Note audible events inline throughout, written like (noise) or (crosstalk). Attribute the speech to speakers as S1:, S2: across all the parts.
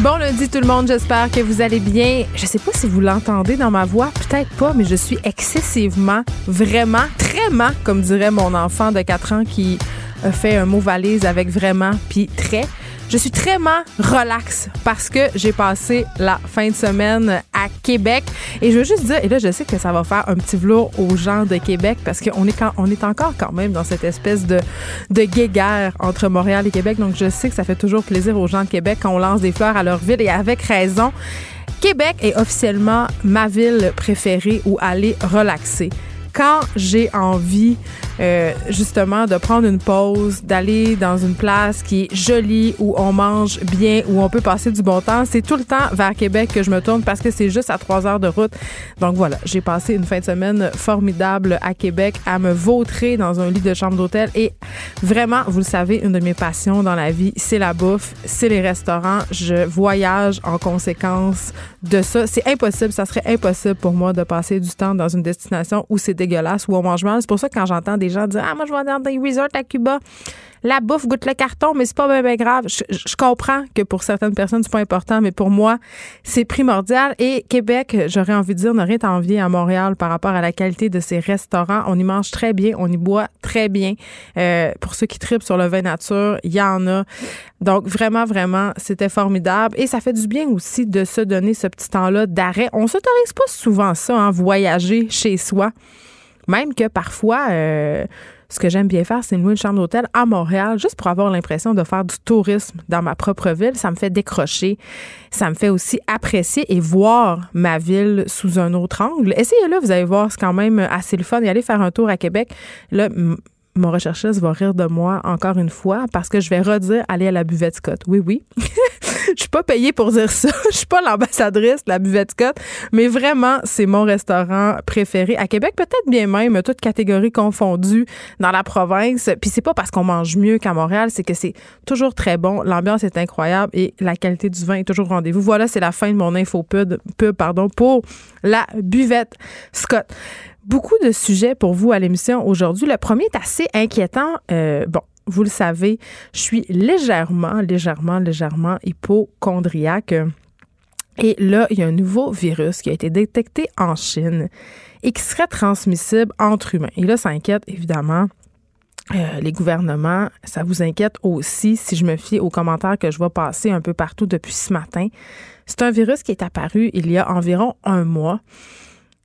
S1: Bon lundi tout le monde, j'espère que vous allez bien. Je sais pas si vous l'entendez dans ma voix, peut-être pas, mais je suis excessivement, vraiment, très comme dirait mon enfant de 4 ans qui a fait un mot valise avec vraiment puis très. Je suis très relax parce que j'ai passé la fin de semaine à Québec. Et je veux juste dire et là je sais que ça va faire un petit velours aux gens de Québec parce qu'on est quand on est encore quand même dans cette espèce de de guéguerre entre Montréal et Québec. Donc je sais que ça fait toujours plaisir aux gens de Québec quand on lance des fleurs à leur ville. Et avec raison. Québec est officiellement ma ville préférée où aller relaxer. Quand j'ai envie euh, justement de prendre une pause, d'aller dans une place qui est jolie, où on mange bien, où on peut passer du bon temps, c'est tout le temps vers Québec que je me tourne parce que c'est juste à trois heures de route. Donc voilà, j'ai passé une fin de semaine formidable à Québec à me vautrer dans un lit de chambre d'hôtel et vraiment, vous le savez, une de mes passions dans la vie, c'est la bouffe, c'est les restaurants. Je voyage en conséquence de ça. C'est impossible, ça serait impossible pour moi de passer du temps dans une destination où c'est dégueulasse, où on mange mal. C'est pour ça que quand j'entends des gens dire Ah, moi, je vais dans des resorts à Cuba, la bouffe goûte le carton, mais c'est pas bien, grave. Je, comprends que pour certaines personnes, c'est pas important, mais pour moi, c'est primordial. Et Québec, j'aurais envie de dire, n'a rien à à Montréal par rapport à la qualité de ses restaurants. On y mange très bien, on y boit très bien. Euh, pour ceux qui tripent sur le vin nature, il y en a. Donc, vraiment, vraiment, c'était formidable. Et ça fait du bien aussi de se donner ce petit temps-là d'arrêt. On s'autorise pas souvent ça, hein, voyager chez soi. Même que parfois, euh, ce que j'aime bien faire, c'est louer une chambre d'hôtel à Montréal, juste pour avoir l'impression de faire du tourisme dans ma propre ville. Ça me fait décrocher. Ça me fait aussi apprécier et voir ma ville sous un autre angle. Essayez-le, vous allez voir, c'est quand même assez le fun. Et aller faire un tour à Québec. Là, mon recherchiste va rire de moi encore une fois parce que je vais redire aller à la buvette Scott. Oui, oui. (laughs) (laughs) Je suis pas payée pour dire ça. (laughs) Je suis pas l'ambassadrice de la buvette Scott, mais vraiment, c'est mon restaurant préféré à Québec, peut-être bien même, toutes catégories confondues dans la province. Puis c'est pas parce qu'on mange mieux qu'à Montréal, c'est que c'est toujours très bon. L'ambiance est incroyable et la qualité du vin est toujours au rendez-vous. Voilà, c'est la fin de mon info pub, pardon, pour la buvette Scott beaucoup de sujets pour vous à l'émission aujourd'hui. Le premier est assez inquiétant. Euh, bon, vous le savez, je suis légèrement, légèrement, légèrement hypochondriaque. Et là, il y a un nouveau virus qui a été détecté en Chine et qui serait transmissible entre humains. Et là, ça inquiète évidemment euh, les gouvernements. Ça vous inquiète aussi si je me fie aux commentaires que je vois passer un peu partout depuis ce matin. C'est un virus qui est apparu il y a environ un mois.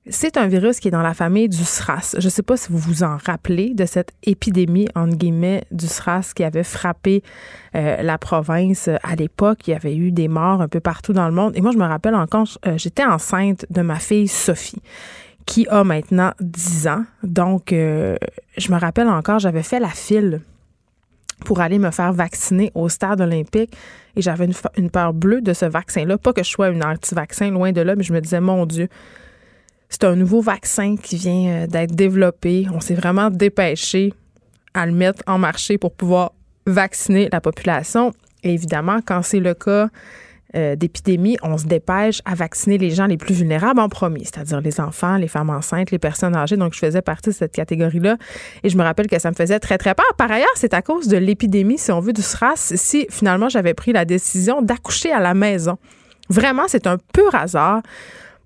S1: C'est un virus qui est dans la famille du SRAS. Je ne sais pas si vous vous en rappelez de cette épidémie, entre guillemets, du SRAS qui avait frappé euh, la province à l'époque. Il y avait eu des morts un peu partout dans le monde. Et moi, je me rappelle encore, euh, j'étais enceinte de ma fille Sophie qui a maintenant 10 ans. Donc, euh, je me rappelle encore, j'avais fait la file pour aller me faire vacciner au stade olympique et j'avais une, une peur bleue de ce vaccin-là. Pas que je sois une anti-vaccin, loin de là, mais je me disais, mon Dieu, c'est un nouveau vaccin qui vient euh, d'être développé. On s'est vraiment dépêché à le mettre en marché pour pouvoir vacciner la population. Et évidemment, quand c'est le cas euh, d'épidémie, on se dépêche à vacciner les gens les plus vulnérables en premier, c'est-à-dire les enfants, les femmes enceintes, les personnes âgées. Donc, je faisais partie de cette catégorie-là. Et je me rappelle que ça me faisait très, très peur. Par ailleurs, c'est à cause de l'épidémie, si on veut, du SRAS, si finalement j'avais pris la décision d'accoucher à la maison. Vraiment, c'est un pur hasard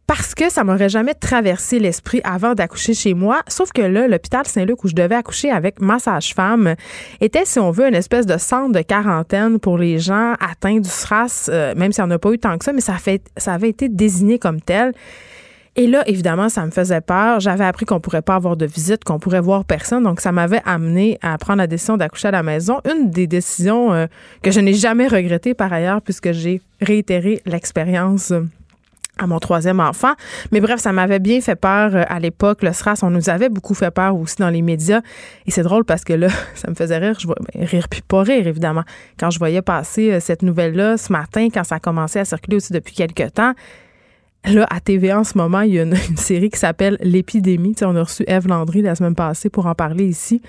S1: parce que ça m'aurait jamais traversé l'esprit avant d'accoucher chez moi. Sauf que là, l'hôpital Saint-Luc où je devais accoucher avec ma sage-femme était, si on veut, une espèce de centre de quarantaine pour les gens atteints du SRAS, euh, même s'il n'y en a pas eu tant que ça, mais ça, avait été désigné comme tel. Et là, évidemment, ça me faisait peur. J'avais appris qu'on pourrait pas avoir de visite, qu'on pourrait voir personne. Donc, ça m'avait amené à prendre la décision d'accoucher à la maison. Une des décisions euh, que je n'ai jamais regrettées par ailleurs, puisque j'ai réitéré l'expérience à mon troisième enfant. Mais bref, ça m'avait bien fait peur euh, à l'époque. Le SRAS, on nous avait beaucoup fait peur aussi dans les médias. Et c'est drôle parce que là, (laughs) ça me faisait rire. Je ben, rire puis pas rire, évidemment. Quand je voyais passer euh, cette nouvelle-là ce matin, quand ça a commencé à circuler aussi depuis quelques temps, Là, à TVA en ce moment, il y a une, (laughs) série qui s'appelle L'épidémie. on a reçu Eve Landry la semaine passée pour en parler ici.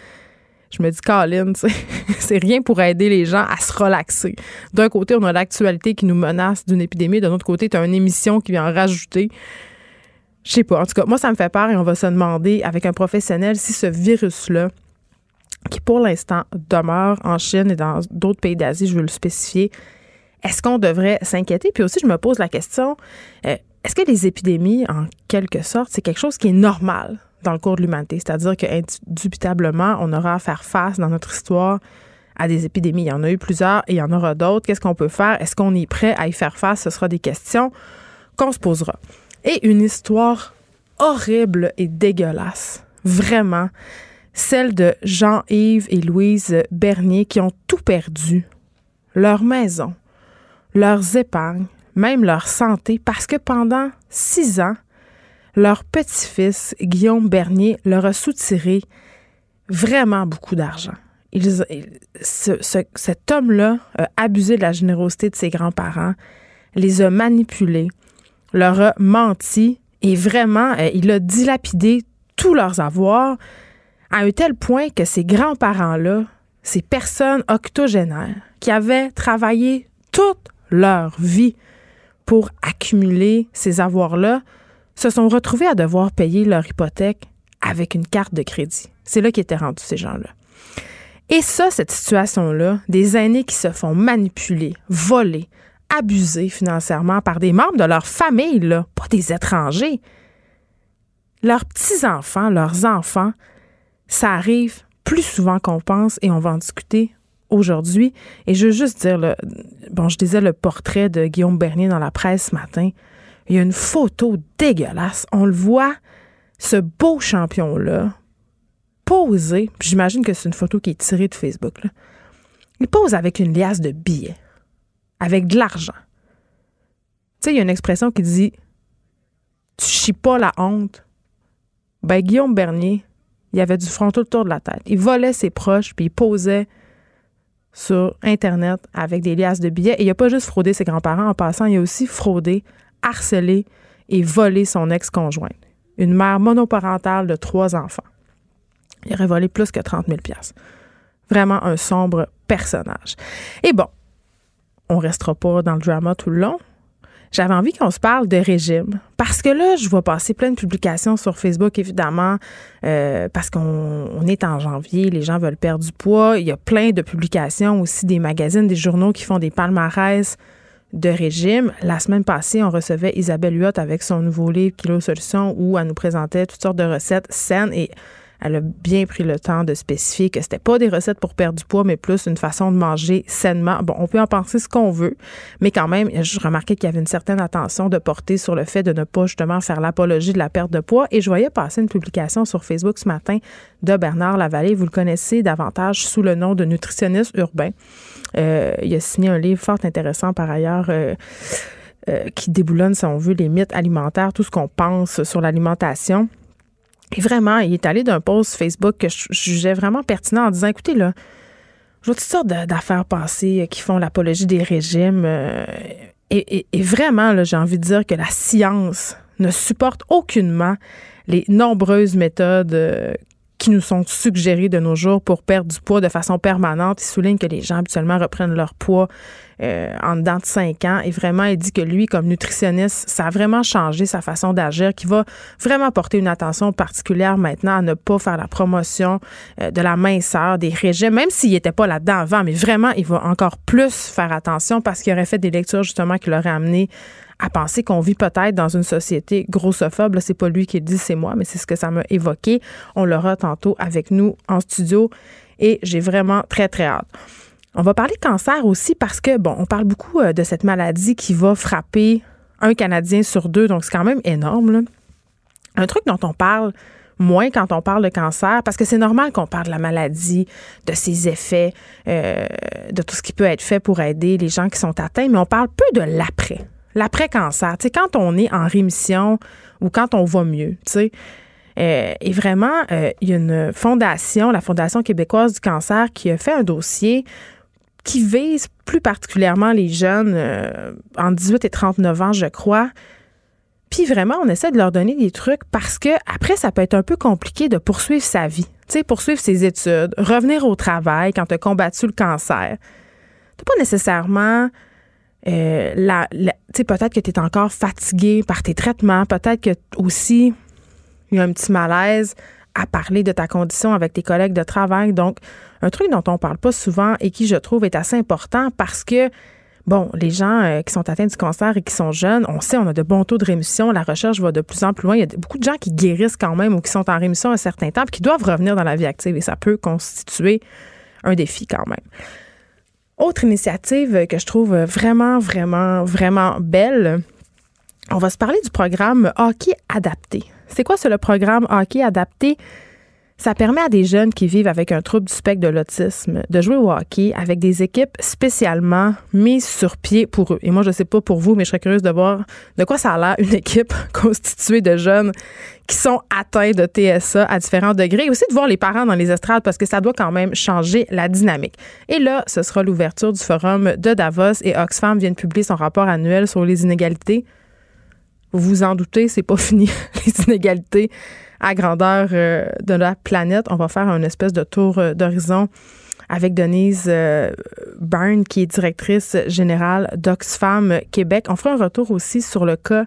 S1: Je me dis, Colin, (laughs) c'est rien pour aider les gens à se relaxer. D'un côté, on a l'actualité qui nous menace d'une épidémie. D'un autre côté, tu as une émission qui vient en rajouter. Je sais pas. En tout cas, moi, ça me fait peur et on va se demander avec un professionnel si ce virus-là, qui pour l'instant demeure en Chine et dans d'autres pays d'Asie, je veux le spécifier, est-ce qu'on devrait s'inquiéter? Puis aussi, je me pose la question, euh, est-ce que les épidémies, en quelque sorte, c'est quelque chose qui est normal? Dans le cours de l'humanité? C'est-à-dire qu'indubitablement, on aura à faire face dans notre histoire à des épidémies. Il y en a eu plusieurs et il y en aura d'autres. Qu'est-ce qu'on peut faire? Est-ce qu'on est prêt à y faire face? Ce sera des questions qu'on se posera. Et une histoire horrible et dégueulasse, vraiment, celle de Jean-Yves et Louise Bernier qui ont tout perdu, leur maison, leurs épargnes, même leur santé, parce que pendant six ans, leur petit-fils, Guillaume Bernier, leur a soutiré vraiment beaucoup d'argent. cet homme-là a abusé de la générosité de ses grands-parents, les a manipulés, leur a menti et vraiment, euh, il a dilapidé tous leurs avoirs à un tel point que ces grands-parents-là, ces personnes octogénaires qui avaient travaillé toute leur vie pour accumuler ces avoirs-là, se sont retrouvés à devoir payer leur hypothèque avec une carte de crédit. C'est là qu'étaient rendus ces gens-là. Et ça, cette situation-là, des aînés qui se font manipuler, voler, abusés financièrement par des membres de leur famille, là, pas des étrangers. Leurs petits-enfants, leurs enfants, ça arrive plus souvent qu'on pense et on va en discuter aujourd'hui. Et je veux juste dire, bon, je disais le portrait de Guillaume Bernier dans la presse ce matin. Il y a une photo dégueulasse. On le voit, ce beau champion-là, posé. J'imagine que c'est une photo qui est tirée de Facebook. Il pose avec une liasse de billets avec de l'argent. Tu sais, il y a une expression qui dit Tu chies pas la honte. Ben, Guillaume Bernier, il avait du front tout autour de la tête. Il volait ses proches, puis il posait sur Internet avec des liasses de billets. Et il n'a pas juste fraudé ses grands-parents en passant, il a aussi fraudé, harcelé et volé son ex-conjointe, une mère monoparentale de trois enfants. Il aurait volé plus que 30 000 Vraiment un sombre personnage. Et bon, on restera pas dans le drama tout le long. J'avais envie qu'on se parle de régime. Parce que là, je vois passer plein de publications sur Facebook, évidemment, euh, parce qu'on est en janvier, les gens veulent perdre du poids. Il y a plein de publications aussi, des magazines, des journaux qui font des palmarès de régime. La semaine passée, on recevait Isabelle Huot avec son nouveau livre Kilo Solutions où elle nous présentait toutes sortes de recettes saines et elle a bien pris le temps de spécifier que c'était pas des recettes pour perdre du poids, mais plus une façon de manger sainement. Bon, on peut en penser ce qu'on veut, mais quand même, je remarquais qu'il y avait une certaine attention de porter sur le fait de ne pas justement faire l'apologie de la perte de poids. Et je voyais passer une publication sur Facebook ce matin de Bernard Lavallée. Vous le connaissez davantage sous le nom de nutritionniste urbain. Euh, il a signé un livre fort intéressant par ailleurs. Euh, euh, qui déboulonne, si on veut, les mythes alimentaires, tout ce qu'on pense sur l'alimentation. Et vraiment, il est allé d'un post Facebook que je jugeais vraiment pertinent en disant, écoutez, là, je toutes sortes d'affaires passées qui font l'apologie des régimes. Et, vraiment, j'ai envie de dire que la science ne supporte aucunement les nombreuses méthodes qui nous sont suggérées de nos jours pour perdre du poids de façon permanente. Il souligne que les gens habituellement reprennent leur poids euh, en dedans de cinq ans. Et vraiment, il dit que lui, comme nutritionniste, ça a vraiment changé sa façon d'agir, qu'il va vraiment porter une attention particulière maintenant à ne pas faire la promotion euh, de la minceur, des régimes, même s'il n'était pas là-dedans avant, mais vraiment, il va encore plus faire attention parce qu'il aurait fait des lectures justement qui l'auraient amené à penser qu'on vit peut-être dans une société grossophobe. Là, c'est pas lui qui le dit, c'est moi, mais c'est ce que ça m'a évoqué. On l'aura tantôt avec nous en studio et j'ai vraiment très, très hâte. On va parler cancer aussi parce que, bon, on parle beaucoup euh, de cette maladie qui va frapper un Canadien sur deux, donc c'est quand même énorme. Un truc dont on parle moins quand on parle de cancer, parce que c'est normal qu'on parle de la maladie, de ses effets, euh, de tout ce qui peut être fait pour aider les gens qui sont atteints, mais on parle peu de l'après, l'après-cancer. Tu quand on est en rémission ou quand on va mieux, tu. Euh, et vraiment, il y a une fondation, la Fondation québécoise du cancer, qui a fait un dossier qui vise plus particulièrement les jeunes euh, en 18 et 39 ans, je crois. Puis vraiment, on essaie de leur donner des trucs parce que après, ça peut être un peu compliqué de poursuivre sa vie. Tu poursuivre ses études, revenir au travail quand tu as combattu le cancer. Tu pas nécessairement euh, peut-être que tu es encore fatigué par tes traitements, peut-être que aussi il y a un petit malaise à parler de ta condition avec tes collègues de travail. Donc, un truc dont on parle pas souvent et qui, je trouve, est assez important parce que Bon, les gens euh, qui sont atteints du cancer et qui sont jeunes, on sait, on a de bons taux de rémission. La recherche va de plus en plus loin. Il y a beaucoup de gens qui guérissent quand même ou qui sont en rémission un certain temps puis qui doivent revenir dans la vie active et ça peut constituer un défi quand même. Autre initiative que je trouve vraiment, vraiment, vraiment belle, on va se parler du programme Hockey Adapté. C'est quoi ce le programme Hockey Adapté? Ça permet à des jeunes qui vivent avec un trouble du spectre de l'autisme de jouer au hockey avec des équipes spécialement mises sur pied pour eux. Et moi, je sais pas pour vous, mais je serais curieuse de voir de quoi ça a l'air une (laughs) équipe constituée de jeunes qui sont atteints de TSA à différents degrés et aussi de voir les parents dans les estrades parce que ça doit quand même changer la dynamique. Et là, ce sera l'ouverture du forum de Davos et Oxfam vient de publier son rapport annuel sur les inégalités. Vous vous en doutez, c'est pas (laughs) fini, les inégalités à grandeur euh, de la planète. On va faire un espèce de tour euh, d'horizon avec Denise euh, Byrne, qui est directrice générale d'Oxfam Québec. On fera un retour aussi sur le cas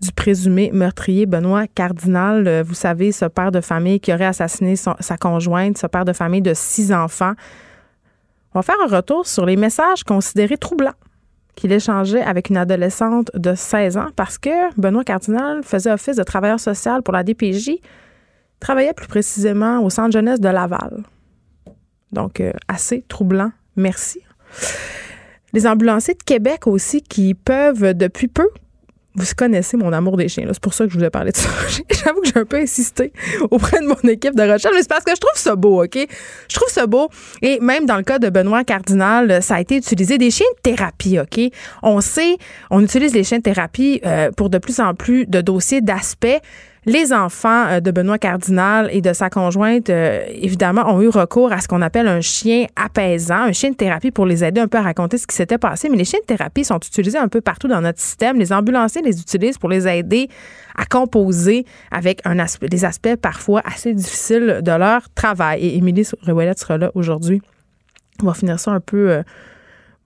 S1: du présumé meurtrier Benoît Cardinal. Vous savez, ce père de famille qui aurait assassiné sa conjointe, ce père de famille de six enfants. On va faire un retour sur les messages considérés troublants qu'il échangeait avec une adolescente de 16 ans parce que Benoît Cardinal faisait office de travailleur social pour la DPJ, travaillait plus précisément au centre jeunesse de Laval. Donc, euh, assez troublant. Merci. Les ambulanciers de Québec aussi qui peuvent depuis peu vous connaissez mon amour des chiens. C'est pour ça que je vous ai parlé de ça. (laughs) J'avoue que j'ai un peu insisté auprès de mon équipe de recherche, mais c'est parce que je trouve ça beau, OK? Je trouve ça beau. Et même dans le cas de Benoît Cardinal, ça a été utilisé des chiens de thérapie, OK? On sait, on utilise les chiens de thérapie euh, pour de plus en plus de dossiers d'aspect les enfants euh, de Benoît Cardinal et de sa conjointe, euh, évidemment, ont eu recours à ce qu'on appelle un chien apaisant, un chien de thérapie pour les aider un peu à raconter ce qui s'était passé. Mais les chiens de thérapie sont utilisés un peu partout dans notre système. Les ambulanciers les utilisent pour les aider à composer avec un aspect, des aspects parfois assez difficiles de leur travail. Et Émilie Rewellette sera là aujourd'hui. On va finir ça un peu... Euh,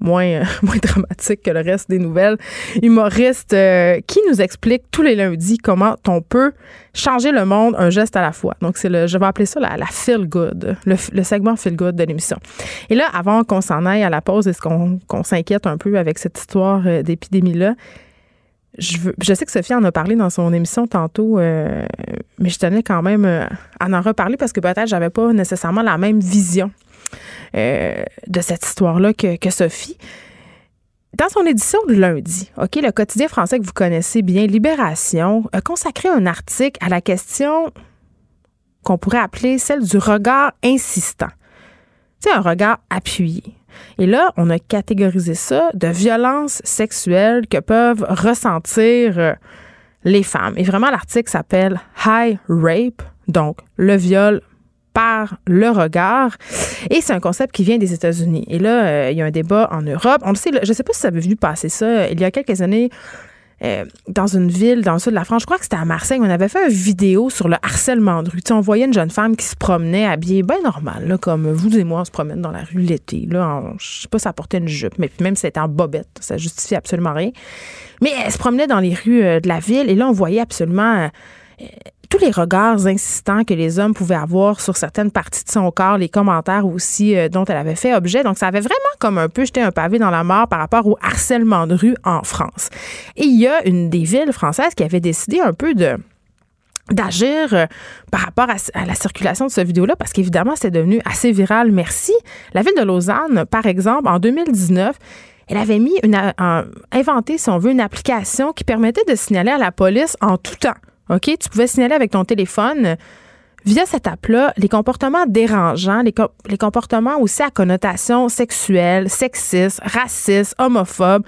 S1: moins, (laughs) moins dramatique que le reste des nouvelles. Humoriste euh, qui nous explique tous les lundis comment on peut changer le monde un geste à la fois. Donc, c'est le, je vais appeler ça la, feel good, le, segment feel good de l'émission. Et là, avant qu'on s'en aille à la pause, est-ce qu'on, qu'on s'inquiète un peu avec cette histoire euh, d'épidémie-là? Je, veux, je sais que Sophie en a parlé dans son émission tantôt, euh, mais je tenais quand même à en reparler parce que peut-être j'avais pas nécessairement la même vision euh, de cette histoire-là que, Sophie. Dans son édition de lundi, OK, le quotidien français que vous connaissez bien, Libération, a consacré un article à la question qu'on pourrait appeler celle du regard insistant. C'est un regard appuyé. Et là, on a catégorisé ça de violence sexuelle que peuvent ressentir euh, les femmes. Et vraiment, l'article s'appelle High Rape, donc le viol par le regard. Et c'est un concept qui vient des États-Unis. Et là, euh, il y a un débat en Europe. On le sait, je ne sais pas si ça avait vu passer ça. Il y a quelques années, euh, dans une ville dans le sud de la France, je crois que c'était à Marseille, on avait fait une vidéo sur le harcèlement de rue. on voyait une jeune femme qui se promenait habillée bien normal, comme vous et moi, on se promène dans la rue l'été. Là, je sais pas si ça portait une jupe, mais même si c'était en bobette, ça justifie absolument rien. Mais elle se promenait dans les rues euh, de la ville et là, on voyait absolument tous les regards insistants que les hommes pouvaient avoir sur certaines parties de son corps, les commentaires aussi euh, dont elle avait fait objet. Donc, ça avait vraiment comme un peu jeté un pavé dans la mort par rapport au harcèlement de rue en France. Et il y a une des villes françaises qui avait décidé un peu de d'agir euh, par rapport à, la circulation de ce vidéo-là, parce qu'évidemment, c'est devenu assez viral. Merci. La ville de Lausanne, par exemple, en 2019, elle avait mis une, inventé, si on veut, une application qui permettait de signaler à la police en tout temps OK? Tu pouvais signaler avec ton téléphone via cette app-là les comportements dérangeants, les, comportements aussi à connotation sexuelle, sexiste, raciste, homophobe.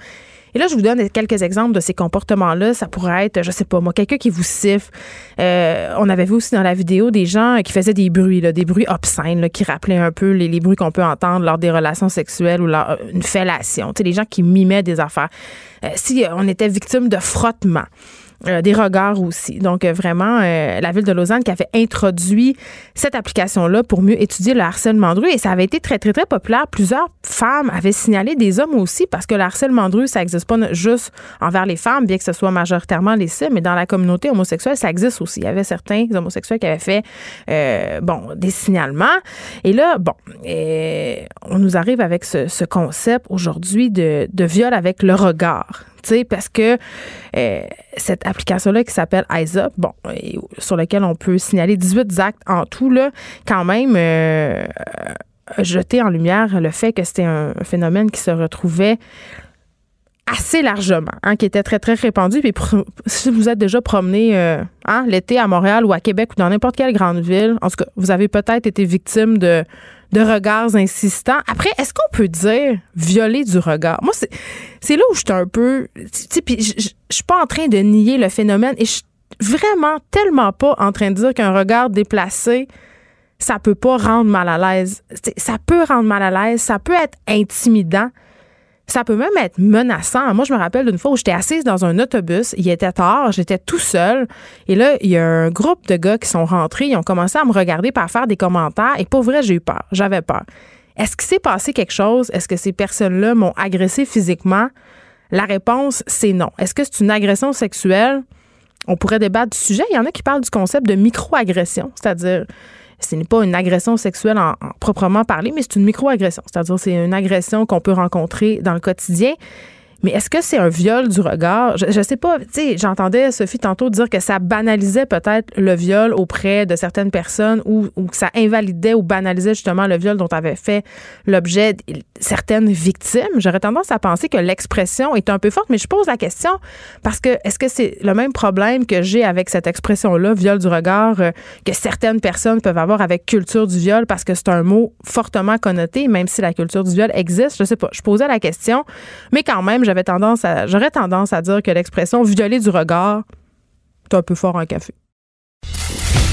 S1: Et là, je vous donne quelques exemples de ces comportements-là. Ça pourrait être, je sais pas moi, quelqu'un qui vous siffle. Euh, on avait vu aussi dans la vidéo des gens qui faisaient des bruits, là, des bruits obscènes, là, qui rappelaient un peu les, bruits qu'on peut entendre lors des relations sexuelles ou lors une fellation. Tu sais, les gens qui mimaient des affaires. Euh, si on était victime de frottement, euh, des regards aussi. Donc, euh, vraiment, euh, la ville de Lausanne qui avait introduit cette application-là pour mieux étudier le harcèlement de rue. Et ça avait été très, très, très populaire. Plusieurs femmes avaient signalé des hommes aussi parce que le harcèlement de rue, ça n'existe pas juste envers les femmes, bien que ce soit majoritairement les cibles, mais dans la communauté homosexuelle, ça existe aussi. Il y avait certains homosexuels qui avaient fait, bon, des signalements. Et là, bon, on nous arrive avec ce, concept aujourd'hui de, de viol avec le regard parce que euh, cette application-là qui s'appelle Up, bon, sur laquelle on peut signaler 18 actes en tout, là, quand même, euh, jeter en lumière le fait que c'était un phénomène qui se retrouvait assez largement, hein, qui était très, très répandu. Puis si vous êtes déjà promené euh, hein, l'été à Montréal ou à Québec ou dans n'importe quelle grande ville, en tout cas, vous avez peut-être été victime de de regards insistants. Après, est-ce qu'on peut dire violer du regard? Moi, c'est là où je suis un peu. Puis je suis pas en train de nier le phénomène et je suis vraiment tellement pas en train de dire qu'un regard déplacé, ça peut pas rendre mal à l'aise. Ça peut rendre mal à l'aise, ça peut être intimidant. Ça peut même être menaçant. Moi, je me rappelle d'une fois où j'étais assise dans un autobus. Il était tard, j'étais tout seul. Et là, il y a un groupe de gars qui sont rentrés. Ils ont commencé à me regarder par faire des commentaires. Et pour vrai, j'ai eu peur. J'avais peur. Est-ce qu'il s'est passé quelque chose? Est-ce que ces personnes-là m'ont agressé physiquement? La réponse, c'est non. Est-ce que c'est une agression sexuelle? On pourrait débattre du sujet. Il y en a qui parlent du concept de microagression, c'est-à-dire ce n'est pas une agression sexuelle en, proprement parler, mais c'est une microagression. C'est-à-dire c'est une agression qu'on peut rencontrer dans le quotidien. Mais est-ce que c'est un viol du regard? Je, ne sais pas. Tu sais, j'entendais Sophie tantôt dire que ça banalisait peut-être le viol auprès de certaines personnes ou, que ça invalidait ou banalisait justement le viol dont avait fait l'objet certaines victimes. J'aurais tendance à penser que l'expression est un peu forte, mais je pose la question parce que est-ce que c'est le même problème que j'ai avec cette expression-là, viol du regard, euh, que certaines personnes peuvent avoir avec culture du viol parce que c'est un mot fortement connoté, même si la culture du viol existe? Je sais pas. Je posais la question, mais quand même, j'avais tendance à, j'aurais tendance à dire que l'expression violer du regard, c'est un peu fort en café.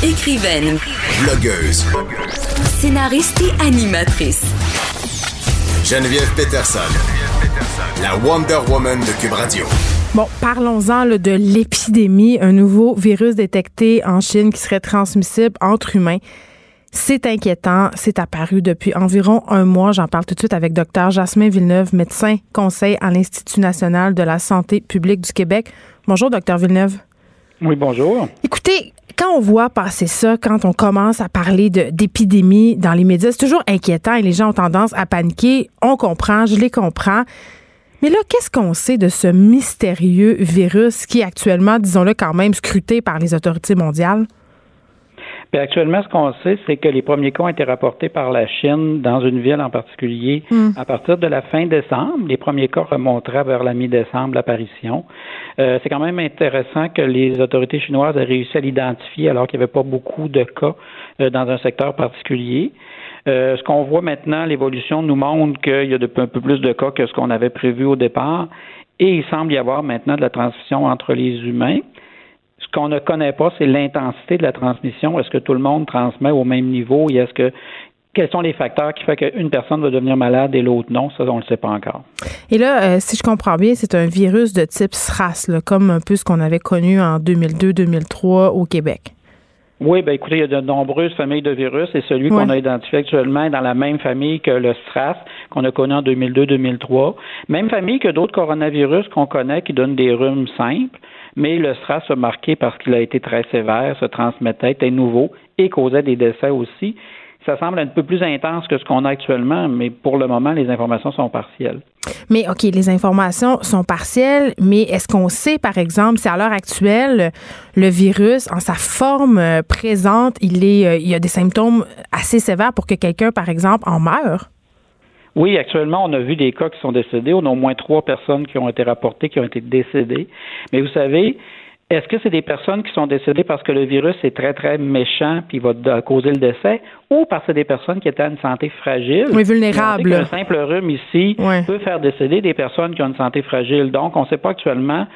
S2: Écrivaine.
S3: Blogueuse.
S2: Scénariste et animatrice.
S3: Geneviève Peterson. La Wonder Woman de Cube Radio.
S1: Bon, parlons-en de l'épidémie, un nouveau virus détecté en Chine qui serait transmissible entre humains. C'est inquiétant. C'est apparu depuis environ un mois. J'en parle tout de suite avec Dr Jasmin Villeneuve, médecin conseil à l'Institut national de la santé publique du Québec. Bonjour, Dr Villeneuve.
S4: Oui, bonjour.
S1: Écoutez, quand on voit passer ça, quand on commence à parler d'épidémie dans les médias, c'est toujours inquiétant et les gens ont tendance à paniquer. On comprend, je les comprends. Mais là, qu'est-ce qu'on sait de ce mystérieux virus qui est actuellement, disons-le quand même, scruté par les autorités mondiales?
S4: Actuellement, ce qu'on sait, c'est que les premiers cas ont été rapportés par la Chine dans une ville en particulier hmm. à partir de la fin décembre. Les premiers cas remonteraient vers la mi-décembre l'apparition. Euh, c'est quand même intéressant que les autorités chinoises aient réussi à l'identifier alors qu'il n'y avait pas beaucoup de cas euh, dans un secteur particulier. Euh, ce qu'on voit maintenant, l'évolution nous montre qu'il y a un peu plus de cas que ce qu'on avait prévu au départ. Et il semble y avoir maintenant de la transmission entre les humains. Ce qu'on ne connaît pas, c'est l'intensité de la transmission. Est-ce que tout le monde transmet au même niveau et est-ce que quels sont les facteurs qui font qu'une personne va devenir malade et l'autre non? Ça, on ne le sait pas encore.
S1: Et là, euh, si je comprends bien, c'est un virus de type SRAS, comme un peu ce qu'on avait connu en 2002-2003 au Québec.
S4: Oui, ben écoutez, il y a de nombreuses familles de virus et celui qu'on a identifié actuellement est dans la même famille que le SRAS qu'on a connu en 2002-2003. Même famille que d'autres coronavirus qu'on connaît qui donnent des rhumes simples mais le SRAS a marqué parce qu'il a été très sévère, se transmettait, était nouveau et causait des décès aussi. Ça semble un peu plus intense que ce qu'on a actuellement, mais pour le moment, les informations sont partielles.
S1: Mais OK, les informations sont partielles, mais est-ce qu'on sait, par exemple, si à l'heure actuelle, le virus, en sa forme euh, présente, il, est, euh, il y a des symptômes assez sévères pour que quelqu'un, par exemple, en meure?
S4: Oui, actuellement, on a vu des cas qui sont décédés. On a au moins trois personnes qui ont été rapportées, qui ont été décédées. Mais vous savez, est-ce que c'est des personnes qui sont décédées parce que le virus est très, très méchant puis va causer le décès ou parce que c'est des personnes qui étaient à une santé fragile?
S1: Oui, vulnérables.
S4: Un simple rhume ici peut faire décéder des personnes qui ont une santé fragile. Donc, on ne sait pas actuellement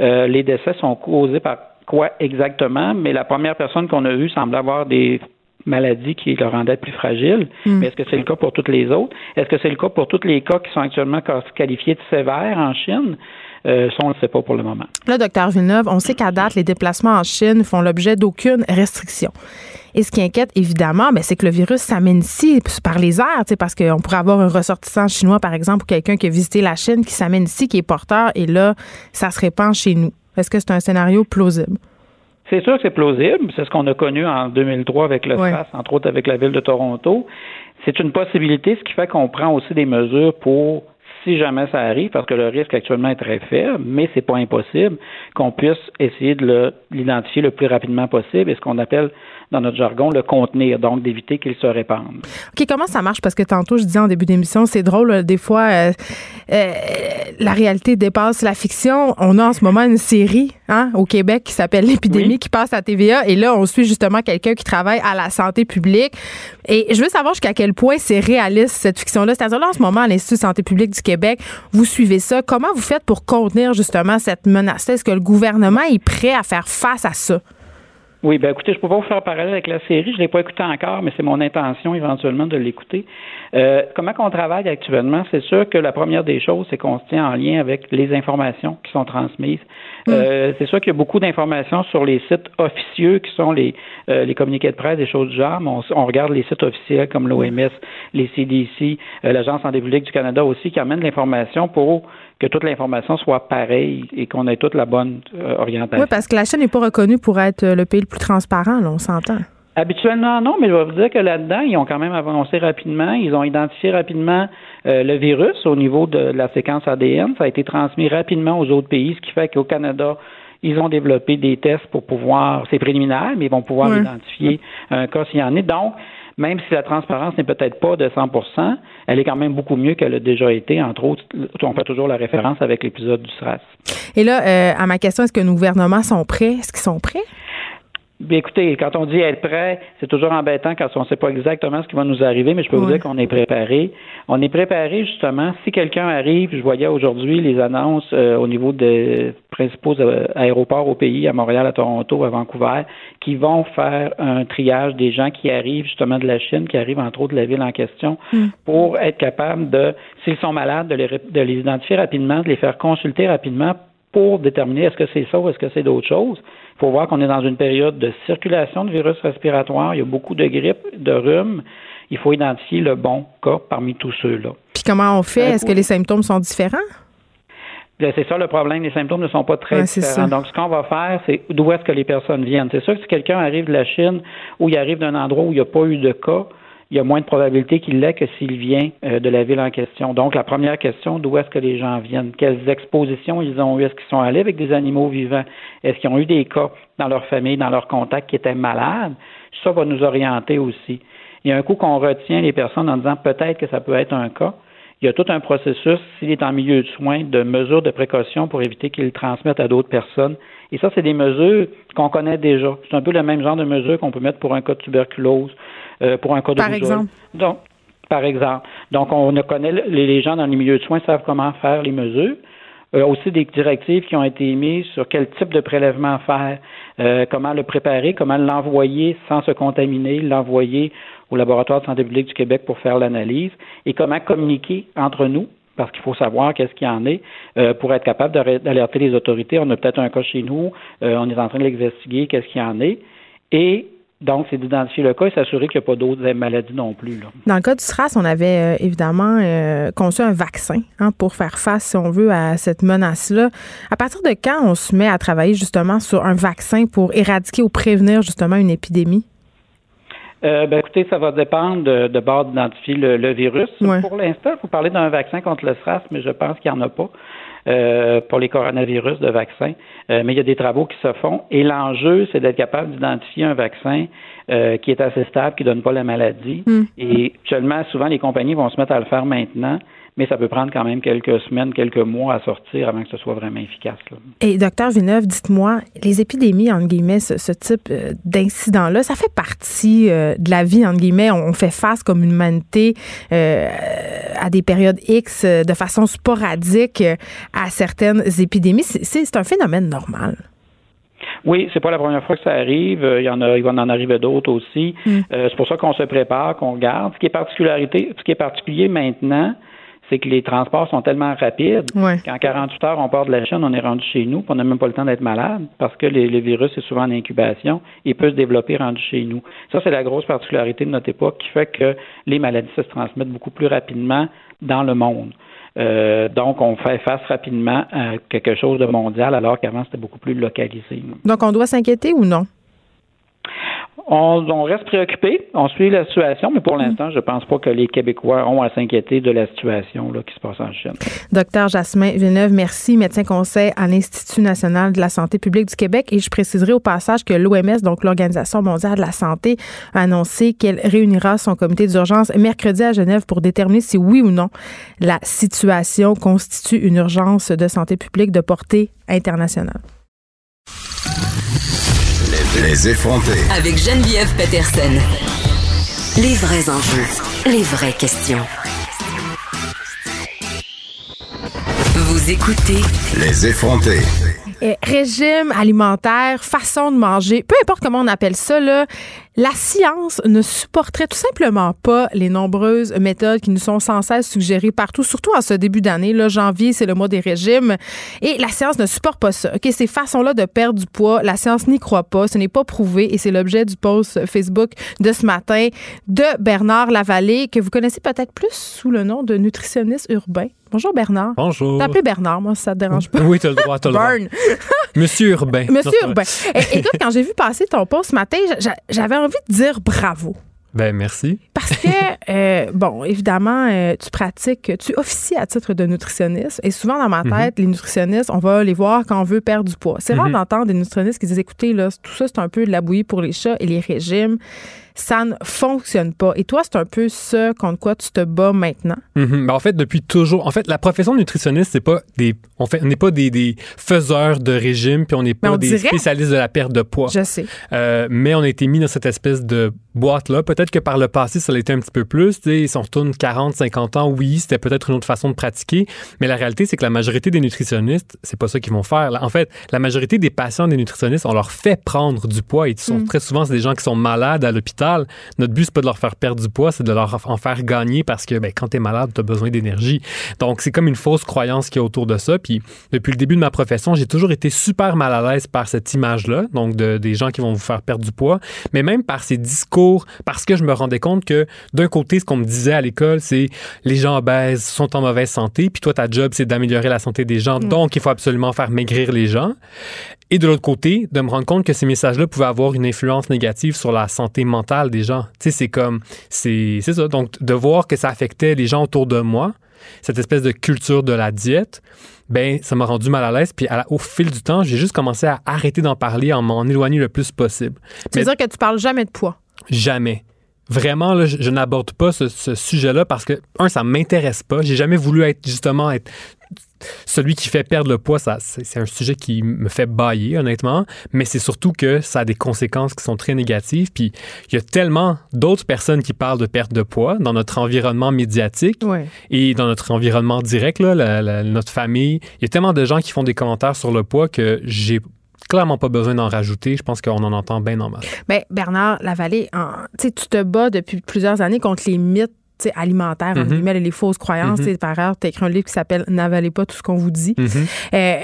S4: euh, les décès sont causés par quoi exactement, mais la première personne qu'on a vue semble avoir des maladie qui le rendait plus fragile. Hmm. Mais est-ce que c'est le cas pour toutes les autres? Est-ce que c'est le cas pour tous les cas qui sont actuellement qualifiés de sévères en Chine? Euh, ça, on ne le sait pas pour le moment.
S1: Là, docteur Villeneuve, on sait qu'à date, les déplacements en Chine font l'objet d'aucune restriction. Et ce qui inquiète, évidemment, ben, c'est que le virus s'amène ici par les airs, parce qu'on pourrait avoir un ressortissant chinois, par exemple, ou quelqu'un qui a visité la Chine, qui s'amène ici, qui est porteur, et là, ça se répand chez nous. Est-ce que c'est un scénario plausible?
S4: C'est sûr que c'est plausible. C'est ce qu'on a connu en 2003 avec le SRAS, entre autres avec la ville de Toronto. C'est une possibilité, ce qui fait qu'on prend aussi des mesures pour si jamais ça arrive, parce que le risque actuellement est très faible, mais c'est pas impossible qu'on puisse essayer de l'identifier le plus rapidement possible et ce qu'on appelle dans notre jargon, le contenir, donc d'éviter qu'il se répande.
S1: OK, comment ça marche? Parce que tantôt, je disais en début d'émission, c'est drôle, des fois, euh, euh, la réalité dépasse la fiction. On a en ce moment une série hein, au Québec qui s'appelle (laughs) L'épidémie qui passe à TVA et là, on suit justement quelqu'un qui travaille à la santé publique. Et je veux savoir jusqu'à quel point c'est réaliste, cette fiction-là. C'est-à-dire, là, en ce moment, à l'Institut de santé publique du Québec, vous suivez ça. Comment vous faites pour contenir justement cette menace? Est-ce que le gouvernement est prêt à faire face à ça?
S4: Oui, ben écoutez, je peux pas vous faire parallèle avec la série, je l'ai pas écouté encore, mais c'est mon intention éventuellement de l'écouter. Euh, comment qu'on travaille actuellement, c'est sûr que la première des choses, c'est qu'on se tient en lien avec les informations qui sont transmises. Mm. Euh, c'est sûr qu'il y a beaucoup d'informations sur les sites officieux qui sont les, euh, les communiqués de presse, des choses du genre, mais on, regarde les sites officiels comme l'OMS, les CDC, l'Agence en publique du Canada aussi, qui amènent l'information pour que toute l'information soit pareille et qu'on ait toute la bonne euh, orientation.
S1: Oui, parce que la chaîne n'est pas reconnue pour être euh, le pays le plus transparent, là, on s'entend.
S4: Habituellement, non, mais je vais vous dire que là-dedans, ils ont quand même avancé rapidement. Ils ont identifié rapidement euh, le virus au niveau de la séquence ADN. Ça a été transmis rapidement aux autres pays, ce qui fait qu'au Canada, ils ont développé des tests pour pouvoir, c'est préliminaire, mais ils vont pouvoir identifier un cas s'il y en a. Donc, même si la transparence n'est peut-être pas de 100% elle est quand même beaucoup mieux qu'elle a déjà été. Entre autres, on fait toujours la référence avec l'épisode du SRAS.
S1: Et là, euh, à ma question, est-ce que nos gouvernements sont prêts? Est-ce qu'ils sont prêts?
S4: Bien, écoutez, quand on dit être prêt, c'est toujours embêtant quand on ne sait pas exactement ce qui va nous arriver, mais je peux vous dire qu'on est préparé. On est préparé justement. Si quelqu'un arrive, je voyais aujourd'hui les annonces euh, au niveau des principaux euh, aéroports au pays, à Montréal, à Toronto, à Vancouver, qui vont faire un triage des gens qui arrivent justement de la Chine, qui arrivent entre autres de la ville en question, mm. pour être capable de, s'ils sont malades, de les, de les identifier rapidement, de les faire consulter rapidement pour déterminer est-ce que c'est ça ou est-ce que c'est d'autres choses. Il faut voir qu'on est dans une période de circulation de virus respiratoire. Il y a beaucoup de grippe, de rhume. Il faut identifier le bon cas parmi tous ceux-là.
S1: Puis comment on fait? Est-ce que les symptômes sont différents?
S4: C'est ça le problème, les symptômes ne sont pas très différents. Donc, ce qu'on va faire, c'est d'où est-ce que les personnes viennent. C'est sûr que si quelqu'un arrive de la Chine ou il arrive d'un endroit où il n'y a pas eu de cas, il y a moins de probabilité qu'il l'ait que s'il vient euh, de la ville en question. Donc, la première question, d'où est-ce que les gens viennent? Quelles expositions ils ont eu? Est-ce qu'ils sont allés avec des animaux vivants? Est-ce qu'ils ont eu des cas dans leur famille, dans leur contact qui étaient malades? Ça va nous orienter aussi. Il y a un coup qu'on retient les personnes en disant peut-être que ça peut être un cas. Il y a tout un processus, s'il est en milieu de soins, de mesures de précaution pour éviter qu'il le transmette à d'autres personnes. Et ça, c'est des mesures qu'on connaît déjà. C'est un peu le même genre de mesures qu'on peut mettre pour un cas de tuberculose, pour un cas de
S1: Par exemple.
S4: Donc, par exemple. Donc, on connaît les gens dans les milieux de soins savent comment faire les mesures. Euh, aussi des directives qui ont été émises sur quel type de prélèvement faire, euh, comment le préparer, comment l'envoyer sans se contaminer, l'envoyer au laboratoire de santé publique du Québec pour faire l'analyse et comment communiquer entre nous parce qu'il faut savoir qu'est-ce qu'il y en est pour être capable d'alerter les autorités. On a peut-être un cas chez nous, on est en train de l'exinvestiguer, qu'est-ce qu'il y en est. Et donc, c'est d'identifier le cas et s'assurer qu'il n'y a pas d'autres maladies non plus.
S1: Dans le cas du SRAS, on avait euh, évidemment euh, conçu un vaccin hein, pour faire face, si on veut, à cette menace-là. À partir de quand on se met à travailler justement sur un vaccin pour éradiquer ou prévenir justement une épidémie?
S4: Euh, ben, écoutez, ça va dépendre de, de bord d'identifier le, virus. Pour l'instant, vous parlez d'un vaccin contre le SRAS, mais je pense qu'il n'y en a pas. Euh, pour les coronavirus de vaccins, euh, mais il y a des travaux qui se font et l'enjeu, c'est d'être capable d'identifier un vaccin euh, qui est assez stable, qui ne donne pas la maladie. Hmm. Et actuellement, souvent, les compagnies vont se mettre à le faire maintenant mais ça peut prendre quand même quelques semaines, quelques mois à sortir avant que ce soit vraiment efficace.
S1: Et docteur Villeneuve, dites-moi, les épidémies, entre guillemets, ce, type euh, d'incident-là, ça fait partie euh, de la vie, entre guillemets? On, fait face comme humanité euh, à des périodes X de façon sporadique à certaines épidémies. C'est un phénomène normal.
S4: Oui, c'est pas la première fois que ça arrive. Il y en a, il va en arriver d'autres aussi. Mm. c'est pour ça qu'on se prépare, qu'on regarde. Ce qui est particularité, ce qui est particulier maintenant, c'est que les transports sont tellement rapides qu'en 48 heures, on part de la Chine, on est rendu chez nous, puis on n'a même pas le temps d'être malade parce que le virus est souvent en incubation, il peut se développer rendu chez nous. Ça, c'est la grosse particularité de notre époque qui fait que les maladies se transmettent beaucoup plus rapidement dans le monde. Euh, donc, on fait face rapidement à quelque chose de mondial alors qu'avant, c'était beaucoup plus localisé.
S1: Donc, on doit s'inquiéter ou non?
S4: On, reste préoccupé, on suit la situation, mais pour mm. l'instant, je ne pense pas que les Québécois ont à s'inquiéter de la situation là, qui se passe en Chine.
S1: Docteur Jasmin Villeneuve, merci, médecin conseil à l'Institut national de la santé publique du Québec. Et je préciserai au passage que l'OMS, donc l'Organisation mondiale de la santé, a annoncé qu'elle réunira son comité d'urgence mercredi à Genève pour déterminer si oui ou non la situation constitue une urgence de santé publique de portée internationale.
S3: Les effronter.
S2: Avec Geneviève Peterson. Les vrais enjeux. Les vraies questions. Vous écoutez.
S3: Les effronter.
S1: régime alimentaire, façon de manger, peu importe comment on appelle ça, là, la science ne supporterait tout simplement pas les nombreuses méthodes qui nous sont sans cesse suggérées partout, surtout en ce début d'année. Là, janvier, c'est le mois des régimes. Et la science ne supporte pas ça. OK, ces façons-là de perdre du poids, la science n'y croit pas. Ce n'est pas prouvé. Et c'est l'objet du post Facebook de ce matin de Bernard Lavallée, que vous connaissez peut-être plus sous le nom de nutritionniste urbain. Bonjour Bernard.
S5: Bonjour.
S1: T'as appelé Bernard, moi, ça te dérange pas?
S5: Oui, t'as le droit, t'as le droit. (laughs) Monsieur Urbain. (laughs)
S1: Monsieur Urbain. écoute, quand j'ai vu passer ton post ce matin, j'avais envie de dire bravo.
S5: Ben merci.
S1: Parce que, (laughs) euh, bon, évidemment, euh, tu pratiques, tu officies à titre de nutritionniste. Et souvent, dans ma mhm. tête, les nutritionnistes, on va les voir quand on veut perdre du poids. C'est rare mhm. d'entendre des nutritionnistes qui disent, écoutez, là, tout ça, c'est un peu de la bouillie pour les chats et les régimes ça ne fonctionne pas. Et toi, c'est un peu ce contre quoi tu te bats maintenant.
S5: Ben, en fait, depuis toujours, en fait, la profession de nutritionniste, c'est pas des, on fait, n'est pas des, des, faiseurs de régime, puis on n'est pas des spécialistes de la perte de poids.
S1: Je sais.
S5: Euh, mais on a été mis dans cette espèce de boîte-là. Peut-être que par le passé, ça l'était un petit peu plus. si on retourne 40, 50 ans, oui, c'était peut-être une autre façon de pratiquer. Mais la réalité, c'est que la majorité des nutritionnistes, c'est pas ça qu'ils vont faire. En fait, la majorité des patients des nutritionnistes, on leur fait prendre du poids. Et sont, mm. très souvent, c'est des gens qui sont malades à l'hôpital notre but, c'est pas de leur faire perdre du poids, c'est de leur en faire gagner parce que ben, quand tu es malade, tu as besoin d'énergie. Donc, c'est comme une fausse croyance qui est autour de ça. Puis, depuis le début de ma profession, j'ai toujours été super mal à l'aise par cette image-là, donc de, des gens qui vont vous faire perdre du poids, mais même par ces discours, parce que je me rendais compte que d'un côté, ce qu'on me disait à l'école, c'est les gens obèses sont en mauvaise santé, puis toi, ta job, c'est d'améliorer la santé des gens, mm. donc il faut absolument faire maigrir les gens. Et de l'autre côté, de me rendre compte que ces messages-là pouvaient avoir une influence négative sur la santé mentale des gens. Tu sais, c'est comme, c'est ça. Donc, de voir que ça affectait les gens autour de moi, cette espèce de culture de la diète, ben ça m'a rendu mal à l'aise. Puis au fil du temps, j'ai juste commencé à arrêter d'en parler, en m'en éloigner le plus possible.
S1: Tu veux dire que tu parles jamais de poids?
S5: Jamais. Vraiment, là, je, n'aborde pas ce, ce sujet-là parce que, un, ça m'intéresse pas. J'ai jamais voulu être justement être celui qui fait perdre le poids, ça, c'est un sujet qui me fait bailler, honnêtement, mais c'est surtout que ça a des conséquences qui sont très négatives. Puis il y a tellement d'autres personnes qui parlent de perte de poids dans notre environnement médiatique et dans notre environnement direct, là, notre famille. Il y a tellement de gens qui font des commentaires sur le poids que j'ai clairement pas besoin d'en rajouter. Je pense qu'on en entend bien en masse.
S1: Mais Bernard Lavallée, tu te bats depuis plusieurs années contre les mythes alimentaire, mm -hmm. les fausses croyances. Mm Par ailleurs, tu as écrit un livre qui s'appelle N'avalez pas tout ce qu'on vous dit. Mm-hmm. Euh,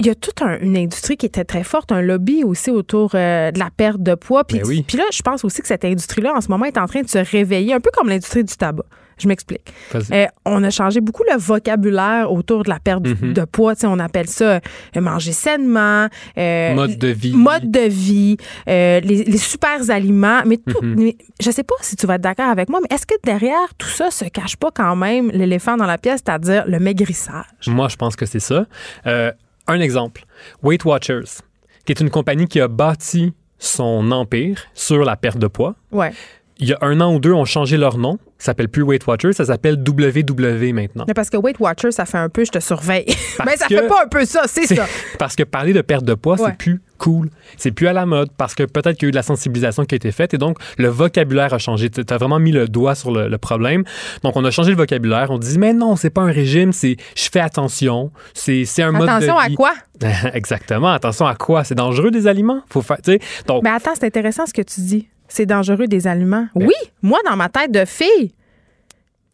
S1: il y a toute une industrie qui était très forte, un lobby aussi autour euh, de la perte de poids. Puis, ben puis là, je pense aussi que cette industrie-là, en ce moment, est en train de se réveiller, un peu comme l'industrie du tabac. Je m'explique. Euh, on a changé beaucoup le vocabulaire autour de la perte mm-hmm. de poids. on appelle ça euh, manger sainement.
S5: mode de vie.
S1: Mode de vie. les, les, super aliments. Mais, tout, mais je sais pas si tu vas être d'accord avec moi, mais est-ce que derrière tout ça se cache pas quand même l'éléphant dans la pièce, c'est-à-dire le maigrissage?
S5: Moi, je pense que c'est ça. Un exemple, Weight Watchers, qui est une compagnie qui a bâti son empire sur la perte de poids.
S1: Ouais.
S5: Il y a un an ou deux, ont changé leur nom ça s'appelle plus Weight Watchers, ça s'appelle WW maintenant.
S1: Mais parce que Weight Watchers, ça fait un peu je te surveille. (laughs) Mais ça fait pas un peu ça, c'est ça. (laughs)
S5: Parce que parler de perte de poids, c'est plus cool. C'est plus à la mode parce que peut-être qu'il y a eu de la sensibilisation qui a été faite et donc le vocabulaire a changé. Tu as vraiment mis le doigt sur le, problème. Donc on a changé le vocabulaire. On dit mais non, c'est pas un régime, c'est je fais attention. C'est un mode de
S1: vie. Attention à quoi? (laughs)
S5: Exactement. Attention à quoi? C'est dangereux des aliments? Faut faire,
S1: donc, mais attends, c'est intéressant ce que tu dis c'est dangereux des aliments. Oui, moi, dans ma tête de fille,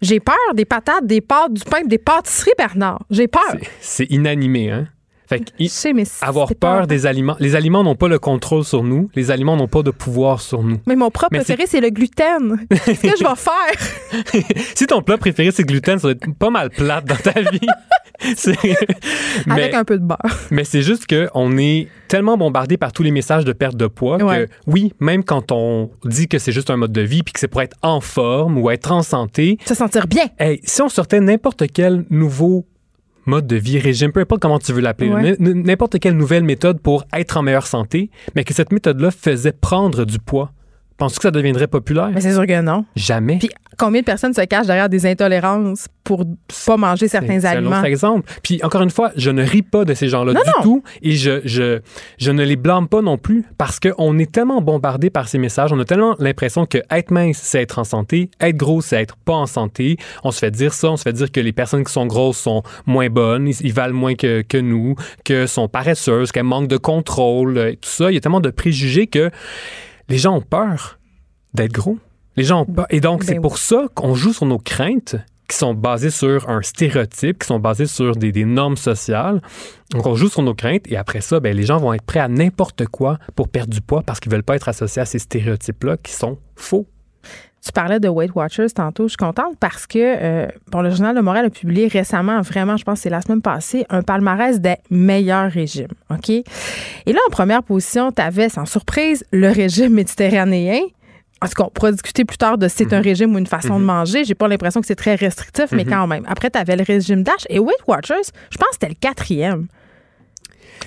S1: J'ai peur des patates, des pâtes, du pain, des pâtisseries, Bernard. J'ai peur.
S5: C'est inanimé, hein? Fait que,
S1: Je sais, mais
S5: avoir peur des aliments. Les aliments n'ont pas le contrôle sur nous. Les aliments n'ont pas de pouvoir sur nous.
S1: Mais mon plat
S5: Mais
S1: préféré, c'est le gluten. Qu'est-ce que je vais faire? (laughs)
S5: si ton plat préféré c'est le gluten, ça va être pas mal plate dans ta vie. (laughs) Mais
S1: Avec un peu de beurre.
S5: mais c'est juste que on est tellement bombardé par tous les messages de perte de poids
S1: Ouais.
S5: que oui, même quand on dit que c'est juste un mode de vie puis que c'est pour être en forme ou être en santé,
S1: Se sentir bien.
S5: hey, si on sortait n'importe quel nouveau mode de vie, régime, peu importe comment tu veux l'appeler,
S1: Ouais.
S5: n'importe quelle nouvelle méthode pour être en meilleure santé, mais que cette méthode-là faisait prendre du poids, penses-tu que ça deviendrait populaire?
S1: Mais c'est sûr que non.
S5: Jamais.
S1: Puis combien de personnes se cachent derrière des intolérances pour pas manger certains
S5: C'est un
S1: aliments?
S5: autre exemple. Puis encore une fois, je ne ris pas de ces gens-là
S1: Non,
S5: du
S1: non.
S5: tout et je, je, je ne les blâme pas non plus parce qu'on est tellement bombardé par ces messages, on a tellement l'impression que être mince, c'est être en santé, être gros, c'est être pas en santé. On se fait dire ça, on se fait dire que les personnes qui sont grosses sont moins bonnes, ils, ils valent moins que, que nous, que sont paresseuses, qu'elles manquent de contrôle, euh, tout ça. Il y a tellement de préjugés que les gens ont peur d'être gros. Les gens ont peur. Et donc,
S1: Ben
S5: c'est
S1: oui.
S5: pour ça qu'on joue sur nos craintes qui sont basées sur un stéréotype, qui sont basées sur des, des normes sociales. Donc, on joue sur nos craintes et après ça, ben, les gens vont être prêts à n'importe quoi pour perdre du poids parce qu'ils veulent pas être associés à ces stéréotypes-là qui sont faux.
S1: Tu parlais de Weight Watchers tantôt. Je suis contente parce que euh, bon, le Journal de Montréal a publié récemment, vraiment, je pense que c'est la semaine passée, un palmarès des meilleurs régimes. OK? Et là, en première position, tu avais, sans surprise, le régime méditerranéen. En tout cas, on pourra discuter plus tard de si c'est un régime ou une façon de manger. J'ai pas l'impression que c'est très restrictif, mais quand même. Après, tu avais le régime DASH et Weight Watchers, je pense que c'était le quatrième.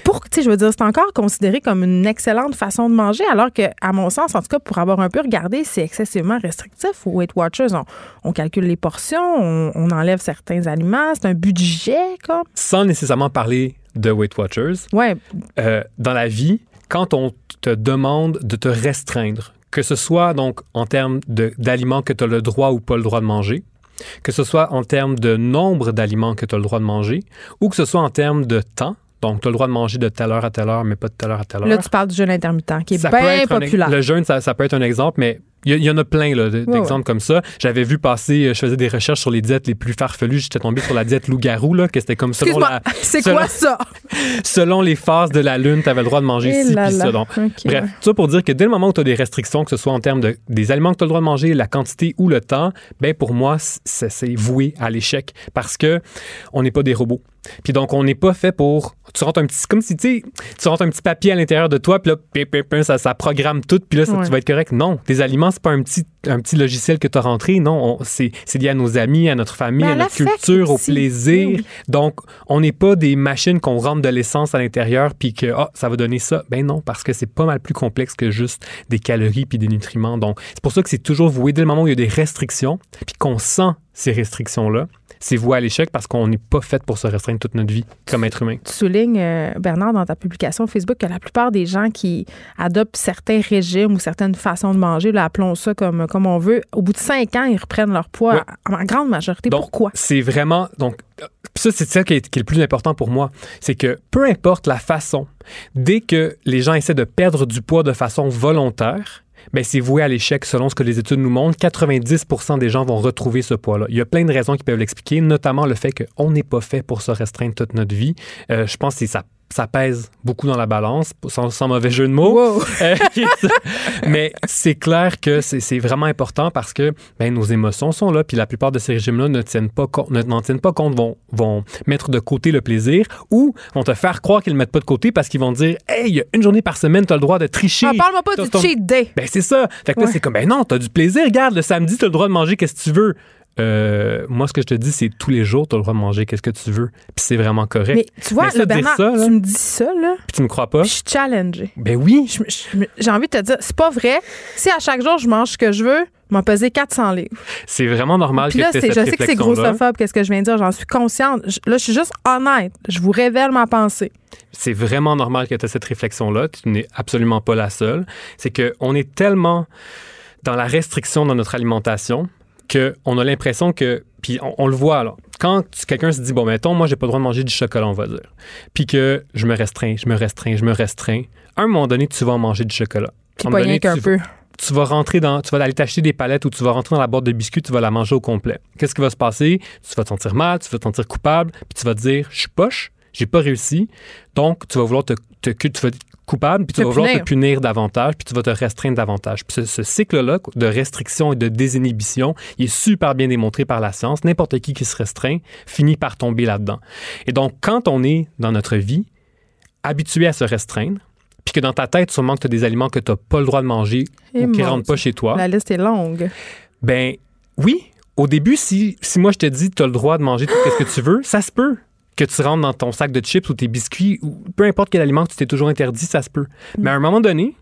S1: Pour, tu sais, je veux dire, c'est encore considéré comme une excellente façon de manger, alors que, à mon sens, en tout cas, pour avoir un peu regardé, c'est excessivement restrictif. Au Weight Watchers, on, on calcule les portions, on, on enlève certains aliments, c'est un budget, comme.
S5: Sans nécessairement parler de Weight Watchers,
S1: Ouais,
S5: euh, dans la vie, quand on te demande de te restreindre, que ce soit donc en termes d'aliments que tu as le droit ou pas le droit de manger, que ce soit en termes de nombre d'aliments que tu as le droit de manger, ou que ce soit en termes de temps, donc tu as le droit de manger de telle heure à telle heure, mais pas de telle heure à telle heure.
S1: là, tu parles du jeûne intermittent, qui est
S5: Ça
S1: bien
S5: un
S1: populaire.
S5: le jeûne, ça, ça peut être un exemple, mais il y, en a plein d'exemples comme ça. J'avais vu passer, euh, je faisais des recherches sur les diètes les plus farfelues. J'étais tombé sur la diète loup-garou, là, que c'était comme selon, la, (laughs)
S1: c'est quoi ça? (laughs)
S5: selon les phases de la lune, tu avais le droit de manger
S1: Eh
S5: ci puis ça. Donc, Bref, ça pour dire que dès le moment où tu as des restrictions, que ce soit en termes de, des aliments que tu as le droit de manger, la quantité ou le temps, ben pour moi, c'est c'est voué à l'échec parce que on n'est pas des robots. Puis donc, on n'est pas fait pour. Tu rentres un petit. Comme si tu tu rentres un petit papier à l'intérieur de toi, puis là, pim, pim, pim, ça, ça programme tout, puis là, ça,
S1: Ouais.
S5: tu vas être correct. Non, tes aliments, c'est pas un petit, un petit logiciel que tu as rentré. Non, on- c'est c'est lié à nos amis, à notre famille, à
S1: à
S5: notre culture, au plaisir.
S1: Oui.
S5: Donc, on n'est pas des machines qu'on rentre de l'essence à l'intérieur puis que ah, ça va donner ça. Ben non, parce que c'est pas mal plus complexe que juste des calories puis des nutriments. Donc, c'est pour ça que c'est toujours voué dès le moment où il y a des restrictions puis qu'on sent ces restrictions-là, c'est voué à l'échec parce qu'on n'est pas fait pour se restreindre toute notre vie comme être humain.
S1: Tu soulignes, euh, Bernard, dans ta publication Facebook, que la plupart des gens qui adoptent certains régimes ou certaines façons de manger, là, appelons ça comme, comme on veut, au bout de cinq ans, ils reprennent leur poids
S5: Ouais.
S1: en grande majorité.
S5: Donc,
S1: Pourquoi?
S5: C'est vraiment. Donc, euh, ça, c'est ça qui est, qui est le plus important pour moi. C'est que peu importe la façon, dès que les gens essaient de perdre du poids de façon volontaire, ben c'est voué à l'échec selon ce que les études nous montrent. 90% des gens vont retrouver ce poids-là. Il y a plein de raisons qui peuvent l'expliquer, notamment le fait qu'on n'est pas fait pour se restreindre toute notre vie. Euh, je pense que ça. Ça pèse beaucoup dans la balance, sans, sans mauvais jeu de mots.
S1: Wow. (laughs)
S5: Euh, mais c'est clair que c'est vraiment important parce que ben, nos émotions sont là, puis la plupart de ces régimes-là ne tiennent pas compte, ne- n'en tiennent pas compte, vont, vont mettre de côté le plaisir ou vont te faire croire qu'ils le mettent pas de côté parce qu'ils vont dire Hey, il y a une journée par semaine, tu as le droit de tricher.
S1: Ah, Parle-moi pas du
S5: ton-
S1: cheat day.
S5: Ben, c'est ça. Fait que
S1: Ouais.
S5: c'est comme, ben non, t'as du plaisir. Regarde, le samedi, t'as le droit de manger qu'est-ce que tu veux. Euh, moi, ce que je te dis, c'est tous les jours, t'as le droit de manger qu'est-ce que tu veux. Puis c'est vraiment correct.
S1: Mais tu vois,
S5: Mais ça,
S1: le Bernard,
S5: ça, là-
S1: tu me dis ça, là,
S5: Puis tu me crois pas?
S1: puis je suis challengée.
S5: Ben oui.
S1: J'ai envie de te dire, c'est pas vrai. Si à chaque jour, je mange ce que je veux, m'en peser 400 livres.
S5: C'est vraiment normal
S1: Puis
S5: que
S1: là,
S5: tu cette
S1: je sais que c'est grossophobe, qu'est-ce que je viens de dire, j'en suis consciente. Je- là, je suis juste honnête. Je vous révèle ma pensée.
S5: c'est vraiment normal que tu aies cette réflexion-là. Tu n'es absolument pas la seule. C'est qu'on est tellement dans la restriction dans notre alimentation qu'on a l'impression que. Puis on, on le voit, là. Quand quelqu'un se dit, bon, mettons, moi, j'ai pas le droit de manger du chocolat, on va dire. Puis que je me restreins, je me restreins, je me restreins. À un moment donné, tu vas en manger du chocolat.
S1: Puis pas rien qu'un
S5: tu-
S1: peu.
S5: tu vas rentrer dans, tu vas aller t'acheter des palettes ou tu vas rentrer dans la boîte de biscuits, tu vas la manger au complet. Qu'est-ce qui va se passer? Tu vas te sentir mal, tu vas te sentir coupable, puis tu vas te dire, je suis poche, j'ai pas réussi, donc tu vas vouloir te, te, vas être coupable, puis tu vas vouloir te punir davantage, puis tu vas te restreindre davantage. Puis ce, ce cycle-là de restriction et de désinhibition, il est super bien démontré par la science. N'importe qui qui se restreint finit par tomber là-dedans. Et donc, quand on est dans notre vie habitué à se restreindre, puis que dans ta tête, sûrement que tu as des aliments que tu n'as pas le droit de manger
S1: Et
S5: ou qui ne rentrent pas chez toi,
S1: La liste est longue.
S5: ben oui, au début, si, si moi je te dis tu as le droit de manger tout ce que tu veux, ça se peut que tu rentres dans ton sac de chips ou tes biscuits ou peu importe quel aliment que tu t'es toujours interdit, ça se peut. Mais à un moment donné,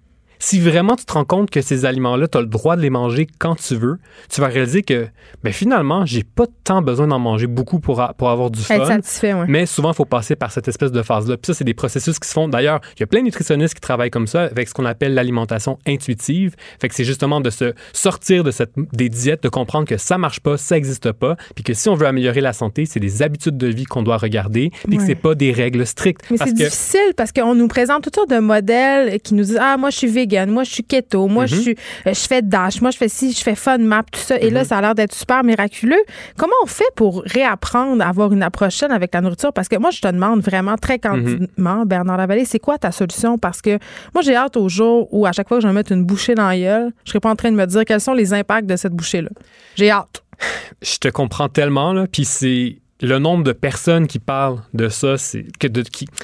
S5: si vraiment tu te rends compte que ces aliments-là, tu as le droit de les manger quand tu veux, tu vas réaliser que ben, finalement, j'ai pas tant besoin d'en manger beaucoup pour, a- pour avoir du
S1: Être
S5: fun.
S1: satisfait, oui.
S5: Mais souvent, il faut passer par cette espèce de phase-là. Puis ça, c'est des processus qui se font. D'ailleurs, il y a plein de nutritionnistes qui travaillent comme ça avec ce qu'on appelle l'alimentation intuitive. Fait que c'est justement de se sortir de cette, des diètes, de comprendre que ça marche pas, ça existe pas, puis que si on veut améliorer la santé, c'est des habitudes de vie qu'on doit regarder, puis que
S1: Ouais.
S5: c'est pas des règles strictes.
S1: Mais c'est
S5: que
S1: difficile parce qu'on nous présente toutes sortes de modèles qui nous disent Ah, moi, je suis vegan, moi, je suis keto, moi,
S5: Mhm.
S1: je suis euh, je fais dash, moi, je fais ci, je fais fun map, tout ça. Et là,
S5: Mhm.
S1: ça a l'air d'être super miraculeux. Comment on fait pour réapprendre à avoir une approche saine avec la nourriture? Parce que moi, je te demande vraiment très candidement, Bernard Lavallée, c'est quoi ta solution? Parce que moi, j'ai hâte au jour où, à chaque fois que je vais me mettre une bouchée dans la gueule, je serai pas en train de me dire quels sont les impacts de cette bouchée-là. J'ai hâte. (laughs)
S5: je te comprends tellement, là, puis c'est le nombre de personnes qui parlent de ça, c'est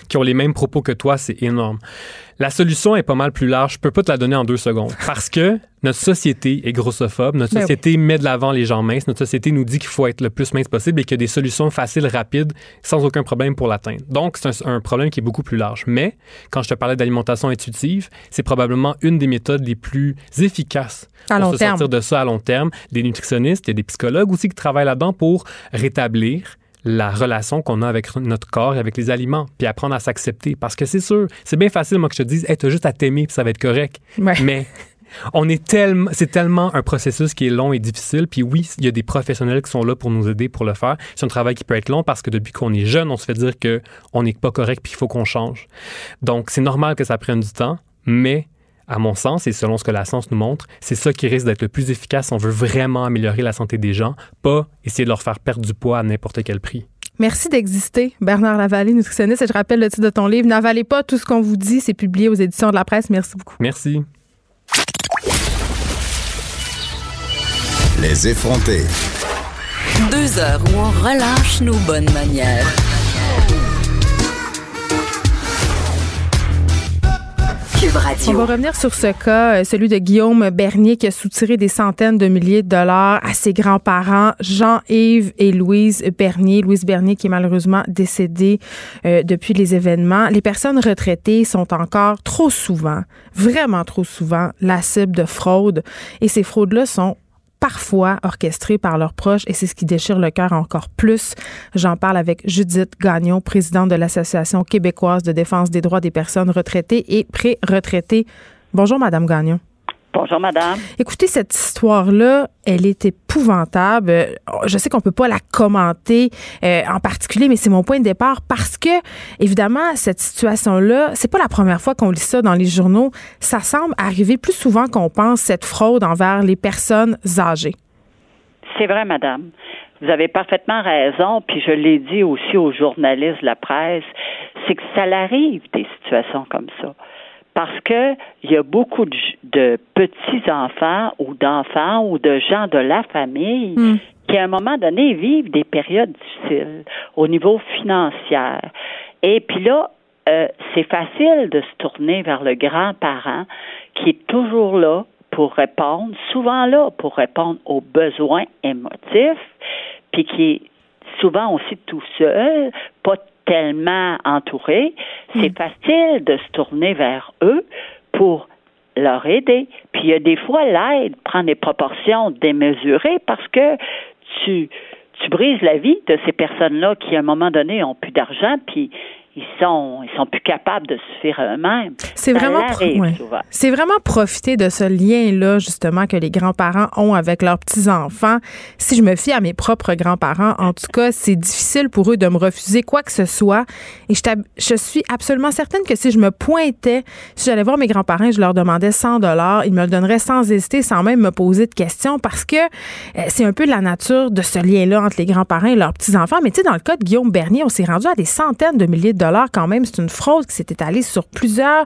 S5: qui ont les mêmes propos que toi, c'est énorme. La solution est pas mal plus large. Je peux pas te la donner en deux secondes parce que notre société est grossophobe. Notre
S1: Ben
S5: société met de l'avant les gens minces. Notre société nous dit qu'il faut être le plus mince possible et qu'il y a des solutions faciles, rapides, sans aucun problème pour l'atteindre. Donc, c'est un, un problème qui est beaucoup plus large. Mais quand je te parlais d'alimentation intuitive, c'est probablement une des méthodes les plus efficaces
S1: À
S5: pour
S1: long
S5: se
S1: terme.
S5: sortir de ça à long terme. Des nutritionnistes, il y a des psychologues aussi qui travaillent là-dedans pour rétablir la relation qu'on a avec notre corps et avec les aliments, puis apprendre à s'accepter. Parce que c'est sûr, c'est bien facile, moi, que je te dise, hey, t'as juste à t'aimer, puis ça va être correct.
S1: Ouais.
S5: Mais on est tellement, c'est tellement un processus qui est long et difficile. Puis oui, il y a des professionnels qui sont là pour nous aider pour le faire. C'est un travail qui peut être long parce que depuis qu'on est jeune, on se fait dire que on n'est pas correct puis qu'il faut qu'on change. Donc c'est normal que ça prenne du temps, mais à mon sens, et selon ce que la science nous montre, c'est ça qui risque d'être le plus efficace si on veut vraiment améliorer la santé des gens, pas essayer de leur faire perdre du poids à n'importe quel prix.
S1: Merci d'exister, Bernard Lavallée, nutritionniste. Et je rappelle le titre de ton livre, N'avalez pas tout ce qu'on vous dit. C'est publié aux éditions de la presse. Merci beaucoup.
S5: Merci.
S3: Les effrontés.
S2: Deux heures où on relâche nos bonnes manières. Cube
S1: On
S2: Radio.
S1: va revenir sur ce cas, euh, celui de Guillaume Bernier qui a soutiré des centaines de milliers de dollars à ses grands-parents, Jean-Yves et Louise Bernier. Louise Bernier qui est malheureusement décédée euh, depuis les événements. Les personnes retraitées sont encore trop souvent, vraiment trop souvent, la cible de fraudes. Et ces fraudes-là sont parfois orchestrées par leurs proches et c'est ce qui déchire le cœur encore plus. J'en parle avec Judith Gagnon, présidente de l'Association québécoise de défense des droits des personnes retraitées et pré-retraitées. Bonjour, Madame Gagnon.
S6: Bonjour, madame.
S1: Écoutez, cette histoire-là, elle est épouvantable. Euh, Je sais qu'on peut pas la commenter euh, en particulier, mais c'est mon point de départ parce que, évidemment, cette situation-là, c'est pas la première fois qu'on lit ça dans les journaux. Ça semble arriver plus souvent qu'on pense cette fraude envers les personnes âgées.
S6: C'est vrai, madame. Vous avez parfaitement raison, puis je l'ai dit aussi aux journalistes de la presse, c'est que ça arrive des situations comme ça. Parce que il y a beaucoup de, de petits-enfants ou d'enfants ou de gens de la famille
S1: Hmm.
S6: qui, à un moment donné, vivent des périodes difficiles au niveau financier. Et puis là, euh, c'est facile de se tourner vers le grand-parent qui est toujours là pour répondre, souvent là pour répondre aux besoins émotifs, puis qui est souvent aussi tout seul, pas tellement entouré. C'est facile de se tourner vers eux pour leur aider. Puis il y a des fois, l'aide prend des proportions démesurées parce que tu, tu brises la vie de ces personnes-là qui, à un moment donné, ont plus d'argent, puis ils sont ils sont plus capables de suffire à eux-mêmes.
S1: C'est vraiment c'est vraiment profiter de ce lien-là justement que les grands-parents ont avec leurs petits-enfants. Si je me fie à mes propres grands-parents, en tout cas, c'est difficile pour eux de me refuser quoi que ce soit. Et je, je suis absolument certaine que si je me pointais, si j'allais voir mes grands-parents, et je leur demandais 100 dollars, ils me le donneraient sans hésiter, sans même me poser de questions, parce que euh, c'est un peu la nature de ce lien-là entre les grands-parents et leurs petits-enfants. Mais tu sais, dans le cas de Guillaume Bernier, on s'est rendu à des centaines de milliers de dollars quand même. C'est une fraude qui s'est étalée sur plusieurs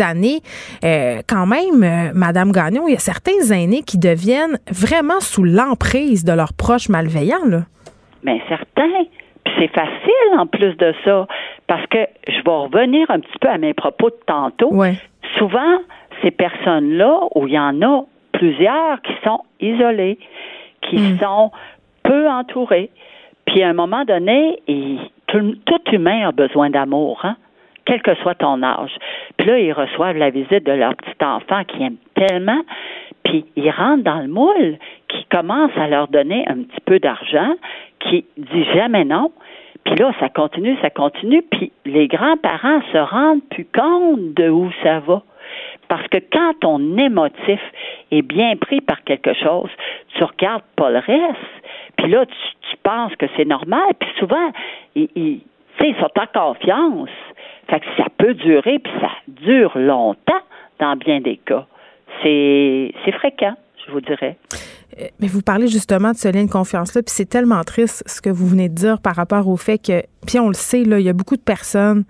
S1: années. Euh, quand même, euh, Madame Gagnon, il y a certains aînés qui deviennent vraiment sous l'emprise de leurs proches malveillants. Là.
S6: Bien, certains. Puis c'est facile en plus de ça, parce que je vais revenir un petit peu à mes propos de tantôt. Souvent, ces personnes-là, où il y en a plusieurs qui sont isolées, qui hmm. sont peu entourées, puis à un moment donné, tout, humain a besoin d'amour, hein? quel que soit ton âge. Puis là, ils reçoivent la visite de leur petit enfant qui aime tellement, puis ils rentrent dans le moule, qui commence à leur donner un petit peu d'argent, qui dit jamais non. Puis là, ça continue, ça continue, puis les grands-parents se rendent plus compte de où ça va. Parce que quand ton émotif est bien pris par quelque chose, tu regardes pas le reste. Puis là, tu, penses que c'est normal. Puis souvent, ils, ils, ils sont en confiance. Fait que ça peut durer, puis ça dure longtemps dans bien des cas. C'est fréquent, je vous dirais.
S1: Mais vous parlez justement de ce lien de confiance-là, puis c'est tellement triste ce que vous venez de dire par rapport au fait que, puis on le sait, là, il y a beaucoup de personnes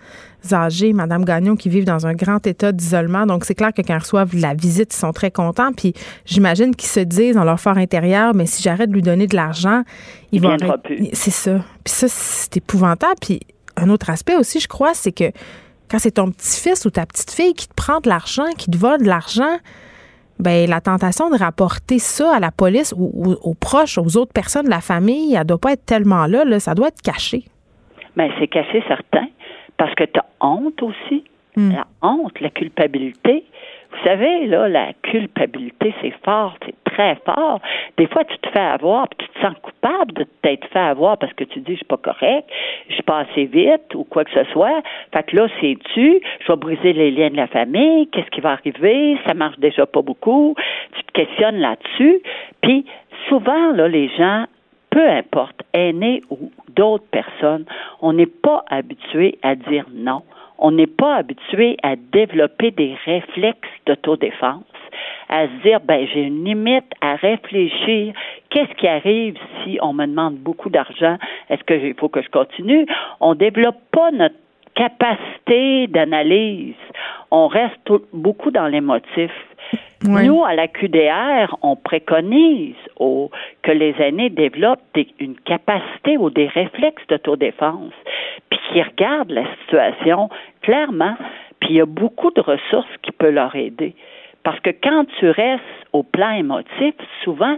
S1: âgées, Madame Gagnon, qui vivent dans un grand état d'isolement. Donc, c'est clair que quand ils reçoivent la visite, ils sont très contents. Puis, j'imagine qu'ils se disent dans leur fort intérieur, mais si j'arrête de lui donner de l'argent, il, va. C'est ça. Puis ça, c'est épouvantable. Puis, un autre aspect aussi, je crois, c'est que quand c'est ton petit-fils ou ta petite-fille qui te prend de l'argent, qui te vole de l'argent, ben la tentation de rapporter ça à la police ou, aux proches, aux autres personnes de la famille, elle doit pas être tellement là, là ça doit être caché.
S6: Mais ben, c'est caché certain parce que tu as honte aussi. Hmm. La honte, la culpabilité. Vous savez, là, la culpabilité, c'est fort, c'est très fort. Des fois, tu te fais avoir, puis tu te sens coupable de t'être fait avoir parce que tu dis, je suis pas correct, je suis pas assez vite ou quoi que ce soit. Fait que là, c'est tu, je vais briser les liens de la famille, qu'est-ce qui va arriver, ça marche déjà pas beaucoup. Tu te questionnes là-dessus. Puis, souvent, là, les gens peu importe, aînés ou d'autres personnes, on n'est pas habitué à dire non on n'est pas habitué à développer des réflexes d'autodéfense, à se dire, ben, j'ai une limite à réfléchir. Qu'est-ce qui arrive si on me demande beaucoup d'argent? Est-ce qu'il faut que je continue? On développe pas notre capacité d'analyse. On reste beaucoup dans l'émotif. Nous, à la QDR, on préconise que les aînés développent une capacité ou des réflexes d'autodéfense, puis qu'ils regardent la situation clairement, puis il y a beaucoup de ressources qui peuvent leur aider. Parce que quand tu restes au plan émotif, souvent,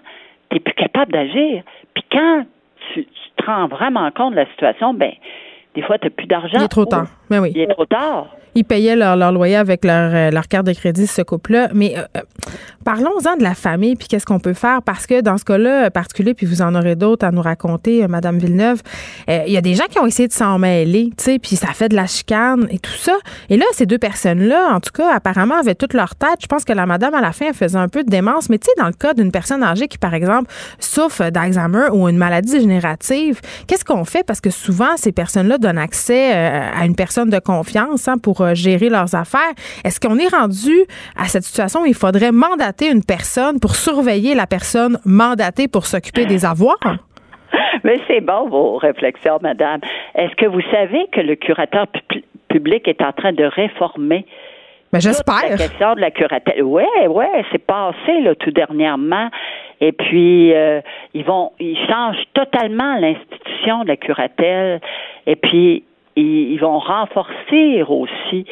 S6: tu n'es plus capable d'agir. Puis quand tu, tu, te rends vraiment compte de la situation, ben des fois, tu n'as plus d'argent.
S1: Il est trop tard. Mais oui.
S6: Il est trop tard.
S1: Ils payaient leur, loyer avec leur, euh, leur, carte de crédit, ce couple-là. Mais euh, euh, parlons-en de la famille, puis qu'est-ce qu'on peut faire, parce que dans ce cas-là particulier, puis vous en aurez d'autres à nous raconter, Madame Villeneuve, il y a des gens qui ont essayé de s'en mêler, tu sais, puis ça fait de la chicane et tout ça. Et là, ces deux personnes-là, en tout cas, apparemment, avaient toute leur tête. Je pense que la madame, à la fin, faisait un peu de démence. Mais tu sais, dans le cas d'une personne âgée qui, par exemple, souffre d'Alzheimer ou une maladie dégénérative, qu'est-ce qu'on fait? Parce que souvent, ces personnes-là donnent accès à une personne de confiance hein, pour euh, gérer leurs affaires. Est-ce qu'on est rendu à cette situation où il faudrait mandater une personne pour surveiller la personne mandatée pour s'occuper des avoirs?
S6: Mais c'est bon vos réflexions, madame. Est-ce que vous savez que le curateur public est en train de réformer
S1: mais ben, j'espère.
S6: La question de la curatelle? Oui, oui, c'est passé là, tout dernièrement. Et puis euh, ils vont ils changent totalement l'institution de la curatelle. Et puis ils, vont renforcer aussi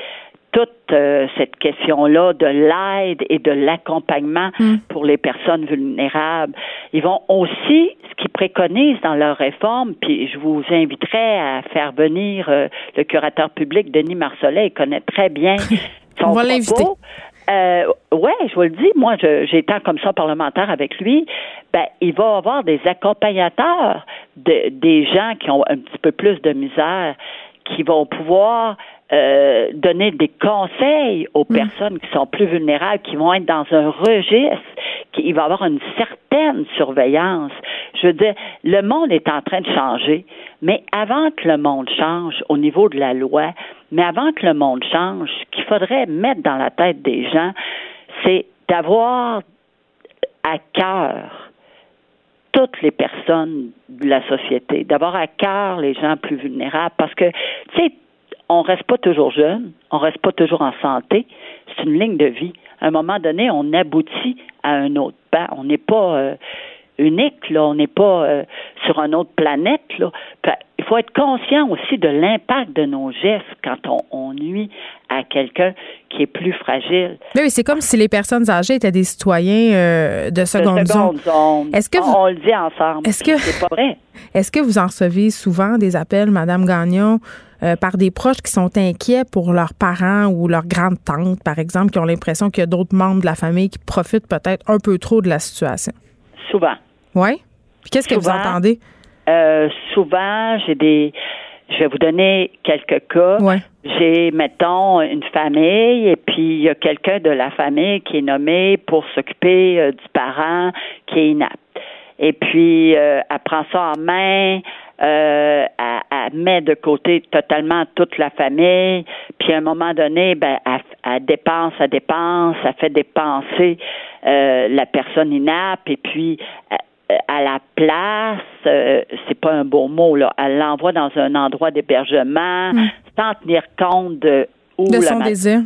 S6: toute euh, cette question-là de l'aide et de l'accompagnement hmm. pour les personnes vulnérables. Ils vont aussi, ce qu'ils préconisent dans leur réforme, puis je vous inviterai à faire venir euh, le curateur public Denis Marcellet, il connaît très bien (laughs) son
S1: On va l'inviter.
S6: Euh, ouais, je vous le dis, moi, j'ai été comme ça parlementaire avec lui. Ben, il va avoir des accompagnateurs de, des gens qui ont un petit peu plus de misère qui vont pouvoir euh, donner des conseils aux mm. personnes qui sont plus vulnérables, qui vont être dans un registre, qui, il va y avoir une certaine surveillance. Je veux dire, le monde est en train de changer, mais avant que le monde change au niveau de la loi, mais avant que le monde change, ce qu'il faudrait mettre dans la tête des gens, c'est d'avoir à cœur toutes les personnes de la société, d'avoir à cœur les gens plus vulnérables, parce que, tu sais, on reste pas toujours jeune, on reste pas toujours en santé. C'est une ligne de vie. À un moment donné, on aboutit à un autre pas. On n'est pas euh, unique, là. On n'est pas euh, sur une autre planète, là. Il faut être conscient aussi de l'impact de nos gestes quand on, nuit à quelqu'un qui est plus fragile.
S1: Oui, c'est comme si les personnes âgées étaient des citoyens euh, de seconde, zone.
S6: Est-ce que on, le dit ensemble. Est-ce que c'est pas vrai
S1: Est-ce que vous en recevez souvent des appels, Madame Gagnon, euh, par des proches qui sont inquiets pour leurs parents ou leurs grandes tantes, par exemple, qui ont l'impression qu'il y a d'autres membres de la famille qui profitent peut-être un peu trop de la situation?
S6: Souvent.
S1: Oui? Qu'est-ce que vous entendez?
S6: Euh, souvent, j'ai des. Je vais vous donner quelques cas.
S1: Ouais.
S6: J'ai, mettons, une famille et puis il y a quelqu'un de la famille qui est nommé pour s'occuper euh, du parent qui est inapte. Et puis, elle prend ça en main, euh, elle, met de côté totalement toute la famille, puis à un moment donné, ben, elle, dépense, elle dépense, elle fait dépenser euh, la personne inapte, et puis euh, à la place, euh, c'est pas un beau mot, là, elle l'envoie dans un endroit d'hébergement hmm. sans tenir compte de où
S1: de son désir.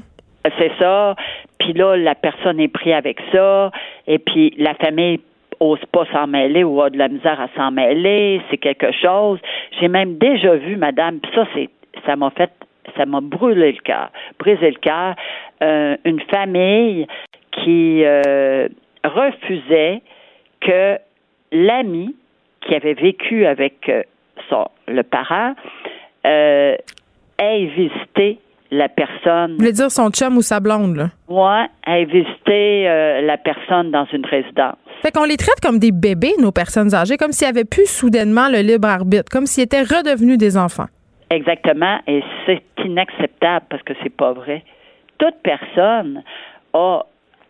S6: C'est ça. Puis là, la personne est prise avec ça, et puis la famille ose pas s'en mêler ou a de la misère à s'en mêler, c'est quelque chose. J'ai même déjà vu, madame, puis ça, c'est, ça m'a fait, ça m'a brûlé le cœur, brisé le cœur, euh, une famille qui euh, refusait que l'ami qui avait vécu avec euh, son, le parent ait visité la personne.
S1: Vous voulez dire son chum ou sa blonde, là?
S6: Oui, ait visité la personne dans une résidence.
S1: Fait qu'on les traite comme des bébés, nos personnes âgées, comme s'ils avaient plus soudainement le libre arbitre, comme s'ils étaient redevenus des enfants.
S6: Exactement, et c'est inacceptable parce que c'est pas vrai. Toute personne a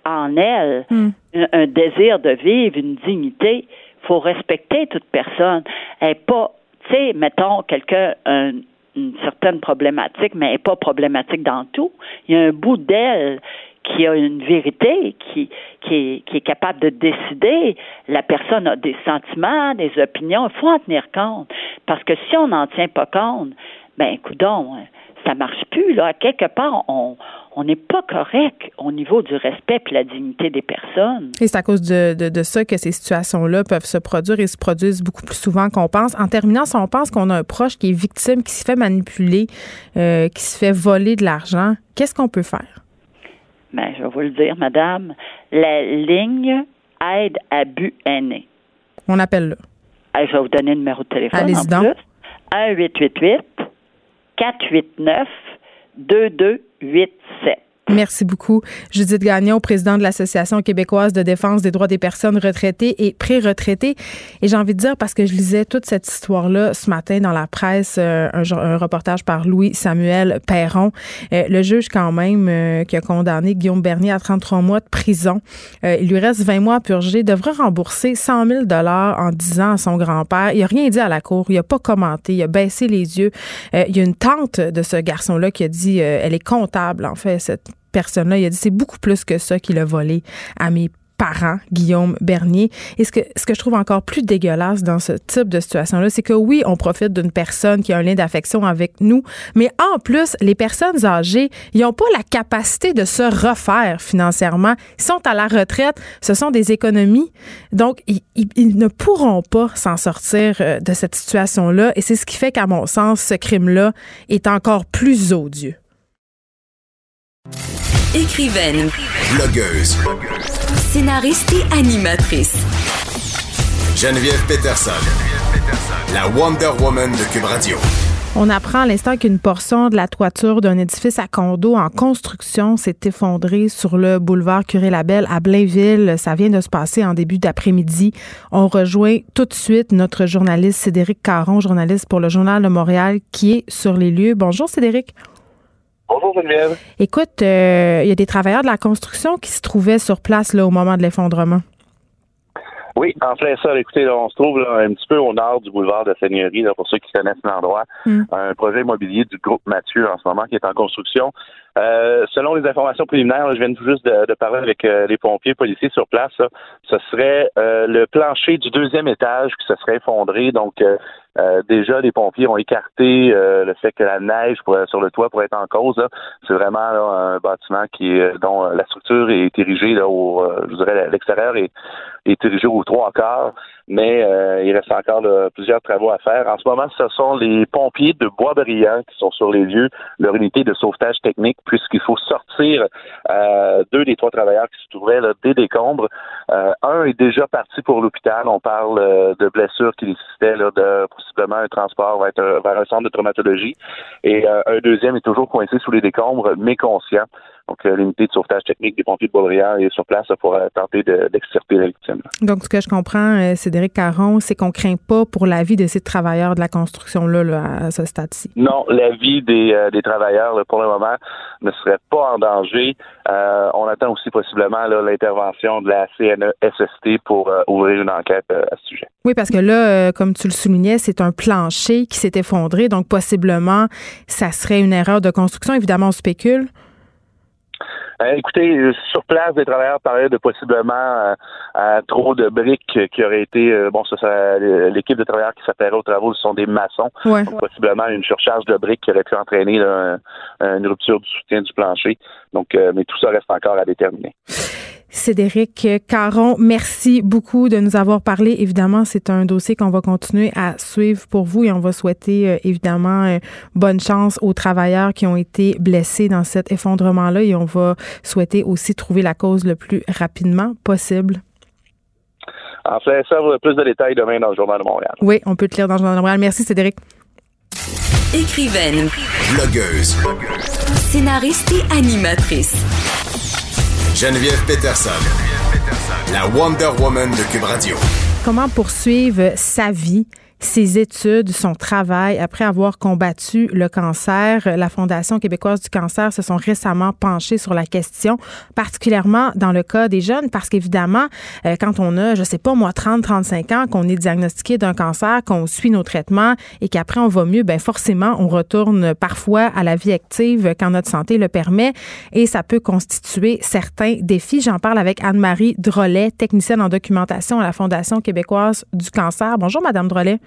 S6: en elle hmm. un, désir de vivre, une dignité. Faut respecter toute personne. Elle pas, tu sais, mettons quelqu'un une certaine problématique, mais elle n'est pas problématique dans tout. Il y a un bout d'elle qui a une vérité, qui, qui est capable de décider. La personne a des sentiments, des opinions. Il faut en tenir compte. Parce que si on n'en tient pas compte, ben, coudon, ça marche plus. Là. quelque part, on, n'est pas correct au niveau du respect et la dignité des personnes.
S1: Et c'est à cause de, de, ça que ces situations-là peuvent se produire et se produisent beaucoup plus souvent qu'on pense. En terminant, si on pense qu'on a un proche qui est victime, qui se fait manipuler, euh, qui se fait voler de l'argent, qu'est-ce qu'on peut faire?
S6: ben, je vais vous le dire, madame, la ligne aide à but aîné.
S1: On appelle là.
S6: je vais vous donner le numéro de téléphone.
S1: Allez-y donc.
S6: 1 888 489 2287.
S1: Merci beaucoup. Judith Gagnon, présidente de l'Association québécoise de défense des droits des personnes retraitées et pré-retraitées. Et j'ai envie de dire, parce que je lisais toute cette histoire-là ce matin dans la presse, euh, un, reportage par Louis Samuel Perron, euh, le juge quand même euh, qui a condamné Guillaume Bernier à 33 mois de prison, il lui reste 20 mois à purger, devrait rembourser 100 000 en disant à son grand-père. Il a rien dit à la cour, il a pas commenté, il a baissé les yeux. il y a une tante de ce garçon-là qui a dit, elle est comptable, en fait, cette personne-là. Il a dit c'est beaucoup plus que ça qu'il a volé à mes parents, Guillaume Bernier. Et ce que, ce que je trouve encore plus dégueulasse dans ce type de situation-là, c'est que oui, on profite d'une personne qui a un lien d'affection avec nous, mais en plus, les personnes âgées, ils n'ont pas la capacité de se refaire financièrement. Ils sont à la retraite, ce sont des économies. Donc, ils, ils ne pourront pas s'en sortir euh, de cette situation-là. Et c'est ce qui fait qu'à mon sens, ce crime-là est encore plus odieux.
S2: Écrivaine.
S3: Blogueuse.
S2: Scénariste et animatrice.
S3: Geneviève Peterson. La Wonder Woman de Cube Radio.
S1: On apprend à l'instant qu'une portion de la toiture d'un édifice à condo en construction s'est effondrée sur le boulevard Curé-Labelle à Blainville. Ça vient de se passer en début d'après-midi. On rejoint tout de suite notre journaliste Cédric Caron, journaliste pour le Journal de Montréal, qui est sur les lieux. Bonjour Cédric.
S7: Bonjour Geneviève.
S1: Écoute, euh, il y a des travailleurs de la construction qui se trouvaient sur place là, au moment de l'effondrement.
S7: Oui, en plein ça. Écoutez, on se trouve un petit peu au nord du boulevard de Seigneurie, là, pour ceux qui connaissent l'endroit. Hmm. Un projet immobilier du groupe Mathieu en ce moment qui est en construction. Euh, selon les informations préliminaires, je viens juste de, parler avec euh, les pompiers policiers sur place. ce serait euh, le plancher du deuxième étage qui se serait effondré. Donc, déjà, les pompiers ont écarté le fait que la neige sur le toit pourrait être en cause. C'est vraiment un bâtiment qui est, dont la structure est érigée là, au, je dirais, l'extérieur est, est érigé aux trois quarts mais euh, il reste encore plusieurs travaux à faire. En ce moment, ce sont les pompiers de Boisbriand qui sont sur les lieux, leur unité de sauvetage technique, puisqu'il faut sortir euh, deux des trois travailleurs qui se trouvaient là, des décombres. Euh, un est déjà parti pour l'hôpital. On parle de blessures qui nécessitaient là, de possiblement un transport vers, vers un centre de traumatologie. Et un deuxième est toujours coincé sous les décombres, mais conscient. Donc, euh, l'unité de sauvetage technique des pompiers de est sur place pour euh, tenter d'extirper la victime.
S1: Donc, ce que je comprends, euh, Cédric Caron, c'est qu'on craint pas pour la vie de ces travailleurs de la construction-là à ce stade-ci.
S7: Non, la vie des, travailleurs, pour le moment, ne serait pas en danger. on attend aussi possiblement l'intervention de la CNESST pour ouvrir une enquête à ce sujet.
S1: Oui, parce que là, comme tu le soulignais, c'est un plancher qui s'est effondré, donc possiblement, ça serait une erreur de construction. Évidemment, on spécule.
S7: Euh, écoutez, euh, sur place, des travailleurs parlaient de possiblement euh, trop de briques qui auraient été bon, ça, l'équipe de travailleurs qui s'appellerait aux travaux ce sont des maçons. Possiblement une surcharge de briques qui aurait pu entraîner une rupture du soutien du plancher. Donc, mais tout ça reste encore à déterminer.
S1: Cédric Caron, merci beaucoup de nous avoir parlé. Évidemment, c'est un dossier qu'on va continuer à suivre pour vous et on va souhaiter euh, évidemment euh, bonne chance aux travailleurs qui ont été blessés dans cet effondrement-là et on va souhaiter aussi trouver la cause le plus rapidement possible.
S7: En fait, ça, plus de détails demain dans le Journal de Montréal.
S1: Oui, on peut te lire dans le Journal de Montréal. Merci, Cédric.
S2: Écrivaine. Blogueuse. Scénariste et animatrice.
S3: Geneviève Peterson, la Wonder Woman de Cube Radio.
S1: Comment poursuivre sa vie ses études, son travail après avoir combattu le cancer. La Fondation québécoise du cancer se sont récemment penchés sur la question, particulièrement dans le cas des jeunes, parce qu'évidemment, euh, quand on a, je sais pas moi, 30, 35 ans, qu'on est diagnostiqué d'un cancer, qu'on suit nos traitements et qu'après on va mieux, ben forcément, on retourne parfois à la vie active quand notre santé le permet et ça peut constituer certains défis. J'en parle avec Anne-Marie Drolet, technicienne en documentation à la Fondation québécoise du cancer. Bonjour, Madame Drolet.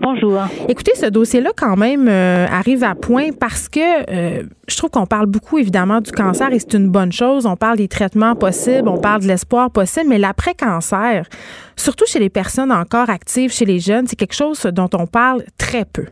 S8: Bonjour.
S1: Écoutez, ce dossier-là, quand même, euh, arrive à point parce que euh, je trouve qu'on parle beaucoup, évidemment, du cancer et c'est une bonne chose. On parle des traitements possibles, on parle de l'espoir possible, mais l'après-cancer, surtout chez les personnes encore actives, chez les jeunes, c'est quelque chose dont on parle très peu.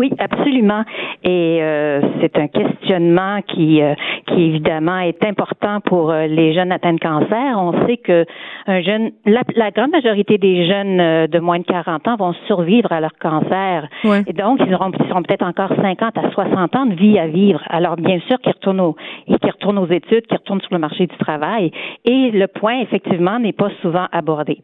S8: Oui, absolument. Et euh, c'est un questionnement qui, euh, qui évidemment est important pour euh, les jeunes atteints de cancer. On sait que un jeune, la, la grande majorité des jeunes de moins de 40 ans vont survivre à leur cancer. Et donc, ils auront, ils seront peut-être encore 50 à 60 ans de vie à vivre. Alors, bien sûr, qu'ils retournent, aux, qu'ils retournent aux études, qu'ils retournent sur le marché du travail. Et le point, effectivement, n'est pas souvent abordé.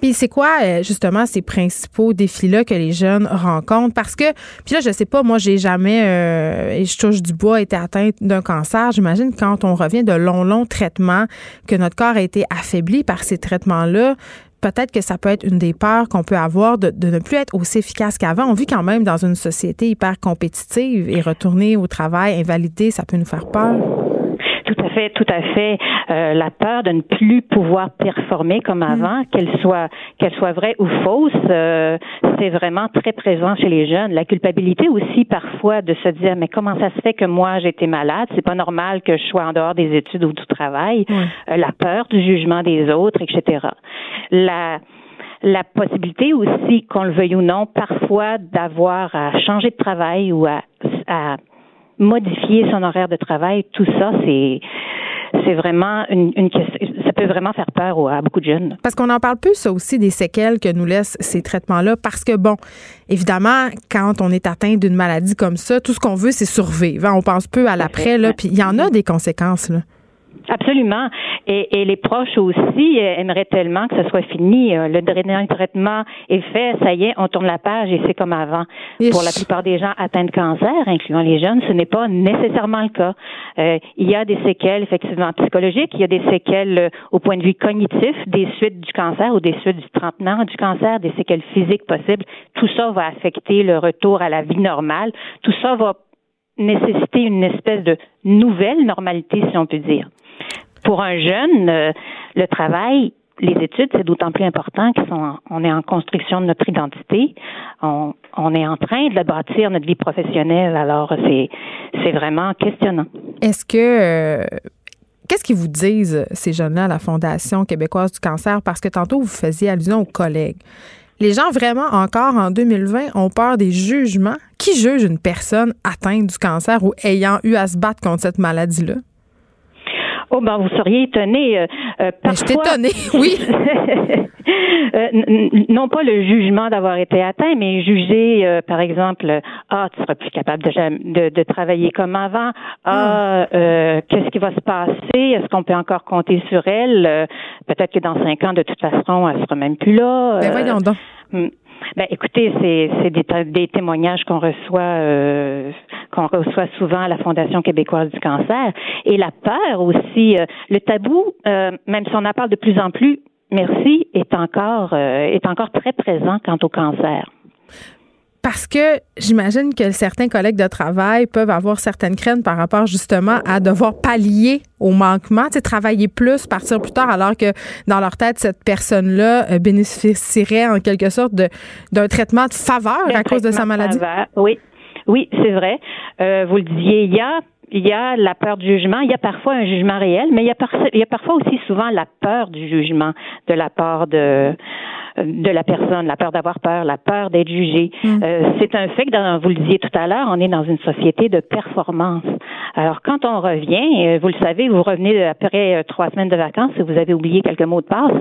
S1: Puis, c'est quoi, justement, ces principaux défis-là que les jeunes rencontrent? Parce que puis là, je sais pas, moi, j'ai jamais, euh, et je touche du bois, été atteinte d'un cancer. J'imagine quand on revient de longs, longs traitements, que notre corps a été affaibli par ces traitements-là, peut-être que ça peut être une des peurs qu'on peut avoir de, de, ne plus être aussi efficace qu'avant. On vit quand même dans une société hyper compétitive et retourner au travail invalidé, ça peut nous faire peur
S8: fait, tout à fait. Euh, la peur de ne plus pouvoir performer comme mm. avant, qu'elle soit qu'elle soit vraie ou fausse, euh, c'est vraiment très présent chez les jeunes. La culpabilité aussi parfois de se dire mais comment ça se fait que moi j'ai été malade, c'est pas normal que je sois en dehors des études ou du travail. Euh, la peur du jugement des autres, etc. La la possibilité aussi, qu'on le veuille ou non, parfois d'avoir à changer de travail ou à, à modifier son horaire de travail, tout ça, c'est c'est vraiment une, une ça peut vraiment faire peur à beaucoup de jeunes.
S1: Parce qu'on en parle plus, ça aussi, des séquelles que nous laissent ces traitements-là. Parce que, bon, évidemment, quand on est atteint d'une maladie comme ça, tout ce qu'on veut, c'est survivre. On pense peu à l'après, là. Puis il y en a des conséquences, là.
S8: Absolument. Et, et, les proches aussi aimeraient tellement que ce soit fini. Euh, le dernier traitement est fait, ça y est, on tourne la page et c'est comme avant. Pour la plupart des gens atteints de cancer, incluant les jeunes, ce n'est pas nécessairement le cas. Euh, il y a des séquelles effectivement psychologiques, il y a des séquelles euh, au point de vue cognitif, des suites du cancer ou des suites du traitement du cancer, des séquelles physiques possibles. Tout ça va affecter le retour à la vie normale. Tout ça va nécessiter une espèce de nouvelle normalité, si on peut dire. Pour un jeune, euh, le travail, les études, c'est d'autant plus important qu'on est en construction de notre identité. On, est en train de bâtir notre vie professionnelle. Alors, c'est, vraiment questionnant.
S1: Est-ce que euh, qu'est-ce qu'ils vous disent ces jeunes-là à la Fondation québécoise du cancer? Parce que tantôt vous faisiez allusion aux collègues. Les gens vraiment encore en 2020 ont peur des jugements. Qui juge une personne atteinte du cancer ou ayant eu à se battre contre cette maladie-là?
S8: Oh ben vous seriez étonné. Euh,
S1: euh je t'étonné, (laughs) oui.
S8: Euh, non pas le jugement d'avoir été atteint, mais juger, euh, par exemple, ah tu seras plus capable de, de, travailler comme avant. Ah, hmm. qu'est-ce qui va se passer? Est-ce qu'on peut encore compter sur elle? Peut-être que dans cinq ans, de toute façon, elle sera même plus là.
S1: Ben voyons donc.
S8: Ben, écoutez, c'est des, des, témoignages qu'on reçoit euh, qu'on reçoit souvent à la Fondation québécoise du cancer et la peur aussi, euh, le tabou, euh, même si on en parle de plus en plus, merci, est encore est encore très présent quant au cancer.
S1: Parce que j'imagine que certains collègues de travail peuvent avoir certaines craintes par rapport justement à devoir pallier au manquement, tu sais, travailler plus, partir plus tard, alors que dans leur tête, cette personne-là euh, bénéficierait en quelque sorte d'un traitement de faveur à cause de sa maladie.
S8: Oui, oui, c'est vrai. Euh, vous le disiez, il y a il y a la peur du jugement, il y a parfois un jugement réel, mais il y a, il y a parfois aussi souvent la peur du jugement de la part de de la personne, la peur d'avoir peur, la peur d'être jugé. Mm. Euh, c'est un fait que, dans, vous le disiez tout à l'heure, on est dans une société de performance. Alors, quand on revient, euh, vous le savez, vous revenez après euh, trois semaines de vacances et vous avez oublié quelques mots de passe.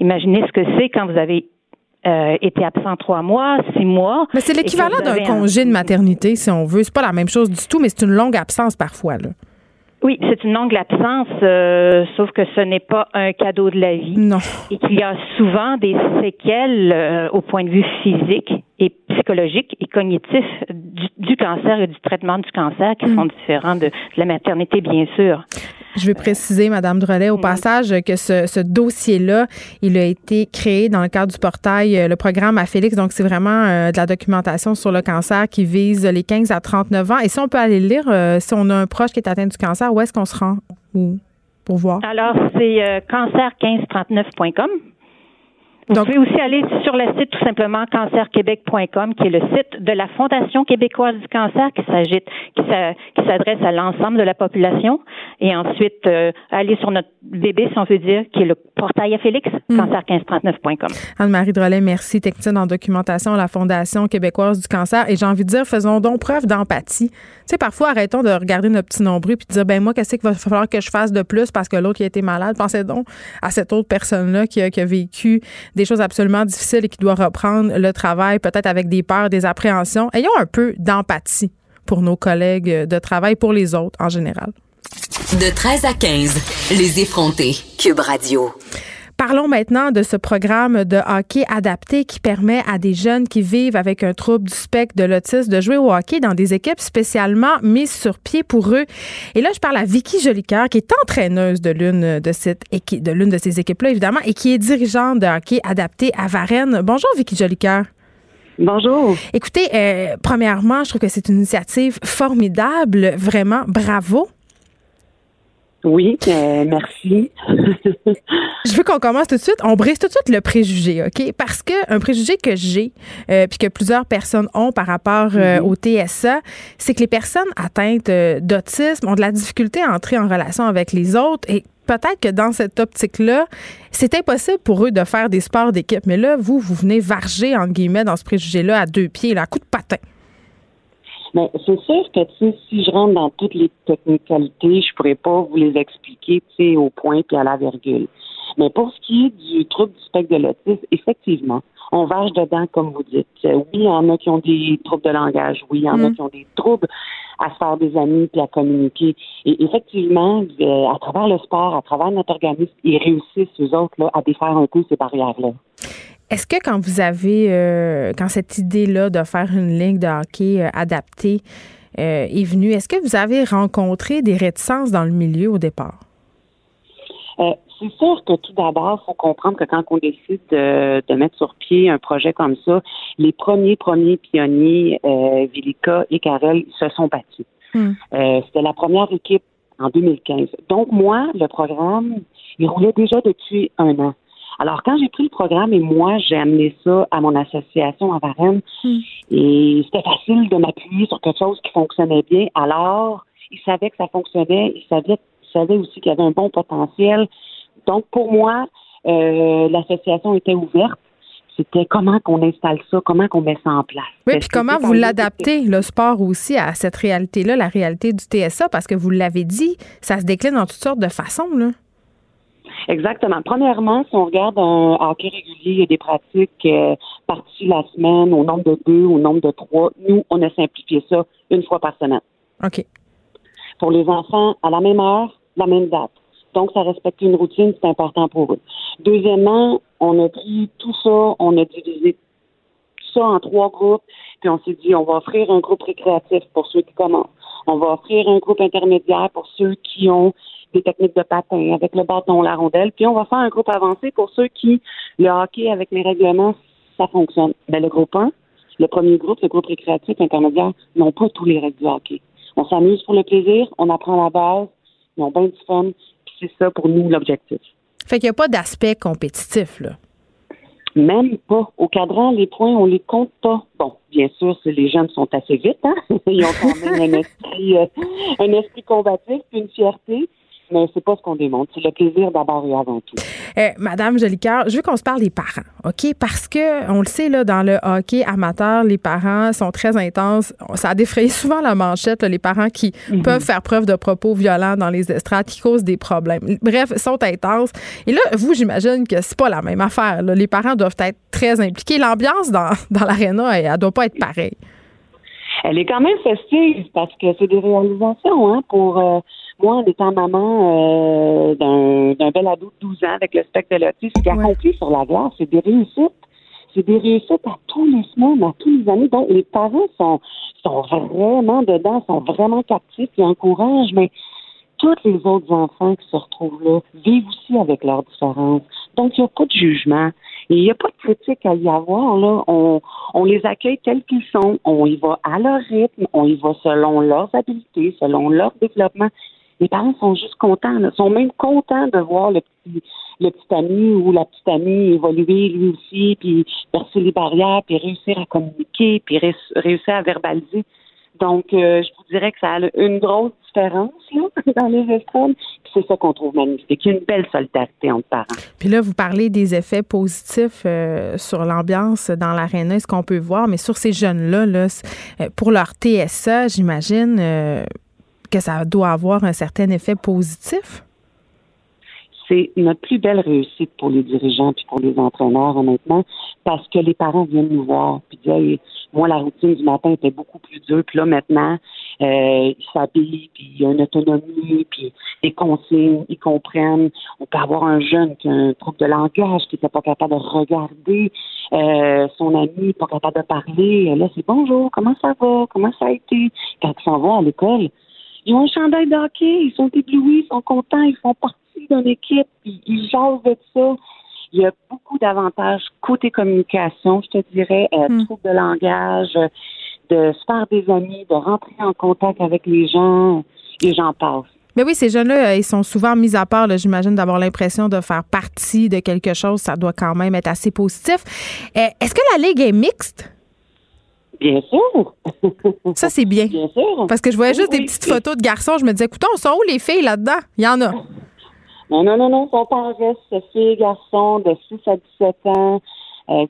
S8: Imaginez ce que c'est quand vous avez été absent trois mois, six mois.
S1: Mais c'est l'équivalent d'un congé de maternité, si on veut. C'est pas la même chose du tout, mais c'est une longue absence parfois. Là.
S8: Oui, c'est une longue absence, euh, sauf que ce n'est pas un cadeau de la vie.
S1: Non.
S8: Et qu'il y a souvent des séquelles euh, au point de vue physique et psychologique et cognitif du, cancer et du traitement du cancer qui sont mm. différents de, la maternité, bien sûr.
S1: Je veux préciser, Madame Drolet, au passage, que ce, dossier-là, il a été créé dans le cadre du portail, euh, le programme à Félix. Donc, c'est vraiment euh, de la documentation sur le cancer qui vise les 15 à 39 ans. Et si on peut aller le lire, euh, si on a un proche qui est atteint du cancer, où est-ce qu'on se rend pour voir?
S8: Alors, c'est cancer1539.com. Vous pouvez aussi aller sur le site tout simplement cancerquebec.com, qui est le site de la Fondation québécoise du cancer qui s'agit, qui s'adresse à l'ensemble de la population. Et ensuite, euh, aller sur notre bébé, si on veut dire, qui est le portail à Félix, mm. cancer1539.com.
S1: Anne-Marie Drolet, merci. Technicienne en documentation à la Fondation québécoise du cancer. Et j'ai envie de dire, faisons donc preuve d'empathie. Tu sais, parfois, arrêtons de regarder notre petit nombril puis de dire, ben moi, qu'est-ce qu'il va falloir que je fasse de plus parce que l'autre qui a été malade? Pensez donc à cette autre personne-là qui a, qui a vécu des choses absolument difficiles et qui doit reprendre le travail, peut-être avec des peurs, des appréhensions. Ayons un peu d'empathie pour nos collègues de travail, pour les autres en général.
S2: De 13 à 15, les effrontés. Cube Radio.
S1: Parlons maintenant de ce programme de hockey adapté qui permet à des jeunes qui vivent avec un trouble du spectre de l'autisme de jouer au hockey dans des équipes spécialement mises sur pied pour eux. Et là, je parle à Vicky Jolicoeur, qui est entraîneuse de l'une de, cette équipe, de l'une de ces équipes-là, évidemment, et qui est dirigeante de hockey adapté à Varennes. Bonjour, Vicky Jolicoeur.
S9: Bonjour.
S1: Écoutez, euh, premièrement, je trouve que c'est une initiative formidable. Vraiment, bravo.
S9: Oui, euh, merci. (laughs)
S1: je veux qu'on commence tout de suite. On brise tout de suite le préjugé, OK? Parce que un préjugé que j'ai, euh, puis que plusieurs personnes ont par rapport euh, mhm. au TSA, c'est que les personnes atteintes d'autisme ont de la difficulté à entrer en relation avec les autres et peut-être que dans cette optique-là, c'est impossible pour eux de faire des sports d'équipe. Mais là, vous, vous venez varger, entre guillemets, dans ce préjugé-là à deux pieds, là, à coup de patin.
S9: Mais c'est sûr que si je rentre dans toutes les technicalités, je pourrais pas vous les expliquer au point puis à la virgule. Mais pour ce qui est du trouble du spectre de l'autisme, effectivement, on vache dedans, comme vous dites. Oui, il y en a qui ont des troubles de langage. Oui, il y en a mm. qui ont des troubles à se faire des amis puis à communiquer. Et effectivement, euh, à travers le sport, à travers notre organisme, ils réussissent, eux autres, là, à défaire un peu ces barrières-là.
S1: Est-ce que quand vous avez, euh, quand cette idée-là de faire une ligue de hockey euh, adaptée euh, est venue, est-ce que vous avez rencontré des réticences dans le milieu au départ?
S9: c'est sûr que tout d'abord, il faut comprendre que quand on décide de, mettre sur pied un projet comme ça, les premiers, premiers pionniers, Vilica et Karel, se sont battus. Hmm. C'était la première équipe en 2015. Donc, moi, le programme, il roulait déjà depuis un an. Alors, quand j'ai pris le programme et moi, j'ai amené ça à mon association à Varennes, hmm. et c'était facile de m'appuyer sur quelque chose qui fonctionnait bien. Alors, ils savaient que ça fonctionnait, ils savaient, ils savaient aussi qu'il y avait un bon potentiel. Donc, pour moi, euh, l'association était ouverte c'était comment qu'on installe ça, comment qu'on met ça en place.
S1: Oui, puis comment vous l'adaptez, le sport aussi, à cette réalité-là, la réalité du TSA, parce que vous l'avez dit, ça se décline en toutes sortes de façons, là.
S9: Exactement. Premièrement, si on regarde un hockey régulier, il y a des pratiques euh, parties la semaine, au nombre de deux, au nombre de trois. Nous, on a simplifié ça une fois par semaine.
S1: OK.
S9: Pour les enfants, à la même heure, la même date. Donc, ça respecte une routine, c'est important pour eux. Deuxièmement, on a pris tout ça, on a divisé ça en trois groupes, puis on s'est dit, on va offrir un groupe récréatif pour ceux qui commencent. On va offrir un groupe intermédiaire pour ceux qui ont des techniques de patin avec le bâton, la rondelle. Puis on va faire un groupe avancé pour ceux qui, le hockey avec les règlements, ça fonctionne. Ben, le groupe 1, le premier groupe, le groupe récréatif intermédiaire, n'ont pas tous les règles du hockey. On s'amuse pour le plaisir, on apprend la base, ils ont bien du fun, puis c'est ça pour nous l'objectif.
S1: Fait qu'il n'y a pas d'aspect compétitif, là.
S9: Même pas. Au cadran, les points, on les compte pas. Bon, bien sûr, les jeunes sont assez vite, hein? (laughs) Ils ont quand même un esprit, euh, un esprit combatif, puis une fierté mais c'est pas ce qu'on démontre. C'est le plaisir d'abord et avant tout.
S1: Euh, Madame Jolicoeur, je veux qu'on se parle des parents, OK? Parce que, on le sait, là, dans le hockey amateur, les parents sont très intenses. Ça a défrayé souvent la manchette, les parents qui mhm. peuvent faire preuve de propos violents dans les estrades, qui causent des problèmes. Bref, sont intenses. Et là, vous, j'imagine que c'est pas la même affaire. Les parents doivent être très impliqués. L'ambiance dans, (laughs) dans l'aréna, elle, elle doit pas être pareille.
S9: Elle est quand même festive parce que c'est des réalisations hein, pour euh, moi, en étant maman euh, d'un bel ado de 12 ans avec le spectre de l'autisme, qui accompli sur la glace, c'est des réussites. C'est des réussites à tous les semaines, à tous les années. Donc, les parents sont, sont vraiment dedans, sont vraiment captifs, ils encouragent, mais tous les autres enfants qui se retrouvent là vivent aussi avec leurs différences. Donc, il n'y a pas de jugement. Il n'y a pas de critique à y avoir. Là. On, on les accueille tels qu'ils sont. On y va à leur rythme. On y va selon leurs habiletés, selon leur développement les parents sont juste contents, sont même contents de voir le petit, ami ou la petite amie évoluer lui aussi, puis percer les barrières, puis réussir à communiquer, puis réussir à verbaliser. Donc, euh, je vous dirais que ça a une grosse différence (laughs) dans les estrades. C'est ça qu'on trouve magnifique. Une belle solidarité entre parents.
S1: Puis là, vous parlez des effets positifs euh, sur l'ambiance dans l'aréna, ce qu'on peut voir, mais sur ces jeunes-là, là, euh, pour leur TSA, j'imagine, que ça doit avoir un certain effet positif?
S9: C'est notre plus belle réussite pour les dirigeants puis pour les entraîneurs, honnêtement, parce que les parents viennent nous voir puis disent moi la routine du matin était beaucoup plus dure, puis là maintenant euh, ils s'habillent puis il y a une autonomie puis les consignes, ils comprennent. On peut avoir un jeune qui a un trouble de langage qui n'était pas capable de regarder euh, son ami, pas capable de parler. Là c'est bonjour, comment ça va, comment ça a été? Quand ils s'en vont à l'école ils ont un chandail de hockey, ils sont éblouis, ils sont contents, ils font partie d'une équipe, ils, ils jasent de ça. Il y a beaucoup d'avantages côté communication, je te dirais, euh, hmm. trouble de langage, de se faire des amis, de rentrer en contact avec les gens, et j'en passe.
S1: Mais oui, ces jeunes-là, ils sont souvent mis à part, j'imagine, d'avoir l'impression de faire partie de quelque chose. Ça doit quand même être assez positif. Euh, est-ce que la Ligue est mixte?
S9: Bien sûr.
S1: Ça, c'est bien.
S9: Bien sûr.
S1: Parce que je voyais juste des petites photos de garçons. Je me disais, écoute, sont où les filles là-dedans? Il y en a.
S9: Non, non, non, non. Ils sont en reste filles, garçons de 6 à 17 ans.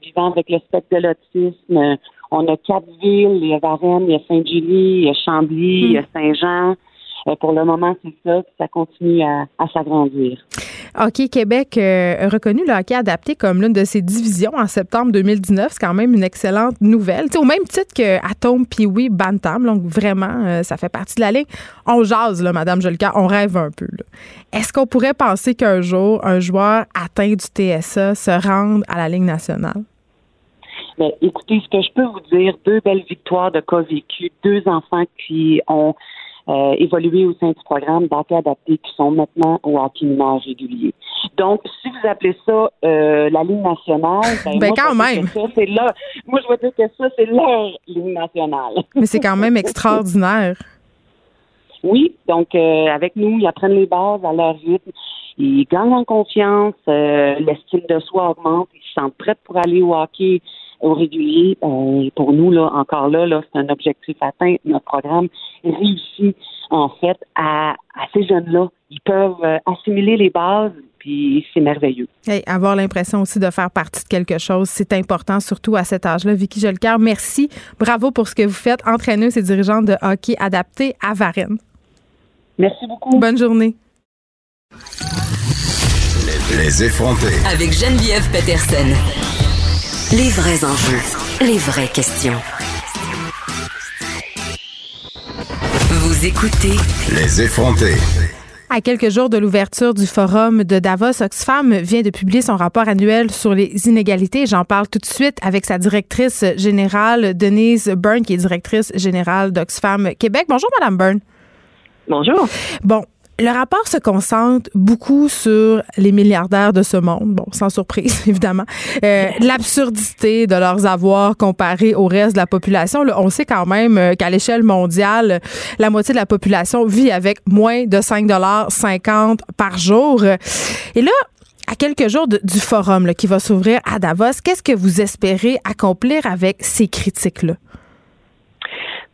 S9: vivant avec le spectre de l'autisme. On a quatre villes, il y a Varennes, il y a Saint-Julie, il y a Chambly, il y a Saint-Jean. pour le moment, c'est ça, ça continue à s'agrandir.
S1: Hockey Québec a reconnu le hockey adapté comme l'une de ses divisions en septembre 2019. C'est quand même une excellente nouvelle. au même titre que Atom oui Bantam. Donc vraiment, euh, ça fait partie de la ligne. On jase, là, Madame Jolica, on rêve un peu. Est-ce qu'on pourrait penser qu'un jour, un joueur atteint du TSA se rende à la Ligue nationale?
S9: Ben, écoutez, ce que je peux vous dire, deux belles victoires de cas deux enfants qui ont euh, évoluer au sein du programme d'hockey adapté qui sont maintenant au hockey mineur régulier. Donc, si vous appelez ça euh, la ligne nationale,
S1: ben, ben quand même.
S9: Ça, c'est là. Moi, je vais dire que ça, c'est leur ligne nationale. (laughs)
S1: Mais c'est quand même (laughs) extraordinaire.
S9: Oui, donc euh, avec nous, ils apprennent les bases à leur rythme. Ils gagnent en confiance, l'estime de soi augmente, ils se sentent prêts pour aller au hockey au régulier. Euh, pour nous, là, encore là, là c'est un objectif atteint. Notre programme réussit, en fait, à, à ces jeunes-là. Ils peuvent euh, assimiler les bases, puis c'est merveilleux.
S1: avoir l'impression aussi de faire partie de quelque chose, c'est important, surtout à cet âge-là. Vicky Jolcoeur, merci. Bravo pour ce que vous faites, entraîneuse et dirigeante de hockey adapté à Varennes.
S9: Merci beaucoup.
S1: Bonne journée.
S3: Les effrontés.
S2: Avec Geneviève Peterson. Les vrais enjeux, les vraies questions. Vous écoutez
S3: Les effrontés.
S1: À quelques jours de l'ouverture du forum de Davos, Oxfam vient de publier son rapport annuel sur les inégalités. J'en parle tout de suite avec sa directrice générale, Denise Byrne, qui est directrice générale d'Oxfam Québec. Bonjour, Madame Byrne.
S10: Bonjour.
S1: Bon, le rapport se concentre beaucoup sur les milliardaires de ce monde, bon, sans surprise, (laughs) évidemment. Euh, l'absurdité de leurs avoirs comparés au reste de la population. on sait quand même euh, qu'à l'échelle mondiale, la moitié de la population vit avec moins de 5,50 par jour. Et là, à quelques jours du forum qui va s'ouvrir à Davos, qu'est-ce que vous espérez accomplir avec ces critiques-là?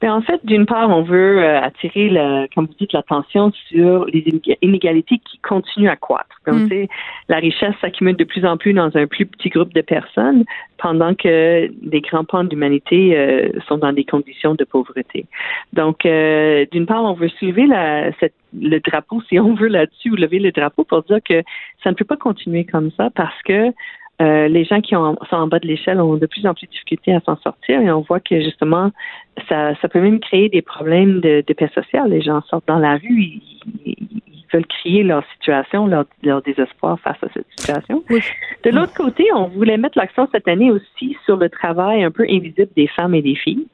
S10: Ben, en fait, d'une part, on veut euh, attirer, la, comme vous dites, l'attention sur les inégalités qui continuent à croître. Donc, mm. La richesse s'accumule de plus en plus dans un plus petit groupe de personnes, pendant que des grands pans de l'humanité euh, sont dans des conditions de pauvreté. Donc, euh, d'une part, on veut soulever la, cette, le drapeau, si on veut là-dessus, ou lever le drapeau pour dire que ça ne peut pas continuer comme ça parce que euh, les gens qui sont en bas de l'échelle ont de plus en plus de difficultés à s'en sortir et on voit que justement ça, ça peut même créer des problèmes de, de paix sociale. Les gens sortent dans la rue, ils, veulent crier leur situation, leur, leur, désespoir face à cette situation. De l'autre côté, on voulait mettre l'accent cette année aussi sur le travail un peu invisible des femmes et des filles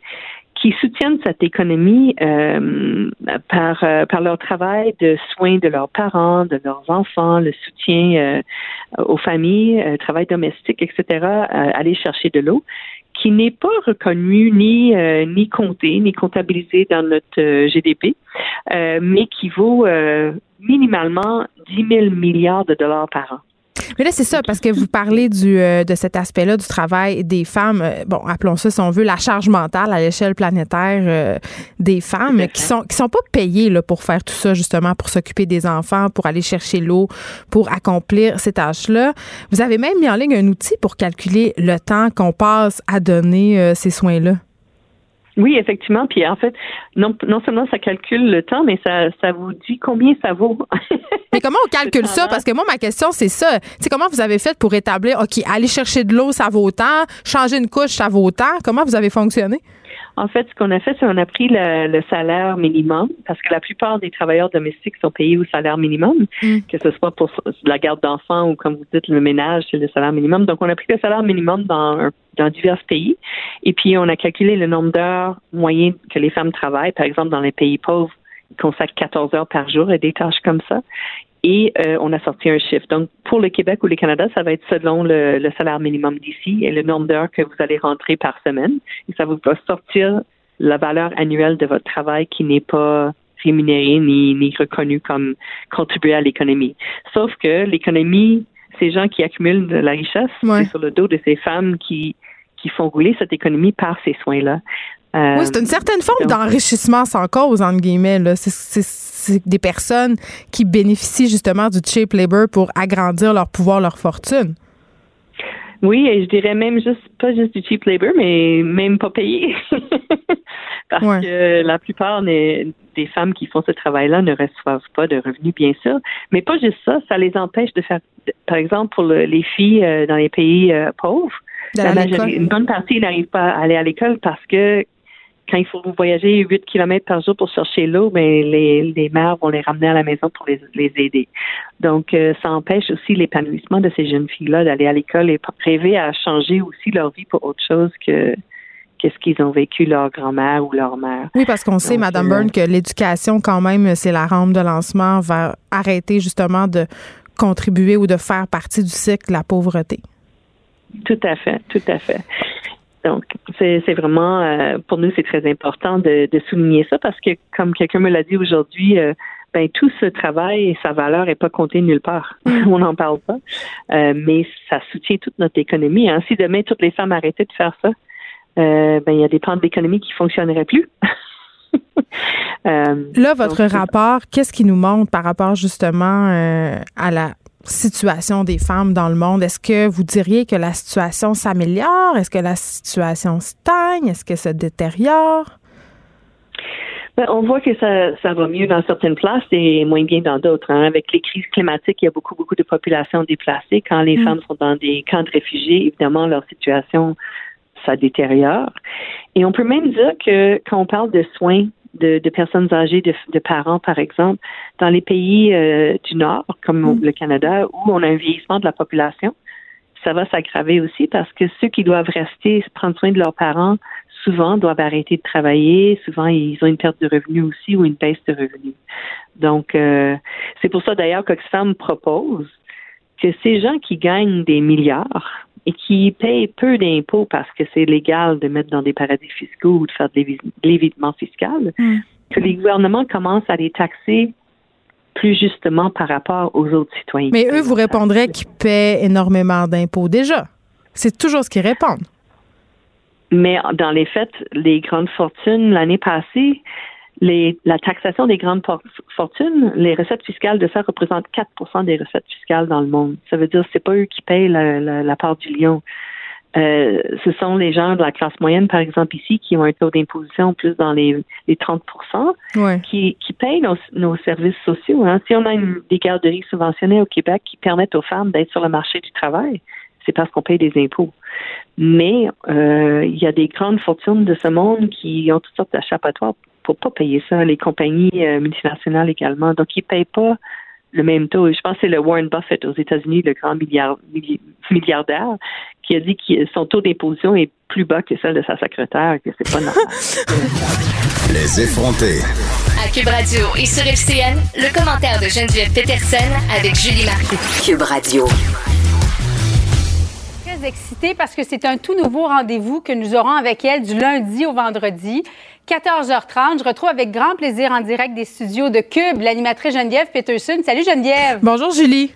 S10: qui soutiennent cette économie euh, par, euh, par leur travail de soins de leurs parents, de leurs enfants, le soutien euh, aux familles, travail domestique, etc., aller chercher de l'eau, qui n'est pas reconnu ni ni compté ni comptabilisé dans notre GDP, mais qui vaut minimalement 10 000 milliards de dollars par an.
S1: Mais là, c'est ça, parce que vous parlez du, euh, de cet aspect-là du travail des femmes. Euh, bon, appelons ça, si on veut, la charge mentale à l'échelle planétaire euh, des femmes qui sont qui sont pas payées là, pour faire tout ça, justement, pour s'occuper des enfants, pour aller chercher l'eau, pour accomplir ces tâches-là. Vous avez même mis en ligne un outil pour calculer le temps qu'on passe à donner ces soins-là.
S10: Oui, effectivement. Puis en fait, non, non seulement ça calcule le temps, mais ça, ça vous dit combien ça vaut. (laughs)
S1: mais comment on calcule ça? Parce que moi, ma question, c'est ça. C'est comment vous avez fait pour établir, OK, aller chercher de l'eau, ça vaut autant, changer une couche, ça vaut autant. Comment vous avez fonctionné?
S10: En fait, ce qu'on a fait, c'est qu'on a pris le, salaire minimum, parce que la plupart des travailleurs domestiques sont payés au salaire minimum, mm. que ce soit pour la garde d'enfants ou, comme vous dites, le ménage, c'est le salaire minimum. Donc, on a pris le salaire minimum dans, dans divers pays, et puis on a calculé le nombre d'heures moyennes que les femmes travaillent. Par exemple, dans les pays pauvres, ils consacrent 14 heures par jour à des tâches comme ça et euh, on a sorti un chiffre. Donc, pour le Québec ou le Canada, ça va être selon le, salaire minimum d'ici et le nombre d'heures que vous allez rentrer par semaine. Et ça vous va sortir la valeur annuelle de votre travail qui n'est pas rémunéré ni, ni reconnu comme contribuer à l'économie. Sauf que l'économie, ces gens qui accumulent de la richesse, c'est sur le dos de ces femmes qui qui font rouler cette économie par ces soins-là.
S1: Euh, oui, c'est une certaine forme d'enrichissement sans cause, entre guillemets. C'est des personnes qui bénéficient justement du cheap labor pour agrandir leur pouvoir, leur fortune.
S10: Oui, et je dirais même juste pas juste du cheap labor, mais même pas payé. (laughs) Parce que la plupart des, femmes qui font ce travail-là ne reçoivent pas de revenus, bien sûr. Mais pas juste ça, ça les empêche de faire, par exemple, pour les filles euh, dans les pays euh, pauvres, une bonne partie n'arrive pas à aller à l'école parce que quand il faut voyager 8 km par jour pour chercher l'eau, ben les, les mères vont les ramener à la maison pour les, les aider. Donc, euh, ça empêche aussi l'épanouissement de ces jeunes filles-là d'aller à l'école et rêver à changer aussi leur vie pour autre chose que qu'est-ce qu'ils ont vécu leur grand-mère ou leur mère.
S1: Oui, parce qu'on sait, Madame euh, Byrne, que l'éducation, quand même, c'est la rampe de lancement vers arrêter justement de contribuer ou de faire partie du cycle de la pauvreté.
S10: Tout à fait, tout à fait. Donc, c'est vraiment, euh, pour nous, c'est très important de, souligner ça parce que, comme quelqu'un me l'a dit aujourd'hui, euh, ben tout ce travail et sa valeur n'est pas compté nulle part. (laughs) On n'en parle pas, euh, mais ça soutient toute notre économie. Hein. Si demain toutes les femmes arrêtaient de faire ça, ben il y a des pans de l'économie qui fonctionneraient plus. (laughs)
S1: Là, votre rapport, qu'est-ce qui nous montre par rapport justement à la situation des femmes dans le monde, est-ce que vous diriez que la situation s'améliore? Est-ce que la situation stagne? Est-ce que se détériore?
S10: Ben, on voit que ça, ça va mieux dans certaines places et moins bien dans d'autres. Hein. Avec les crises climatiques, il y a beaucoup, beaucoup de populations déplacées. Quand les mm. femmes sont dans des camps de réfugiés, évidemment, leur situation, ça détériore. Et on peut même dire que quand on parle de soins de, personnes âgées, de, parents, par exemple, dans les pays euh, du Nord, comme mm. le Canada, où on a un vieillissement de la population, ça va s'aggraver aussi parce que ceux qui doivent rester prendre soin de leurs parents, souvent doivent arrêter de travailler, souvent ils ont une perte de revenus aussi ou une baisse de revenus. Donc, euh, c'est pour ça d'ailleurs qu'Oxfam propose que ces gens qui gagnent des milliards, et qui payent peu d'impôts parce que c'est légal de mettre dans des paradis fiscaux ou de faire de l'évitement fiscal, hmm. que les gouvernements commencent à les taxer plus justement par rapport aux autres citoyens.
S1: Mais eux vous répondrez qu'ils paient énormément d'impôts déjà. C'est toujours ce qu'ils répondent.
S10: Mais dans les faits, les grandes fortunes, l'année passée, la taxation des grandes fortunes, les recettes fiscales de ça représentent 4% des recettes fiscales dans le monde. Ça veut dire que c'est pas eux qui payent la, part du lion. Euh, ce sont les gens de la classe moyenne, par exemple, ici, qui ont un taux d'imposition plus dans les, 30 qui, qui payent nos, services sociaux. Hein. Si on a une, des garderies subventionnées au Québec qui permettent aux femmes d'être sur le marché du travail, c'est parce qu'on paye des impôts. Mais euh, il y a des grandes fortunes de ce monde qui ont toutes sortes d'achappatoires pour pas payer ça. Les compagnies euh, multinationales également. Donc, ils payent pas le même taux. Je pense que c'est le Warren Buffett aux États-Unis, le grand milliardaire, qui a dit que son taux d'imposition est plus bas que celle de sa secrétaire, que c'est pas normal. (laughs)
S3: Les effrontés.
S2: À Cube Radio et sur FCN, le commentaire de Geneviève Peterson avec Julie Marcoux. Cube Radio
S11: Très excitée parce que c'est un tout nouveau rendez-vous que nous aurons avec elle du lundi au vendredi. 14h30. Je retrouve avec grand plaisir en direct des studios de Cube l'animatrice Geneviève Peterson. Salut Geneviève.
S1: Bonjour Julie.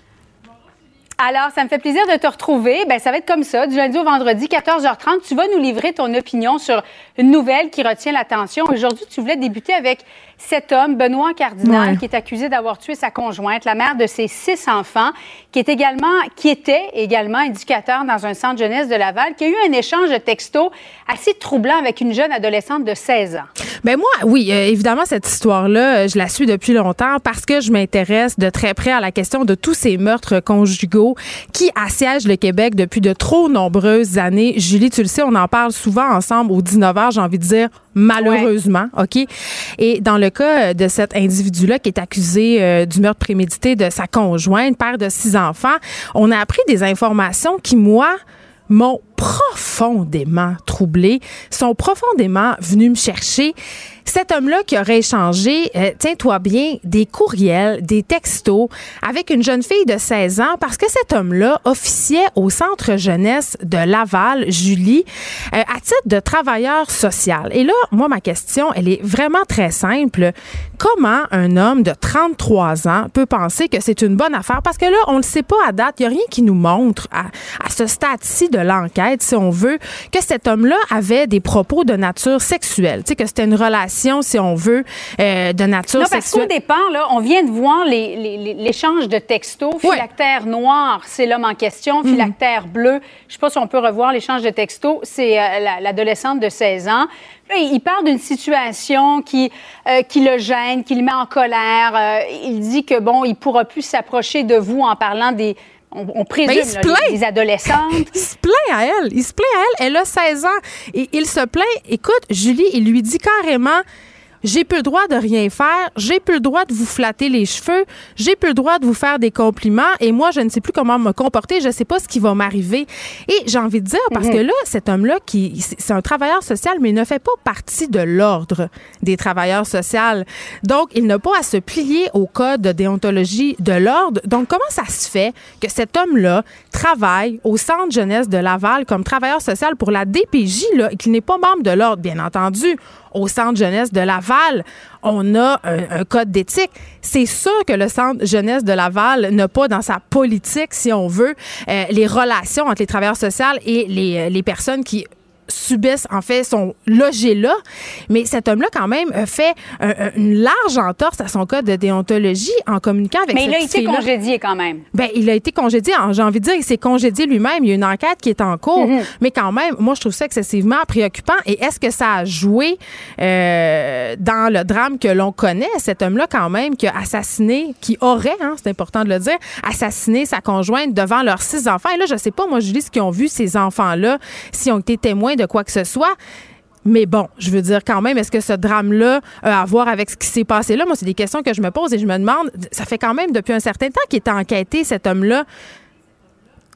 S11: Alors, ça me fait plaisir de te retrouver. Ben, ça va être comme ça, du lundi au vendredi, 14h30. Tu vas nous livrer ton opinion sur une nouvelle qui retient l'attention. Aujourd'hui, tu voulais débuter avec cet homme, Benoît Cardinal, qui est accusé d'avoir tué sa conjointe, la mère de ses six enfants, qui est également, qui était également éducateur dans un centre jeunesse de Laval, qui a eu un échange de textos assez troublant avec une jeune adolescente de 16 ans.
S1: Ben moi, oui, euh, évidemment, cette histoire-là, euh, je la suis depuis longtemps parce que je m'intéresse de très près à la question de tous ces meurtres conjugaux qui assiègent le Québec depuis de trop nombreuses années. Julie, tu le sais, on en parle souvent ensemble au 19h, j'ai envie de dire malheureusement, OK? Et dans le cas de cet individu-là qui est accusé euh, du meurtre prémédité de sa conjointe, père de six enfants, on a appris des informations qui, moi, m'ont profondément troublé, sont profondément venus me chercher. Cet homme-là qui aurait échangé, euh, tiens-toi bien, des courriels, des textos avec une jeune fille de 16 ans parce que cet homme-là officiait au centre jeunesse de Laval, Julie, euh, à titre de travailleur social. Et là, moi, ma question, elle est vraiment très simple. Comment un homme de 33 ans peut penser que c'est une bonne affaire? Parce que là, on ne le sait pas à date. Il n'y a rien qui nous montre à, à ce stade-ci de l'enquête, si on veut, que cet homme-là avait des propos de nature sexuelle. Tu sais, que c'était une relation, si on veut, euh, de nature
S11: non,
S1: sexuelle.
S11: Non, parce qu'au départ, là, on vient de voir l'échange de textos. Philactère noir, c'est l'homme en question. Mm. Philactère bleu, je sais pas si on peut revoir l'échange de textos, c'est euh, l'adolescente de 16 ans. Il parle d'une situation qui, euh, qui le gêne, qui le met en colère. Il dit que, bon, il pourra plus s'approcher de vous en parlant des, on, présume, ben, les, adolescentes. (laughs)
S1: il se plaint à elle. Il se plaint à elle. Elle a 16 ans. Et il se plaint. Écoute, Julie, il lui dit carrément j'ai plus le droit de rien faire, j'ai plus le droit de vous flatter les cheveux, j'ai plus le droit de vous faire des compliments et moi je ne sais plus comment me comporter, je sais pas ce qui va m'arriver. Et j'ai envie de dire parce que mhm. là cet homme-là qui c'est un travailleur social mais il ne fait pas partie de l'ordre des travailleurs sociaux. Donc il n'a pas à se plier au code de déontologie de l'ordre. Donc comment ça se fait que cet homme-là travaille au centre jeunesse de Laval comme travailleur social pour la DPJ là et qu'il n'est pas membre de l'ordre? Bien entendu au centre jeunesse de Laval, on a un, code d'éthique. C'est sûr que le centre jeunesse de Laval n'a pas dans sa politique, si on veut, euh, les relations entre les travailleurs sociaux et les, les personnes qui subissent, en fait, sont logés là. Mais cet homme-là, quand même, fait une large entorse à son code de déontologie en communiquant avec
S11: Mais il a été congédié quand même.
S1: Ben, il a été congédié. J'ai envie de dire, il s'est congédié lui-même. Il y a une enquête qui est en cours. Mm-hmm. Mais quand même, moi, je trouve ça excessivement préoccupant. Et est-ce que ça a joué euh, dans le drame que l'on connaît? Cet homme-là, quand même, qui a assassiné, qui aurait, hein, c'est important de le dire, assassiné sa conjointe devant leurs six enfants. Et là, je sais pas, moi, Julie, ce qu'ils ont vu, ces enfants-là, s'ils ont été témoins de quoi que ce soit. Mais bon, je veux dire quand même, est-ce que ce drame-là a à voir avec ce qui s'est passé là? Moi, c'est des questions que je me pose et je me demande, ça fait quand même depuis un certain temps qu'il est enquêté, cet homme-là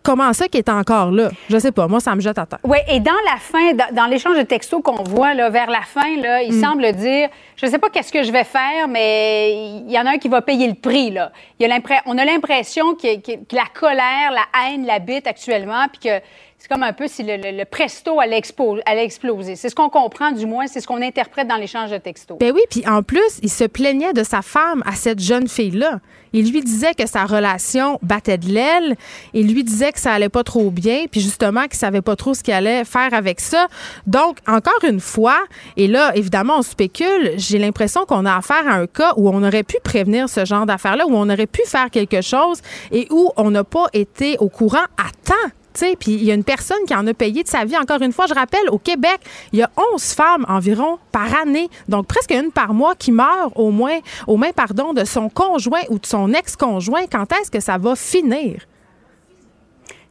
S1: comment ça qui est encore là? Je sais pas. Moi, ça me jette à terre.
S11: Oui, et dans la fin, dans, l'échange de textos qu'on voit là, vers la fin, là, il mm. semble dire Je sais pas qu'est-ce que je vais faire, mais il y en a un qui va payer le prix. Là. Il a on a l'impression que, que, la colère, la haine l'habite actuellement, puis que c'est comme un peu si le, presto allait, exploser. C'est ce qu'on comprend, du moins, c'est ce qu'on interprète dans l'échange de textos.
S1: Ben oui, puis en plus, il se plaignait de sa femme à cette jeune fille-là. Il lui disait que sa relation battait de l'aile. Il lui disait que ça allait pas trop bien, puis justement qu'il savait pas trop ce qu'il allait faire avec ça. Donc, encore une fois, et là, évidemment, on spécule, j'ai l'impression qu'on a affaire à un cas où on aurait pu prévenir ce genre d'affaires-là, où on aurait pu faire quelque chose et où on n'a pas été au courant à temps puis il y a une personne qui en a payé de sa vie. Encore une fois, je rappelle, au Québec, il y a 11 femmes environ par année, donc presque une par mois, qui meurent au moins, au moins, pardon, de son conjoint ou de son ex-conjoint. Quand est-ce que ça va finir?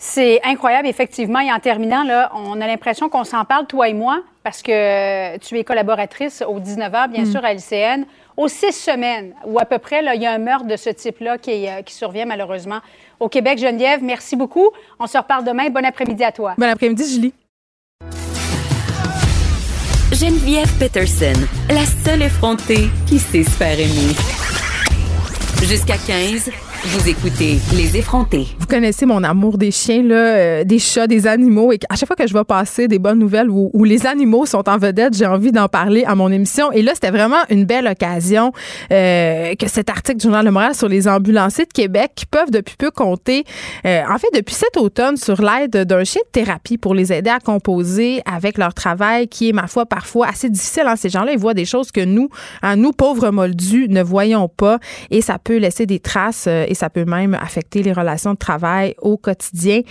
S11: C'est incroyable, effectivement. Et en terminant, là, on a l'impression qu'on s'en parle, toi et moi, parce que tu es collaboratrice au 19h, bien mm. sûr, à LCN. Aux six semaines, ou à peu près, là, il y a un meurtre de ce type-là qui, euh, qui survient malheureusement au Québec. Geneviève, merci beaucoup. On se reparle demain. Bon après-midi à toi.
S1: Bon après-midi, Julie.
S2: Geneviève Peterson, la seule effrontée qui sait se faire aimer. Jusqu'à 15. Vous écoutez Les effrontés.
S1: Vous connaissez mon amour des chiens, là, euh, des chats, des animaux. Et à chaque fois que je vais passer des bonnes nouvelles où, où les animaux sont en vedette, j'ai envie d'en parler à mon émission. Et là, c'était vraiment une belle occasion euh, que cet article du Journal de Montréal sur les ambulanciers de Québec qui peuvent depuis peu compter, euh, en fait, depuis cet automne, sur l'aide d'un chien de thérapie pour les aider à composer avec leur travail qui est, ma foi, parfois assez difficile. Hein. Ces gens-là, ils voient des choses que nous, hein, nous, pauvres moldus, ne voyons pas. Et ça peut laisser des traces et ça peut même affecter les relations de travail au quotidien.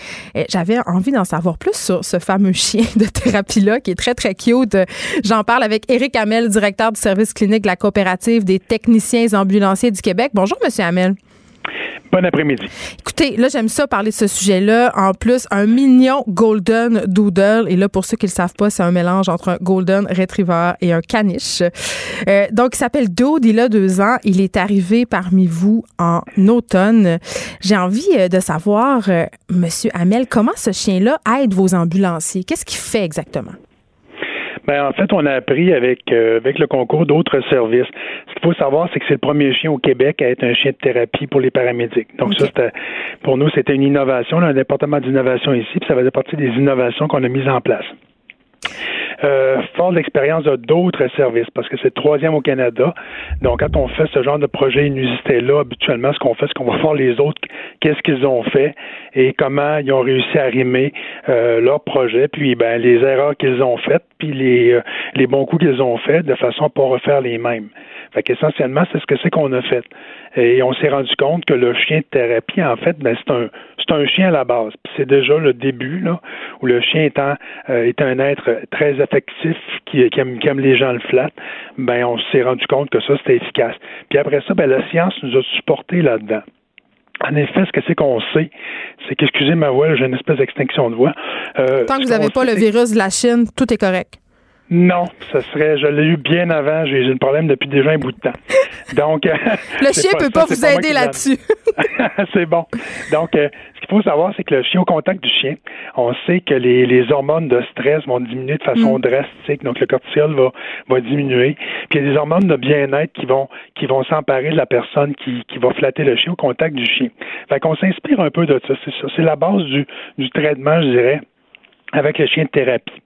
S1: J'avais envie d'en savoir plus sur ce fameux (laughs) chien de thérapie-là qui est très, très cute. J'en parle avec Éric Hamel, directeur du service clinique de la coopérative des techniciens ambulanciers du Québec. Bonjour, Monsieur Hamel.
S12: Bon après-midi.
S1: Écoutez, là, j'aime ça parler de ce sujet-là. En plus, un mignon Golden Doodle. Et là, pour ceux qui ne le savent pas, c'est un mélange entre un Golden Retriever et un caniche. Euh, donc, il s'appelle Dude. Il a deux ans. Il est arrivé parmi vous en automne. J'ai envie euh, de savoir, euh, Monsieur Hamel, comment ce chien-là aide vos ambulanciers? Qu'est-ce qu'il fait exactement?
S12: Ben, en fait, on a appris avec, euh, avec le concours d'autres services. Ce qu'il faut savoir, c'est que c'est le premier chien au Québec à être un chien de thérapie pour les paramédics. Donc, ça, c'était, pour nous, c'était une innovation, un département d'innovation ici, puis ça faisait partie des innovations qu'on a mises en place. Euh, fort l'expérience de d'autres services, parce que c'est le troisième au Canada. Donc, quand on fait ce genre de projet inusité-là, habituellement, ce qu'on fait, c'est qu'on va voir les autres, qu'est-ce qu'ils ont fait et comment ils ont réussi à rimer euh, leur projet, puis ben, les erreurs qu'ils ont faites, puis les, euh, les bons coups qu'ils ont faits, de façon à pas refaire les mêmes. Fait qu'essentiellement, c'est ce que c'est qu'on a fait. Et on s'est rendu compte que le chien de thérapie, en fait, ben, c'est un c'est un chien à la base. c'est déjà le début, là, où le chien étant euh, est un être très affectif qui, qui, aime, qui aime les gens le flattent, ben on s'est rendu compte que ça, c'était efficace. Puis après ça, ben la science nous a supporté là-dedans. En effet, ce que c'est qu'on sait, c'est qu'excusez ma voix, j'ai une espèce d'extinction de voix.
S1: Euh, Tant que vous n'avez pas le virus de la Chine, tout est correct.
S12: Non, ce serait, je l'ai eu bien avant. J'ai le problème depuis déjà un bout de temps. Donc, (laughs)
S1: le chien ne peut pas vous aider là-dessus. (laughs)
S12: c'est bon. Donc, euh, ce qu'il faut savoir, c'est que le chien au contact du chien, on sait que les, les hormones de stress vont diminuer de façon mm. drastique. Donc, le cortisol va, va diminuer. Puis, il y a des hormones de bien-être qui vont, qui vont s'emparer de la personne qui, qui va flatter le chien au contact du chien. Fait qu'on s'inspire un peu de ça. C'est ça. C'est la base du, du traitement, je dirais avec le chien de thérapie.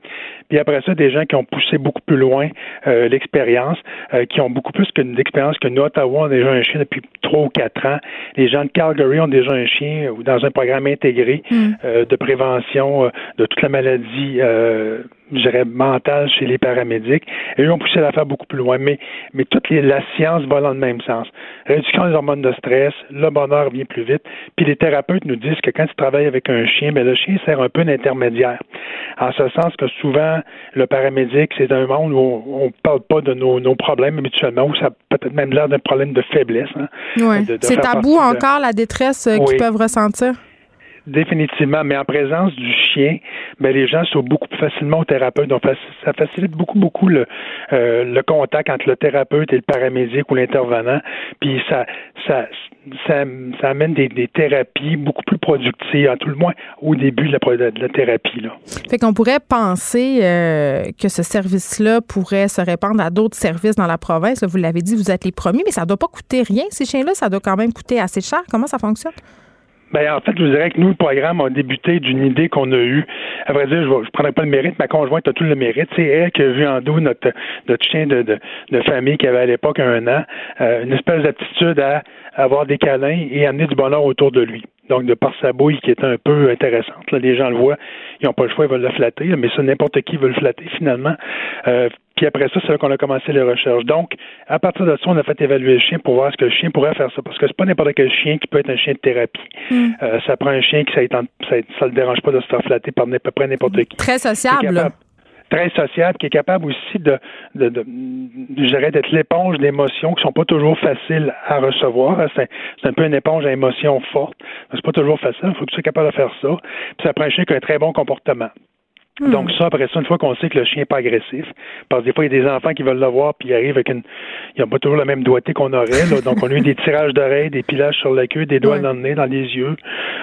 S12: Puis après ça, des gens qui ont poussé beaucoup plus loin euh, l'expérience, euh, qui ont beaucoup plus d'expérience que nous. Ottawa, on a déjà un chien depuis trois ou quatre ans. Les gens de Calgary ont déjà un chien ou dans un programme intégré mm. euh, de prévention de toute la maladie je dirais, mentale chez les paramédics. Et eux ont poussé l'affaire beaucoup plus loin. Mais, mais toute les, la science va dans le même sens. Réduction des hormones de stress, le bonheur vient plus vite. Puis les thérapeutes nous disent que quand tu travailles avec un chien, ben le chien sert un peu d'intermédiaire. En ce sens que souvent, le paramédic, c'est un monde où on ne parle pas de nos, nos, problèmes habituellement, où ça a peut-être même l'air d'un problème de faiblesse. Hein,
S1: c'est tabou encore, la détresse euh, qu'ils peuvent ressentir?
S12: Définitivement, mais en présence du chien, ben les gens sont beaucoup plus facilement au thérapeute. Donc ça facilite beaucoup beaucoup le euh, le contact entre le thérapeute et le paramédic ou l'intervenant. Puis ça ça ça, ça amène des, thérapies beaucoup plus productives, à tout le moins au début de la, de la thérapie. Là.
S1: Fait qu'on pourrait penser euh, que ce service-là pourrait se répandre à d'autres services dans la province. vous l'avez dit, vous êtes les premiers, mais ça ne doit pas coûter rien, ces chiens-là. Ça doit quand même coûter assez cher. Comment ça fonctionne?
S12: Ben, en fait, je vous dirais que nous, le programme a débuté d'une idée qu'on a eue. À vrai dire, je ne prendrai pas le mérite, ma conjointe a tout le mérite. C'est elle qui a vu en nous notre, notre chien de, de, de famille qui avait à l'époque un an, euh, une espèce d'aptitude à avoir des câlins et amener du bonheur autour de lui. Donc, de par sa bouille qui est un peu intéressante. Là, les gens le voient, ils n'ont pas le choix, ils veulent le flatter, mais ça, n'importe qui veut le flatter finalement. Euh, puis après ça, c'est là qu'on a commencé les recherches. Donc, à partir de ça, on a fait évaluer le chien pour voir ce que le chien pourrait faire ça. Parce que c'est pas n'importe quel chien qui peut être un chien de thérapie. Mm. Euh, ça prend un chien qui ça, ça, le dérange pas de se faire flatter par à peu près n'importe qui.
S1: Très sociable
S12: très sociable, qui est capable aussi de, de, de d'être l'éponge d'émotions qui sont pas toujours faciles à recevoir. C'est, un peu une éponge à émotions fortes. C'est pas toujours facile. Il faut que tu sois capable de faire ça. Puis ça prend un chien qui a un très bon comportement. Hmm. Donc ça, après ça, une fois qu'on sait que le chien n'est pas agressif, parce que des fois, il y a des enfants qui veulent le voir, puis ils arrivent avec une... Ils n'ont pas toujours la même doigté qu'on aurait. Là. Donc, on a eu des tirages d'oreilles, des pilages sur la queue, des doigts dans le nez, dans les yeux.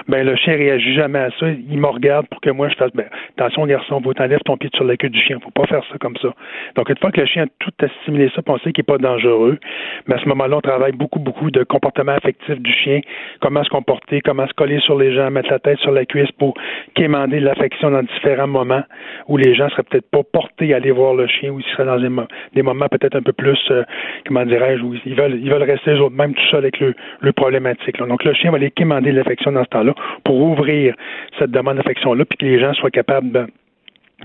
S12: Ben, le chien réagit jamais à ça. Il me regarde pour que moi, je fasse, ben, attention, garçon, faut t'enlèves ton pied sur la queue du chien. Faut pas faire ça comme ça. Donc, une fois que le chien a tout assimilé ça, puis on sait qu'il n'est pas dangereux, ben, à ce moment-là, on travaille beaucoup, beaucoup de comportement affectif du chien, comment se comporter, comment se coller sur les gens, mettre la tête sur la cuisse pour quémander l'affection dans différents moments où les gens seraient peut-être pas portés à aller voir le chien, ou ils seraient dans des, moments peut-être un peu plus, euh, comment dirais-je, où ils veulent, rester eux même tout seuls avec le, le problématique. Donc le chien va aller quémander l'affection dans ce temps-là pour ouvrir cette demande d'affection-là, puis que les gens soient capables de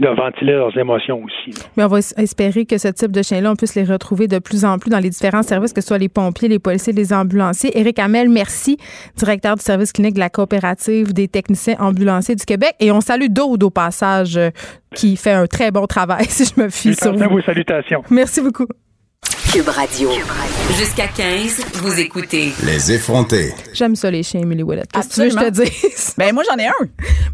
S12: de ventiler leurs émotions aussi.
S1: Mais on va espérer que ce type de chien-là, on puisse les retrouver de plus en plus dans les différents services, que ce soit les pompiers, les policiers, les ambulanciers. Éric Hamel, merci, directeur du service clinique de la coopérative des techniciens ambulanciers du Québec. Et on salue Daude au passage, euh, qui fait un très bon travail, (laughs) si je me fie sur vous.
S12: vos salutations.
S1: Merci beaucoup.
S2: Cube Radio. Jusqu'à 15, vous écoutez.
S3: Les effrontés.
S1: J'aime ça, les chiens, Emily Willett. Qu'est-ce que tu veux que je te dise?
S13: Ben, moi, j'en ai un.